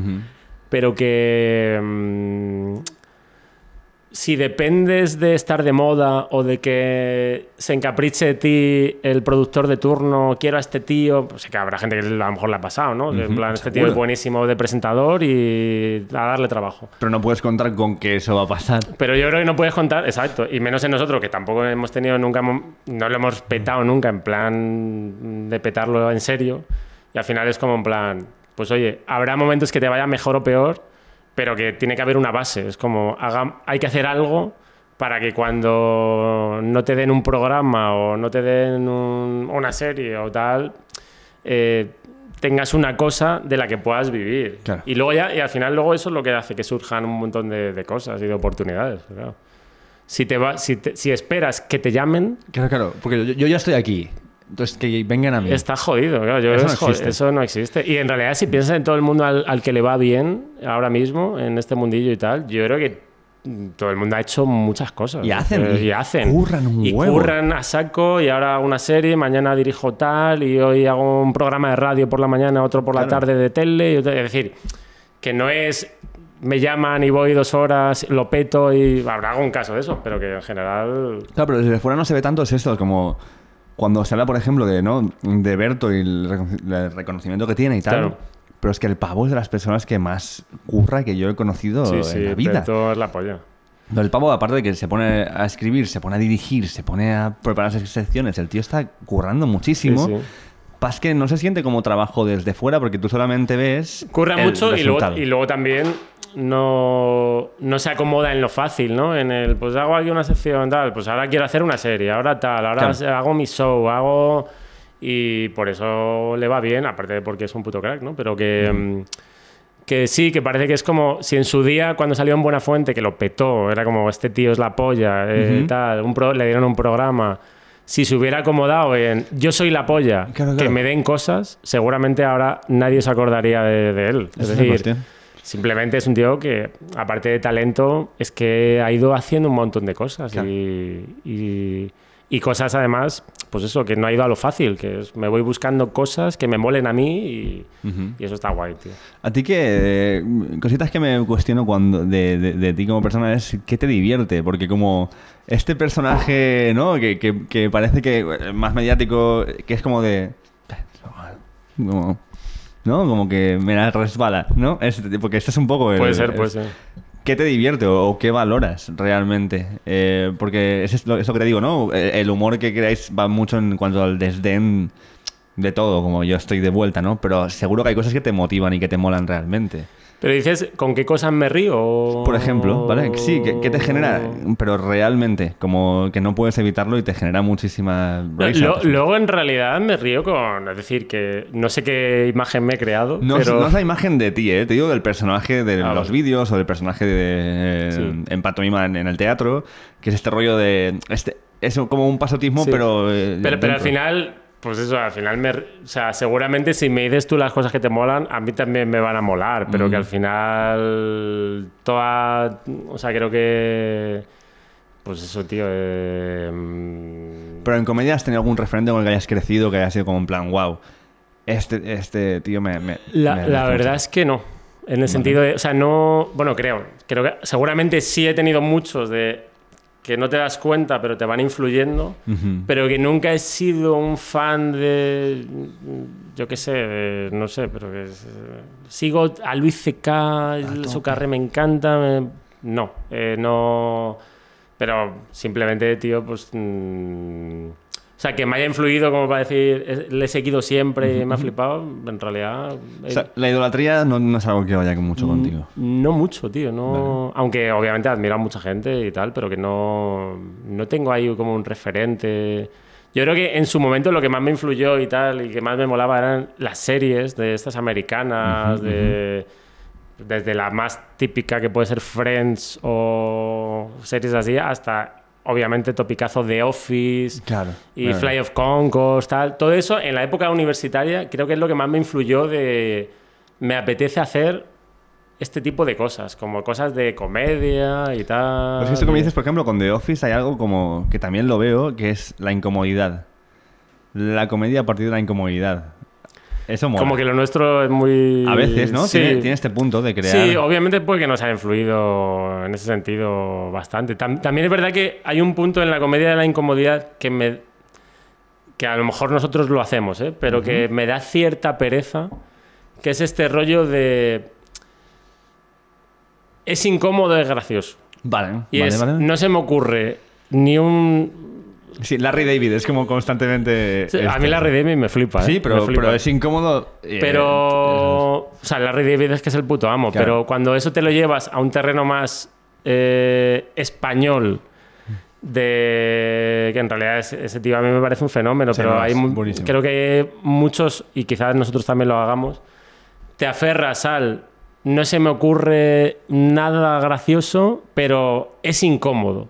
pero que mm, si dependes de estar de moda o de que se encapriche de ti el productor de turno, quiero a este tío, pues que habrá gente que a lo mejor le ha pasado, ¿no? Que en plan, este tío seguro. es buenísimo de presentador y a darle trabajo. Pero no puedes contar con que eso va a pasar. Pero yo creo que no puedes contar, exacto, y menos en nosotros, que tampoco hemos tenido nunca, no lo hemos petado nunca, en plan de petarlo en serio. Y al final es como en plan, pues oye, habrá momentos que te vaya mejor o peor, pero que tiene que haber una base. Es como, haga- hay que hacer algo para que cuando no te den un programa o no te den un- una serie o tal, eh, tengas una cosa de la que puedas vivir. Claro. Y luego ya, y al final luego eso es lo que hace que surjan un montón de, de cosas y de oportunidades. claro. Si, te va, si, te- si esperas que te llamen, Claro, claro, porque yo, yo ya estoy aquí. Entonces, que vengan a mí. está jodido. claro, yo Eso es no existe. eso no existe. Y en realidad, si piensas en todo el mundo al, al que le va bien ahora mismo, en este mundillo y tal, yo creo que mm, todo el mundo ha hecho muchas cosas. Y hacen, Eh, y y hacen. curran un y huevo. curran a saco y ahora una serie, mañana dirijo tal y hoy hago un programa de radio por la mañana, otro por la Claro. tarde de tele. y otro- es decir, que no es me llaman y voy dos horas, lo peto y habrá algún caso de eso, pero que en general Claro, pero desde fuera no se ve tanto es esto, como cuando se habla, por ejemplo, de, ¿no? de Berto y el, recono- el reconocimiento que tiene y tal. Claro. Pero es que el pavo es de las personas que más curra que yo he conocido sí, en sí, la vida. Peto es la polla. Pero el pavo, aparte de que se pone a escribir, se pone a dirigir, se pone a preparar secciones, el tío está currando muchísimo. Sí, sí. Pasa que no se siente como trabajo desde fuera porque tú solamente ves. Curra el mucho y luego, y luego también no, no se acomoda en lo fácil, ¿no? En el, pues hago aquí una sección tal, pues ahora quiero hacer una serie, ahora tal, ahora Claro. hago mi show, hago... Y por eso le va bien, aparte de porque es un puto crack, ¿no? Pero que... mm, Que sí, que parece que es como si en su día, cuando salió en Buena Fuente, que lo petó, era como este tío es la polla, eh, tal, un pro- le dieron un programa. Si se hubiera acomodado en yo soy la polla, Claro, que me den cosas, seguramente ahora nadie se acordaría de, de él. Es decir, cuestión. simplemente es un tío que, aparte de talento, es que ha ido haciendo un montón de cosas. Claro. Y, y- y cosas además, pues eso, que no ha ido a lo fácil, que es, me voy buscando cosas que me molen a mí y, eso está guay, tío. A ti que eh, cositas que me cuestiono cuando de, de- de ti como persona es qué te divierte, porque como este personaje, ¿no? Que, que- que parece que eh, más mediático, que es como de, como, ¿no? Como que me la resbala, ¿no? Es- porque este es un poco el- Puede ser, puede ser. ¿Qué te divierte o, qué valoras realmente? Eh, porque es lo- eso que te digo, ¿no? El, el humor que creáis va mucho en cuanto al desdén de todo, como yo estoy de vuelta, ¿no? Pero seguro que hay cosas que te motivan y que te molan realmente. Pero dices, ¿con qué cosas me río? Por ejemplo, ¿vale? Sí, ¿qué, qué te genera? Pero realmente, como que no puedes evitarlo y te genera muchísima. Lo- luego en realidad me río con... Es decir, que no sé qué imagen me he creado, No, es- pero... no es la imagen de ti, ¿eh? Te digo del personaje de Ah, los vídeos o del personaje de, Sí. en pantomima en, en el teatro, que es este rollo de... Este, es como un pasotismo, Sí. pero... eh, Pero, pero al final, pues eso, al final me... O sea, seguramente si me dices tú las cosas que te molan, a mí también me van a molar, pero Mm. que al final toda... O sea, creo que... Pues eso, tío. eh, mm, Pero en comedia has tenido algún referente con el que hayas crecido, que haya sido como en plan, wow, este, este tío me... me- La, me- la verdad es que no. En el sentido de. O sea, no. Bueno, creo. Creo que seguramente sí he tenido muchos de que no te das cuenta, pero te van influyendo. Pero que nunca he sido un fan de. Yo qué sé, de- no sé, pero que. es, sigo a Luis C.K., su carrera me encanta. me- no, eh, no. Pero simplemente, tío, pues. mm, o sea, que me haya influido como para decir, "Es- le he seguido siempre y me ha flipado, en realidad... O eh, sea, la idolatría no, no es algo que vaya mucho Mm. contigo. no mucho, tío. No... Aunque obviamente admiro a mucha gente y tal, pero que no, no tengo ahí como un referente. Yo creo que en su momento lo que más me influyó y tal, y que más me molaba eran las series de estas americanas, de, desde la más típica que puede ser Friends o series así, hasta obviamente topicazo de Office. Claro. Y claro. Fly of Concourse, tal. Todo eso en la época universitaria creo que es lo que más me influyó de... Me apetece hacer este tipo de cosas, como cosas de comedia y tal. Pues esto que me dices, por ejemplo, con The Office hay algo como que también lo veo, que es la incomodidad. La comedia a partir de la incomodidad. Eso mola. Como que lo nuestro es muy... A veces, ¿no? Sí. Tiene, tiene este punto de crear... Sí, obviamente puede que nos haya influido en ese sentido bastante. Tam- también es verdad que hay un punto en la comedia de la incomodidad que me... que a lo mejor nosotros lo hacemos, ¿eh? Pero que me da cierta pereza, que es este rollo de... Es incómodo, es gracioso. Vale, Y vale, es- vale. no se me ocurre ni un... Sí, Larry David es como constantemente... A mí Larry David me flipa, ¿eh? Sí, Me pero, flipa. pero es incómodo... eh, Pero. O sea, Larry David es que es el puto amo. Claro. Pero cuando eso te lo llevas a un terreno más eh, español, de. que en realidad es- ese tío a mí me parece un fenómeno, Sí, pero no, hay buenísimo. creo que muchos, y quizás nosotros también lo hagamos, te aferras al. No se me ocurre nada gracioso, pero es incómodo.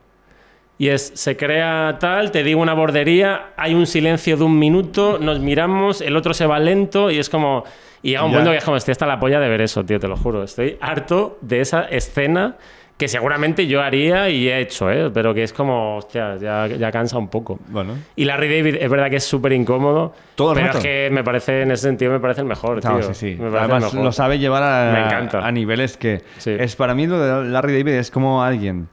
Y es, se crea tal, te digo una bordería, hay un silencio de un minuto, nos miramos, el otro se va lento y es como... Y llega un punto que es como, estoy hasta la polla de ver eso, tío, te lo juro. Estoy harto de esa escena que seguramente yo haría y he hecho, ¿eh? Pero que es como, hostia, ya, ya cansa un poco. Bueno, Y Larry David es verdad que es súper incómodo, Todo pero rato. es que me parece, en ese sentido, me parece el mejor, Claro, tío. sí, sí. Me Además, mejor. lo sabe llevar a, a niveles que... Sí. Es para mí lo de Larry David es como alguien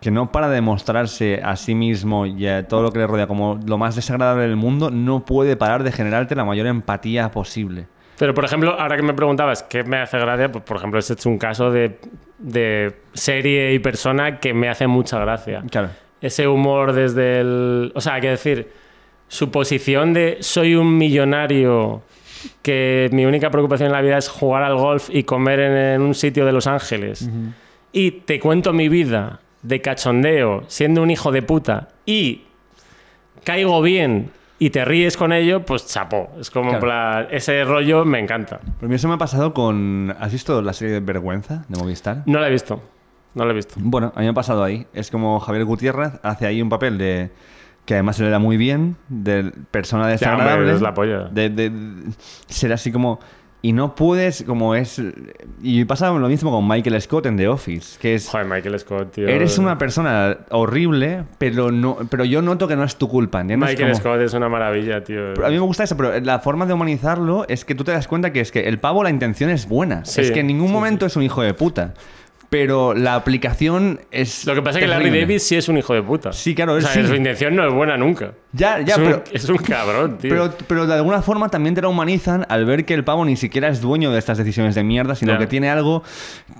que no para de mostrarse a sí mismo y a todo lo que le rodea como lo más desagradable del mundo, no puede parar de generarte la mayor empatía posible. Pero, por ejemplo, ahora que me preguntabas qué me hace gracia, pues, por ejemplo, este es un caso de, de serie y persona que me hace mucha gracia. Claro. Ese humor desde el... O sea, hay que decir, su posición de soy un millonario que mi única preocupación en la vida es jugar al golf y comer en, en un sitio de Los Ángeles. Y te cuento mi vida de cachondeo, siendo un hijo de puta, y caigo bien y te ríes con ello, pues chapó. Es como en Claro. plan, ese rollo me encanta. Pero a mí eso me ha pasado con... ¿Has visto la serie de Vergüenza de Movistar? No la he visto. No la he visto. Bueno, a mí me ha pasado ahí. Es como Javier Gutiérrez hace ahí un papel de que además se le da muy bien, de persona desagradable. hombre, es la polla. De, de- de ser así como... Y no puedes, como es... Y pasa lo mismo con Michael Scott en The Office, que es... Joder, Michael Scott, tío. Eres una persona horrible, pero no, pero yo noto que no es tu culpa, ¿entiendes? Michael Como- Scott es una maravilla, tío. a mí me gusta eso, pero la forma de humanizarlo es que tú te das cuenta que es que el pavo la intención es buena. Sí, es que en ningún sí, momento es un hijo de puta. Pero la aplicación es. Lo que pasa es que Larry. David sí es un hijo de puta. Sí, claro, O él sea, sí. su intención no es buena nunca. Ya, ya, es, un, pero, es un cabrón, tío. pero, pero de alguna forma también te la humanizan al ver que el pavo ni siquiera es dueño de estas decisiones de mierda, sino que tiene algo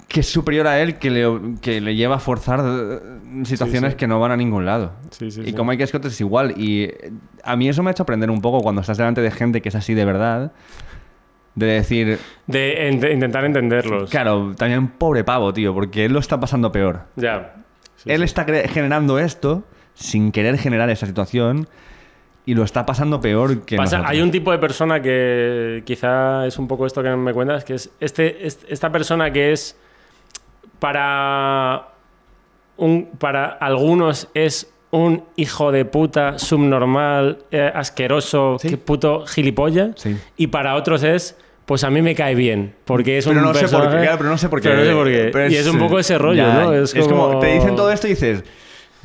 que es superior a él que le, que le lleva a forzar eh, situaciones sí. que no van a ningún lado. Y con Michael Scott es igual. Y eh, a mí eso me ha hecho aprender un poco cuando estás delante de gente que es así de verdad. De decir, De ent- intentar entenderlos. claro, también pobre pavo, tío, porque él lo está pasando peor. Ya. Sí, él sí. está generando esto sin querer generar esa situación y lo está pasando peor que Pasa- nosotros. hay un tipo de persona que quizá es un poco esto que me cuentas, que es este, est- esta persona que es para, un, para algunos es un hijo de puta subnormal, eh, asqueroso, Sí. que puto gilipollas, Sí. y para otros es pues a mí me cae bien, porque es Pero un no sé por qué, claro, pero no sé por qué. Pero no sé por qué. Pero y es un poco ese rollo, ya, ¿no? Es, como... te dicen todo esto y dices,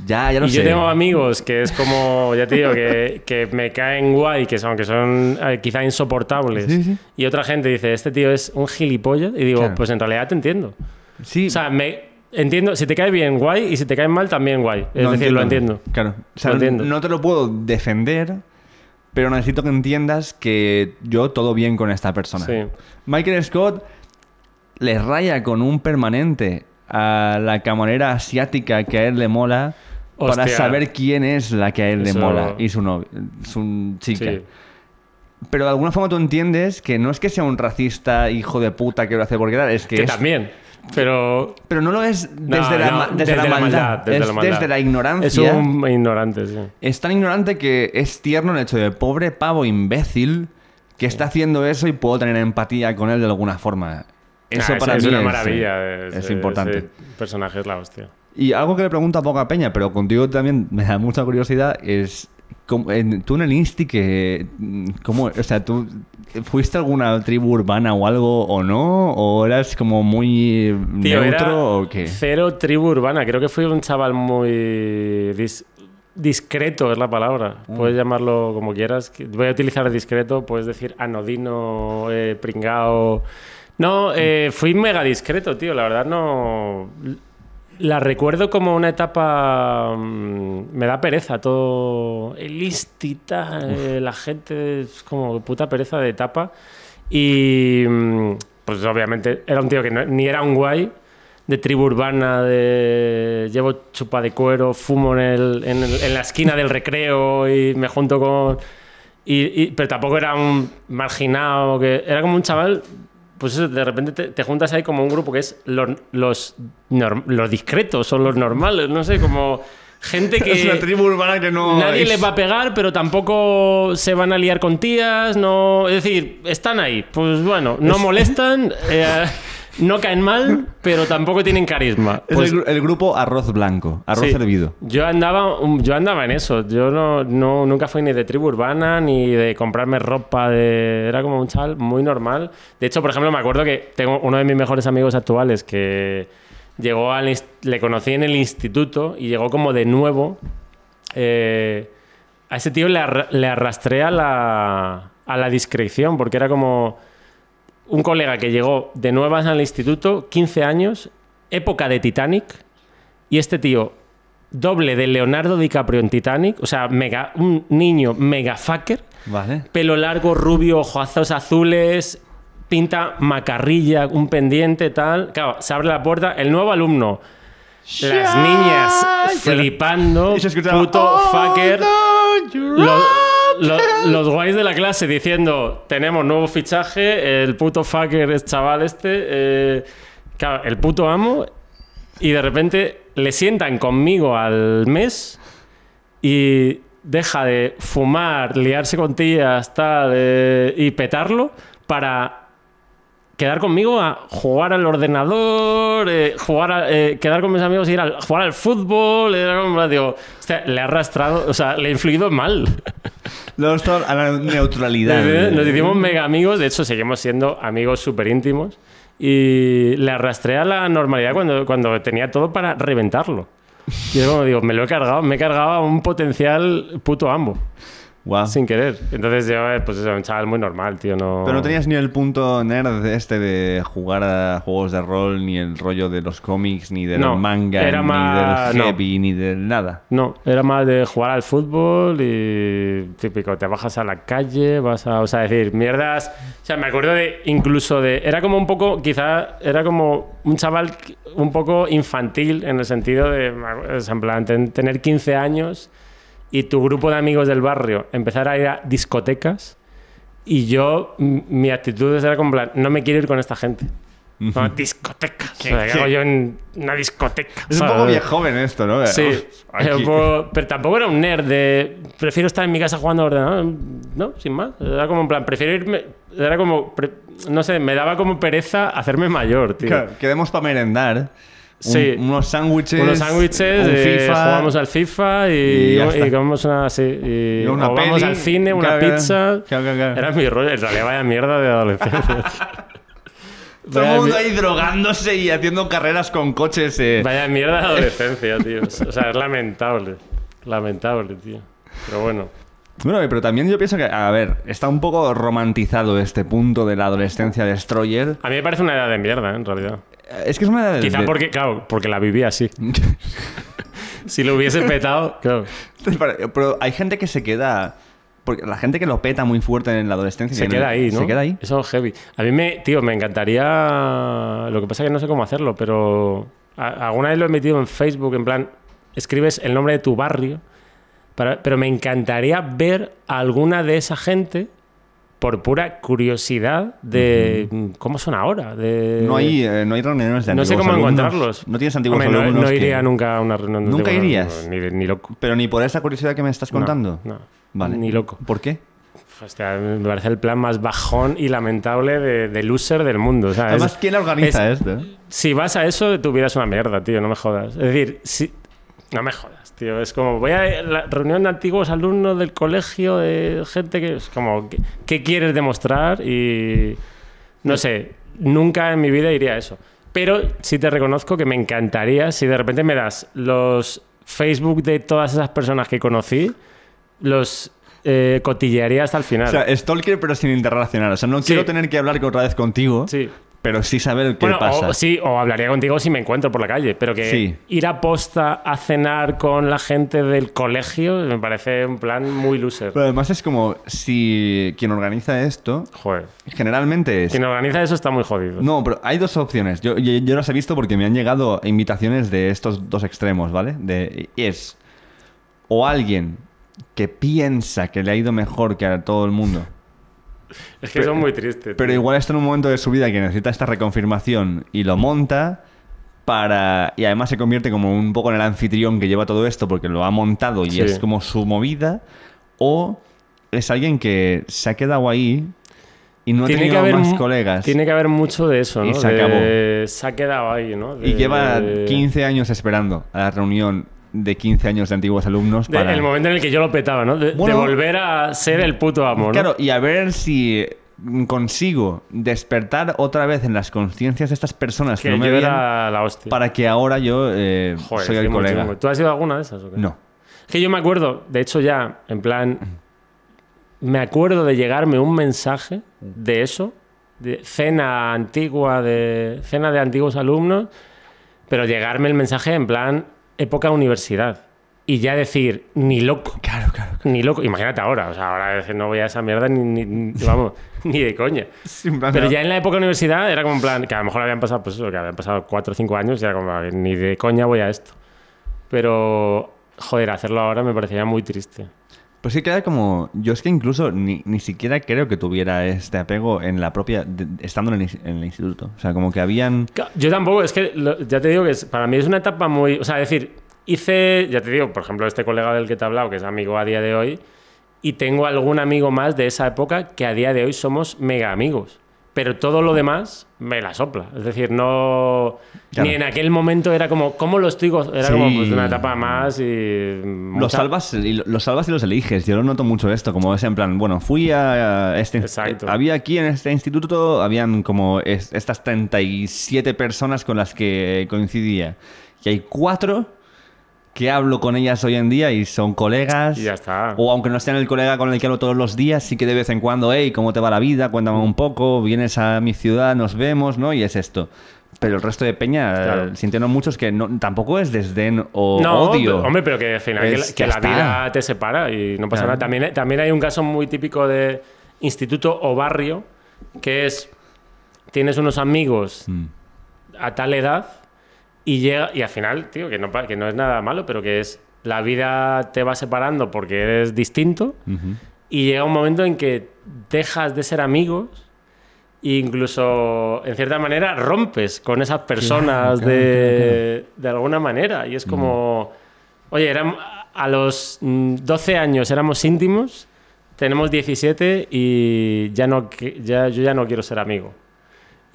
ya, ya lo y sé. yo tengo amigos que es como, ya te digo, que, que me caen guay, que son, que son eh, quizá insoportables. Sí, sí. Y otra gente dice, este tío es un gilipollas. Y digo, Claro. pues en realidad te entiendo. Sí, O sea, me entiendo, si te cae bien, guay, y si te cae mal, también guay. Es no decir, lo entiendo. Claro. O sea, Lo entiendo. no te lo puedo defender, pero necesito que entiendas que yo todo bien con esta persona. Sí. Michael Scott le raya con un permanente a la camarera asiática que a él le mola para saber quién es la que a él Eso- le mola y su novia, su chica. Sí. Pero de alguna forma tú entiendes que no es que sea un racista hijo de puta que lo hace porque tal, es que, Que es- también. Pero Pero no lo es desde, No, la, no, desde la maldad, desde es la maldad. desde la ignorancia. es un ignorante, sí. Es tan ignorante que es tierno el hecho de pobre pavo imbécil que está haciendo eso y puedo tener empatía con él de alguna forma. Eso Nah, es- para es, mí una es, maravilla. eh, ese- es importante. ese personaje es la hostia. Y algo que le pregunto a poca peña, pero contigo también me da mucha curiosidad, es ¿cómo- en- tú en el Insti que... ¿Cómo? O sea, ¿tú fuiste a alguna tribu urbana o algo o no? ¿O eras como muy Tío, neutro o qué? cero tribu urbana. Creo que fui un chaval muy dis- discreto, es la palabra. Mm. Puedes llamarlo como quieras. Voy a utilizar discreto, puedes decir anodino, eh, pringao. No, eh, fui mega discreto, tío. La verdad no... La recuerdo como una etapa... mm, me da pereza todo... El istita, eh, la gente... Es como puta pereza de etapa. Y... mm, Pues obviamente era un tío que no- ni era un guay de tribu urbana, de llevo chupa de cuero, fumo en, el- en el- en la esquina del recreo y me junto con... y- y- pero tampoco era un marginado, que era como un chaval, pues eso, de repente te, te juntas ahí como un grupo que es los, los, los discretos o los normales, no sé, como gente que... Es una tribu urbana que no... Nadie es- les va a pegar, pero tampoco se van a liar con tías, no... Es decir, están ahí. Pues bueno, no molestan, eh, no caen mal, pero tampoco tienen carisma. Es Pues el, gru- el grupo arroz blanco, arroz Sí. hervido. Yo andaba, um, yo andaba en eso. Yo no, no- nunca fui ni de tribu urbana ni de comprarme ropa. De... Era como un chaval muy normal. De hecho, por ejemplo, me acuerdo que tengo uno de mis mejores amigos actuales que llegó al le conocí en el instituto y llegó como de nuevo. Eh, a ese tío le, le arrastré a la, a la discreción porque era como un colega que llegó de nuevas al instituto, 15 años, época de Titanic, y este tío, doble de Leonardo DiCaprio en Titanic, o sea, mega, un niño mega fucker, Vale. pelo largo, rubio, ojazos azules, pinta macarrilla, un pendiente, tal. Claro, se abre la puerta, el nuevo alumno. Las niñas flipando, puto "Oh, fucker. Los, up". lo- los guays de la clase diciendo, tenemos nuevo fichaje, el puto fucker es chaval este, eh, claro, el puto amo, y de repente le sientan conmigo al mes y deja de fumar, liarse con tías, tal, eh, y petarlo para quedar conmigo a jugar al ordenador, eh, jugar a- eh, quedar con mis amigos y ir a jugar al fútbol. Era como, digo, hostia, le ha arrastrado, o sea, le ha influido mal. Esto a la neutralidad. Nos hicimos mega amigos, de hecho seguimos siendo amigos súper íntimos. Y le arrastré a la normalidad cuando, cuando tenía todo para reventarlo. Y yo como digo, me lo he cargado, me he cargado a un potencial puto amo, Sin querer. Entonces yo, eh, pues eso, un chaval muy normal, tío, no... Pero no tenías ni el punto nerd de este de jugar a juegos de rol, ni el rollo de los cómics, ni del No, manga, era ni más- del no. heavy, ni del nada. No, era más de jugar al fútbol y típico, te bajas a la calle, vas a, o sea, decir, mierdas, o sea, me acuerdo de incluso de, era como un poco, quizá, era como un chaval un poco infantil en el sentido de, o sea, en plan, ten- tener 15 años y tu grupo de amigos del barrio empezar a ir a discotecas y yo, mi actitud era como, plan, no me quiero ir con esta gente. No, discotecas. O sea, ¿qué qué- hago yo en una discoteca? Es un poco viejo joven esto, ¿no? Sí, Uf, poco- pero tampoco era un nerd de prefiero estar en mi casa jugando ordenador, no, sin más. Era como en plan, prefiero irme, era como, pre- no sé, me daba como pereza hacerme mayor, tío. Claro, quedemos para merendar. Un- Sí. unos sándwiches. Unos sándwiches, un eh, jugamos al FIFA y, comemos una, sí, y, Y una o vamos al cine, una Claro, pizza. Claro, claro, claro. Era mi rollo, en realidad vaya mierda de adolescencia. Todo el mundo ahí drogándose y haciendo carreras con coches. eh. Vaya mierda de adolescencia, tío. O sea, es lamentable. Lamentable, tío. Pero bueno. Bueno, pero también yo pienso que, a ver, está un poco romantizado este punto de la adolescencia destroyer. A mí me parece una edad de mierda, ¿eh? en realidad. Eh, Es que es una edad de- Quizá de- porque, claro, porque la viví así. si lo hubiese petado, claro. Pero hay gente que se queda... Porque la gente que lo peta muy fuerte en la adolescencia... Se que queda ahí, ¿no? Se queda ahí. Eso es heavy. A mí me, tío, me encantaría. Lo que pasa es que no sé cómo hacerlo, pero alguna vez lo he metido en Facebook, en plan, escribes el nombre de tu barrio, para- pero me encantaría ver a alguna de esa gente por pura curiosidad de mm, cómo son ahora. De... No hay, eh, no hay reuniones de No antiguos sé cómo alumnos. encontrarlos. No tienes antiguos Hombre, no- alumnos No, que- iría nunca a una reunión de ¿Nunca antiguos irías? alumnos, Ni, ni loco. Pero ni por esa curiosidad que me estás No, contando. No, Vale. Ni loco. ¿Por qué? Hostia, me parece el plan más bajón y lamentable de, de loser del mundo. Además, ¿quién organiza es- esto? Si vas a eso, tu vida es una mierda, tío, no me jodas. Es decir, si, No me jodas, tío. Es como, voy a la reunión de antiguos alumnos del colegio, de gente que es como, ¿qué, qué quieres demostrar? Y no sé, nunca en mi vida iría a eso. Pero sí te reconozco que me encantaría si de repente me das los Facebook de todas esas personas que conocí, los eh, cotillearía hasta el final. O sea, Stalker pero sin interrelacionar. O sea, no Sí. quiero tener que hablar otra vez contigo, sí. Pero sí saber qué Bueno, pasa. o, sí, o hablaría contigo si me encuentro por la calle, pero que Sí. ir a posta a cenar con la gente del colegio me parece un plan muy loser. Pero además es como si quien organiza esto, Joder. generalmente es... Quien organiza eso está muy jodido. No, pero hay dos opciones. Yo, yo, yo las he visto porque me han llegado invitaciones de estos dos extremos, ¿vale? De, es o alguien que piensa que le ha ido mejor que a todo el mundo, es que son muy tristes. pero tío. igual está en un momento de su vida que necesita esta reconfirmación y lo monta para... Y además se convierte como un poco en el anfitrión que lleva todo esto porque lo ha montado y Sí. es como su movida. O es alguien que se ha quedado ahí y no ha tiene que tenido haber más colegas. Tiene que haber mucho de eso, ¿no? Y se De- Se ha quedado ahí, ¿no? Y De- lleva 15 años esperando a la reunión de 15 años de antiguos alumnos de- para... El momento en el que yo lo petaba, ¿no? De, volver a ser el puto amo, ¿no? Claro, y a ver si consigo despertar otra vez en las conciencias de estas personas que, que no me yo veían era la hostia. para que ahora yo eh, Joder, soy el colega. chungo. ¿Tú has ido a alguna de esas o qué? No. Es que yo me acuerdo, de hecho ya, en plan, me acuerdo de llegarme un mensaje de eso, de cena antigua, de cena de antiguos alumnos, pero llegarme el mensaje en plan época universidad. Y ya decir, ni loco, Claro, claro. ni loco. Imagínate ahora, o sea, ahora no voy a esa mierda ni, ni- vamos, ni de coña. Pero ya en la época universidad era como en plan, que a lo mejor habían pasado, pues eso, que habían pasado 4 o 5 años y era como, ni de coña voy a esto. Pero, joder, hacerlo ahora me parecería muy triste. Pues sí queda como... Yo es que incluso ni, ni siquiera creo que tuviera este apego en la propia... estando en el, instituto. O sea, como que habían... Yo tampoco, es que ya te digo que para mí es una etapa muy. O sea, decir, hice, ya te digo, por ejemplo, este colega del que te he hablado, que es amigo a día de hoy, y tengo algún amigo más de esa época que a día de hoy somos mega amigos. Pero todo lo demás me la sopla. Es decir, no. Claro. Ni en aquel momento era como, ¿cómo lo estoy goz-?" Era Sí. como pues, una etapa más y. Los mucha- salvas, y lo- los salvas y los eliges. Yo lo noto mucho esto, como es en plan, bueno, fui a este... Exacto. eh, había aquí en este instituto, habían como es- estas 37 personas con las que coincidía. Y hay cuatro que hablo con ellas hoy en día y son colegas. Y ya está. O aunque no sean el colega con el que hablo todos los días, sí que de vez en cuando, hey, ¿cómo te va la vida? Cuéntame un poco, vienes a mi ciudad, nos vemos, ¿no? Y es esto. Pero el resto de Peña, Claro. eh, sintiendo muchos que no, tampoco es desdén o no, odio. Hombre, pero que al final que Es- la, que la vida te separa y no pasa Claro. nada. También, también hay un caso muy típico de instituto o barrio, que es, tienes unos amigos Mm. a tal edad y llega y al final, tío, que no, que no es nada malo, pero que es la vida te va separando porque eres distinto y llega un momento en que dejas de ser amigos e incluso, en cierta manera, rompes con esas personas claro, de, de alguna manera. Y es como, oye, éramos, a los mm, 12 años éramos íntimos, tenemos 17 y ya no, ya, yo ya no quiero ser amigo.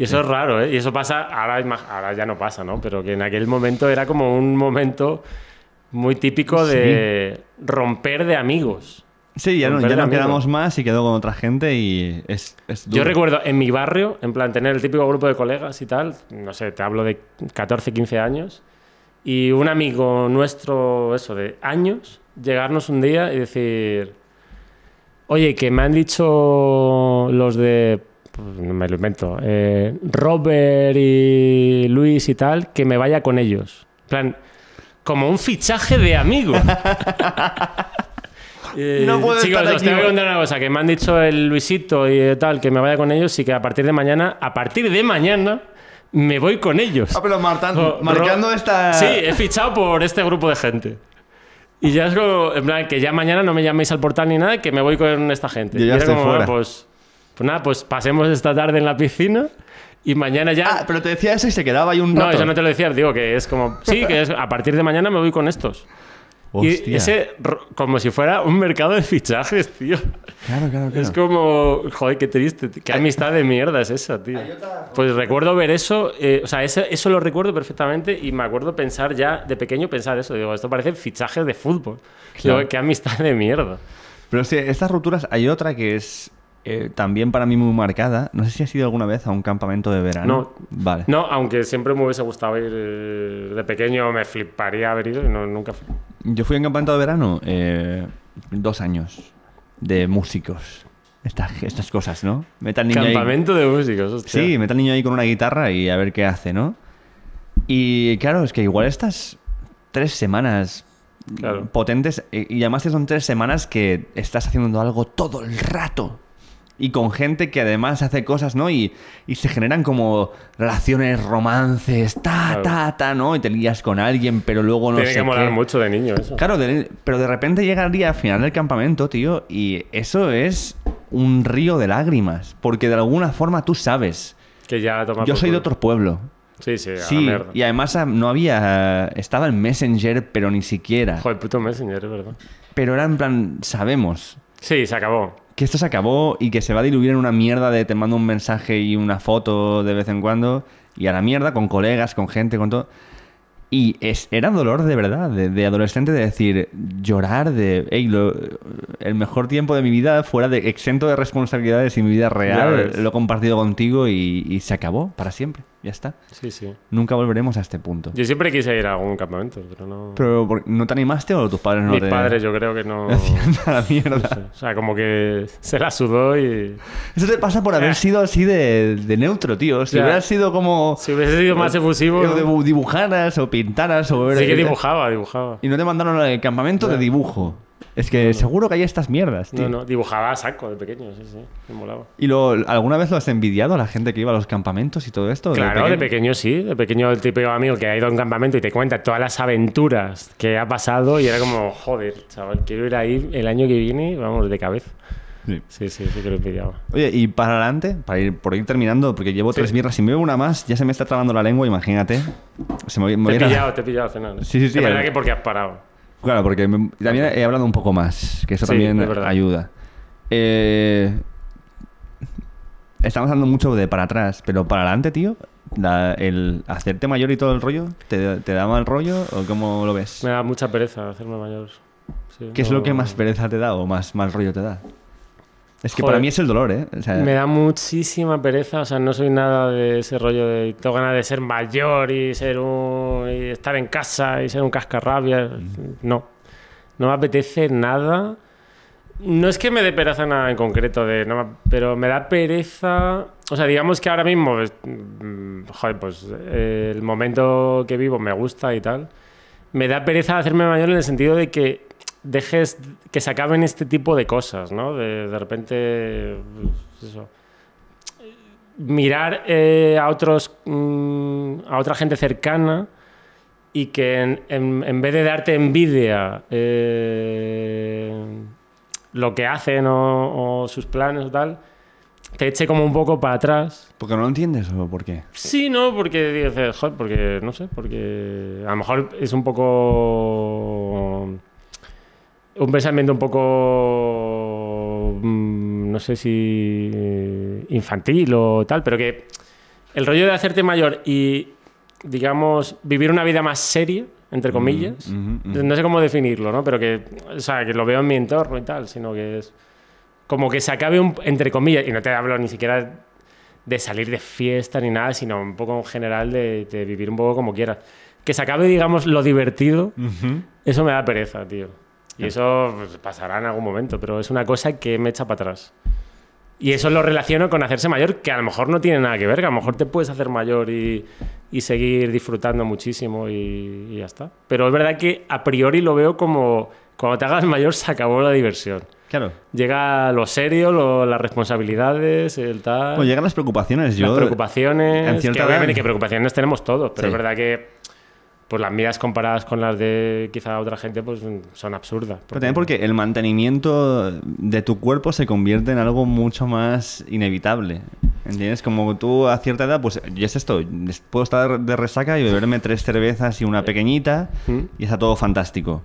Y eso es raro, ¿eh? Y eso pasa, ahora, ya no pasa, ¿no? Pero que en aquel momento era como un momento muy típico de romper de amigos. Sí, ya no, ya quedamos más y quedó con otra gente y es, es Yo recuerdo en mi barrio, en plan, tener el típico grupo de colegas y tal, no sé, te hablo de 14, 15 años, y un amigo nuestro, eso, de años, llegarnos un día y decir, oye, que me han dicho los de, no me lo invento, eh, Robert y Luis y tal, que me vaya con ellos. En plan, como un fichaje de amigo. Eh, No puedo chicos, estar os tengo que contar una cosa, que me han dicho el Luisito y tal, que me vaya con ellos y que a partir de mañana, a partir de mañana, me voy con ellos. Ah, pero martan- Jo- marcando esta... Sí, he fichado por este grupo de gente. Y ya es como, en plan, que ya mañana no me llaméis al portal ni nada, que me voy con esta gente. Yo ya Y era estoy como, fuera. "Ah, pues, pues nada, pues pasemos esta tarde en la piscina y mañana ya... Ah, pero te decía eso y se quedaba ahí un no, rato. eso no te lo decía, digo que es como, sí, que es, a partir de mañana me voy con estos. Y Hostia. ese, ro- como si fuera un mercado de fichajes, tío. Claro, claro, claro. Es como, joder, qué triste. Qué amistad de mierda es esa, tío. Pues recuerdo ver eso, eh, o sea, ese- eso lo recuerdo perfectamente y me acuerdo pensar ya de pequeño pensar eso. Digo, esto parece fichajes de fútbol. Claro. Digo, qué amistad de mierda. Pero sí, estas rupturas, hay otra que es eh, también para mí muy marcada. No sé si has ido alguna vez a un campamento de verano. No. Vale. No, aunque siempre me hubiese gustado ir eh, de pequeño, me fliparía haber ido y no, nunca fui. Yo fui a un campamento de verano eh, dos años de músicos. Estas, estas cosas, ¿no? Meta niño ahí- Campamento de músicos, hostia. Sí, mete al niño ahí con una guitarra y a ver qué hace, ¿no? Y claro, es que igual estas tres semanas Claro. potentes, y además que son tres semanas que estás haciendo algo todo el rato. Y con gente que además hace cosas, ¿no? Y, y se generan como relaciones, romances, ta, Claro. ta, ta, ¿no? Y te lías con alguien, pero luego no Tiene sé que molar qué. mucho de niño eso. Claro, de- pero de repente llega el día final del campamento, tío, y eso es un río de lágrimas. Porque de alguna forma tú sabes. Que ya toma Yo soy de otro pueblo. Sí, sí, a la Sí, mierda. y además no había. Estaba en Messenger, pero ni siquiera. Joder, puto Messenger, es verdad. Pero era en plan, sabemos Sí, se acabó. Que esto se acabó y que se va a diluir en una mierda de te mando un mensaje y una foto de vez en cuando. Y a la mierda, con colegas, con gente, con todo. Y es, era dolor de verdad, de, de adolescente, de decir, llorar de, hey, lo- el mejor tiempo de mi vida fuera de exento de responsabilidades y mi vida real, lo he compartido contigo y, y se acabó para siempre, ya está. Sí, sí. Nunca volveremos a este punto. Yo siempre quise ir a algún campamento, pero no. Pero, ¿por- ¿no te animaste o tus padres no Mis te...? padres, yo creo que no. La mierda. no sé. O sea, como que se la sudó y. Eso te pasa por haber Eh. sido así de, de neutro, tío. Si Ya. hubieras sido como... Si hubiese sido más efusivo. o dibujaras o pintaras o... Sí que dibujaba, dibujaba. Y no te mandaron al campamento de dibujo. Es que seguro que hay estas mierdas, tío. No, no, dibujaba a saco de pequeño, sí, sí. Me molaba. ¿Y lo, alguna vez lo has envidiado a la gente que iba a los campamentos y todo esto? Claro, de pequeño? pequeño sí. De pequeño el típico amigo que ha ido a un campamento y te cuenta todas las aventuras que ha pasado y era como, joder, chaval, quiero ir ahí el año que viene, vamos, de cabeza. Sí. Sí, sí, sí que lo envidiaba. Oye, y para adelante, para ir, por ir terminando, porque llevo tres birras y me bebo una más, ya se me está trabando la lengua, imagínate. Se me, me Te he a- pillado, te he pillado al final. Sí, sí, sí, Es verdad que porque has parado. Claro, porque me- también he hablado un poco más, que eso Sí, también es verdad. ayuda. Eh, estamos hablando mucho de para atrás, pero para adelante, tío, la- el hacerte mayor y todo el rollo, ¿te, te da mal rollo o cómo lo ves? Me da mucha pereza hacerme mayor. Sí, ¿Qué es no- lo que más pereza te da o más mal rollo te da? Es que Joder. para mí es el dolor, ¿eh? O sea, Me da muchísima pereza, o sea, no soy nada de ese rollo de tengo ganas de ser mayor y ser un y estar en casa y ser un cascarrabias. No, no me apetece nada. No es que me dé pereza nada en concreto, de, no me- pero me da pereza. O sea, digamos que ahora mismo, pues, mm, joder, pues eh, el momento que vivo me gusta y tal. Me da pereza hacerme mayor en el sentido de que dejes que se acaben este tipo de cosas, ¿no? De, de repente, pues, eso. Mirar eh, a otros, mm, a otra gente cercana y que en, en- en vez de darte envidia eh, lo que hacen o, o sus planes o tal, te eche como un poco para atrás. ¿Porque no lo entiendes o por qué? Sí, no, porque dices, joder, porque no sé, porque a lo mejor es un poco. Un pensamiento un poco. mm, No sé si. eh, infantil o tal, pero que el rollo de hacerte mayor y, digamos, vivir una vida más seria, entre comillas. ujú, ujú. No sé cómo definirlo, ¿no? Pero que, o sea, que lo veo en mi entorno y tal, sino que es como que se acabe un, entre comillas, y no te hablo ni siquiera de salir de fiesta ni nada, sino un poco en general de, de vivir un poco como quieras. Que se acabe, digamos, lo divertido, eso me da pereza, tío. Y eso pues, pasará en algún momento, pero es una cosa que me echa para atrás. Y eso lo relaciono con hacerse mayor, que a lo mejor no tiene nada que ver, que a lo mejor te puedes hacer mayor y, y seguir disfrutando muchísimo y, y ya está. Pero es verdad que a priori lo veo como cuando te hagas mayor se acabó la diversión. Claro. Llega lo serio, lo- las responsabilidades, el tal, Pues llegan las preocupaciones. Yo, las preocupaciones. en que cierta obviamente edad- que preocupaciones tenemos todos, pero Sí. es verdad que pues las mías comparadas con las de quizá otra gente pues son absurdas. Pero también porque el mantenimiento de tu cuerpo se convierte en algo mucho más inevitable. ¿Entiendes? Como tú a cierta edad, pues y es esto, puedo estar de resaca y beberme tres cervezas y una pequeñita ¿Mm? y está todo fantástico.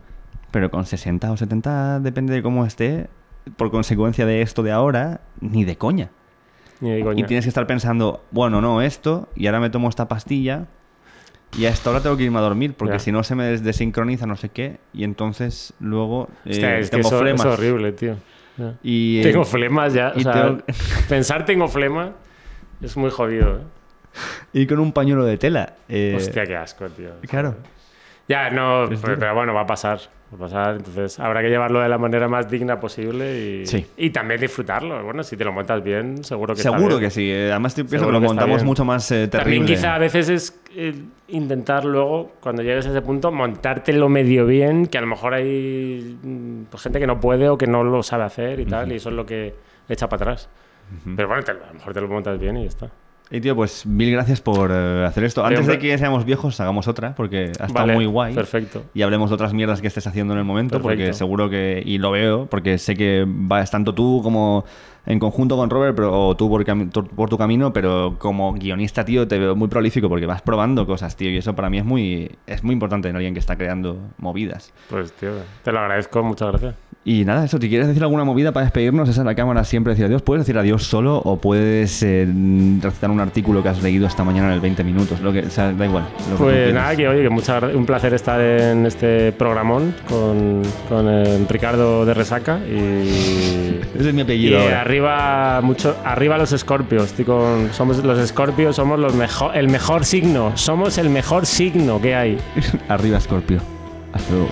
pero con 60 o 70, depende de cómo esté, por consecuencia de esto de ahora, ni de coña. Ni de Y tienes que estar pensando, bueno, no, esto, y ahora me tomo esta pastilla, y a esta hora tengo que irme a dormir, porque si no se me des- desincroniza no sé qué, y entonces luego eh, Hostia, es que tengo eso, flemas. es horrible, tío. Y, eh, Tengo flemas ya. O sea, tengo- pensar tengo flema es muy jodido. ¿eh? y con un pañuelo de tela. eh, Hostia, qué asco, tío. Claro. Ya, no, Es pero, pero bueno, va a pasar. Pasar. Entonces, habrá que llevarlo de la manera más digna posible y, Sí. y también disfrutarlo. Bueno, si te lo montas bien, seguro que está Seguro bien. que sí. eh, Además, estoy pienso que lo que está montamos mucho más eh, terrible. También quizá a veces es eh, intentar luego, cuando llegues a ese punto, montártelo medio bien, que a lo mejor hay mm, pues, gente que no puede o que no lo sabe hacer y tal, y eso es lo que echa para atrás. Pero bueno, te- a lo mejor te lo montas bien y ya está. Y tío, pues mil gracias por eh, hacer esto. Antes de que seamos viejos, hagamos otra, porque ha estado Vale, muy guay. Perfecto. Y hablemos de otras mierdas que estés haciendo en el momento, porque seguro que, y lo veo, porque sé que vas tanto tú como en conjunto con Robert, pero, o tú por, por tu camino, pero como guionista, tío, te veo muy prolífico porque vas probando cosas, tío, y eso para mí es muy, es muy importante en alguien que está creando movidas. Pues, tío, te lo agradezco, muchas gracias. Y nada, eso, si quieres decir alguna movida para despedirnos, esa es la cámara siempre decir adiós. Puedes decir adiós solo o puedes eh, recitar un artículo que has leído esta mañana en el 20 minutos, lo que, o sea, da igual. lo Pues nada, que oye, que mucha un placer estar en este programón con, con eh, Ricardo de Resaca y, Ese es mi y apellido ahora. arriba mucho arriba los escorpios. Estoy con- somos los escorpios, somos los mejor, el mejor signo, somos el mejor signo que hay. Arriba, Scorpio. Hasta luego.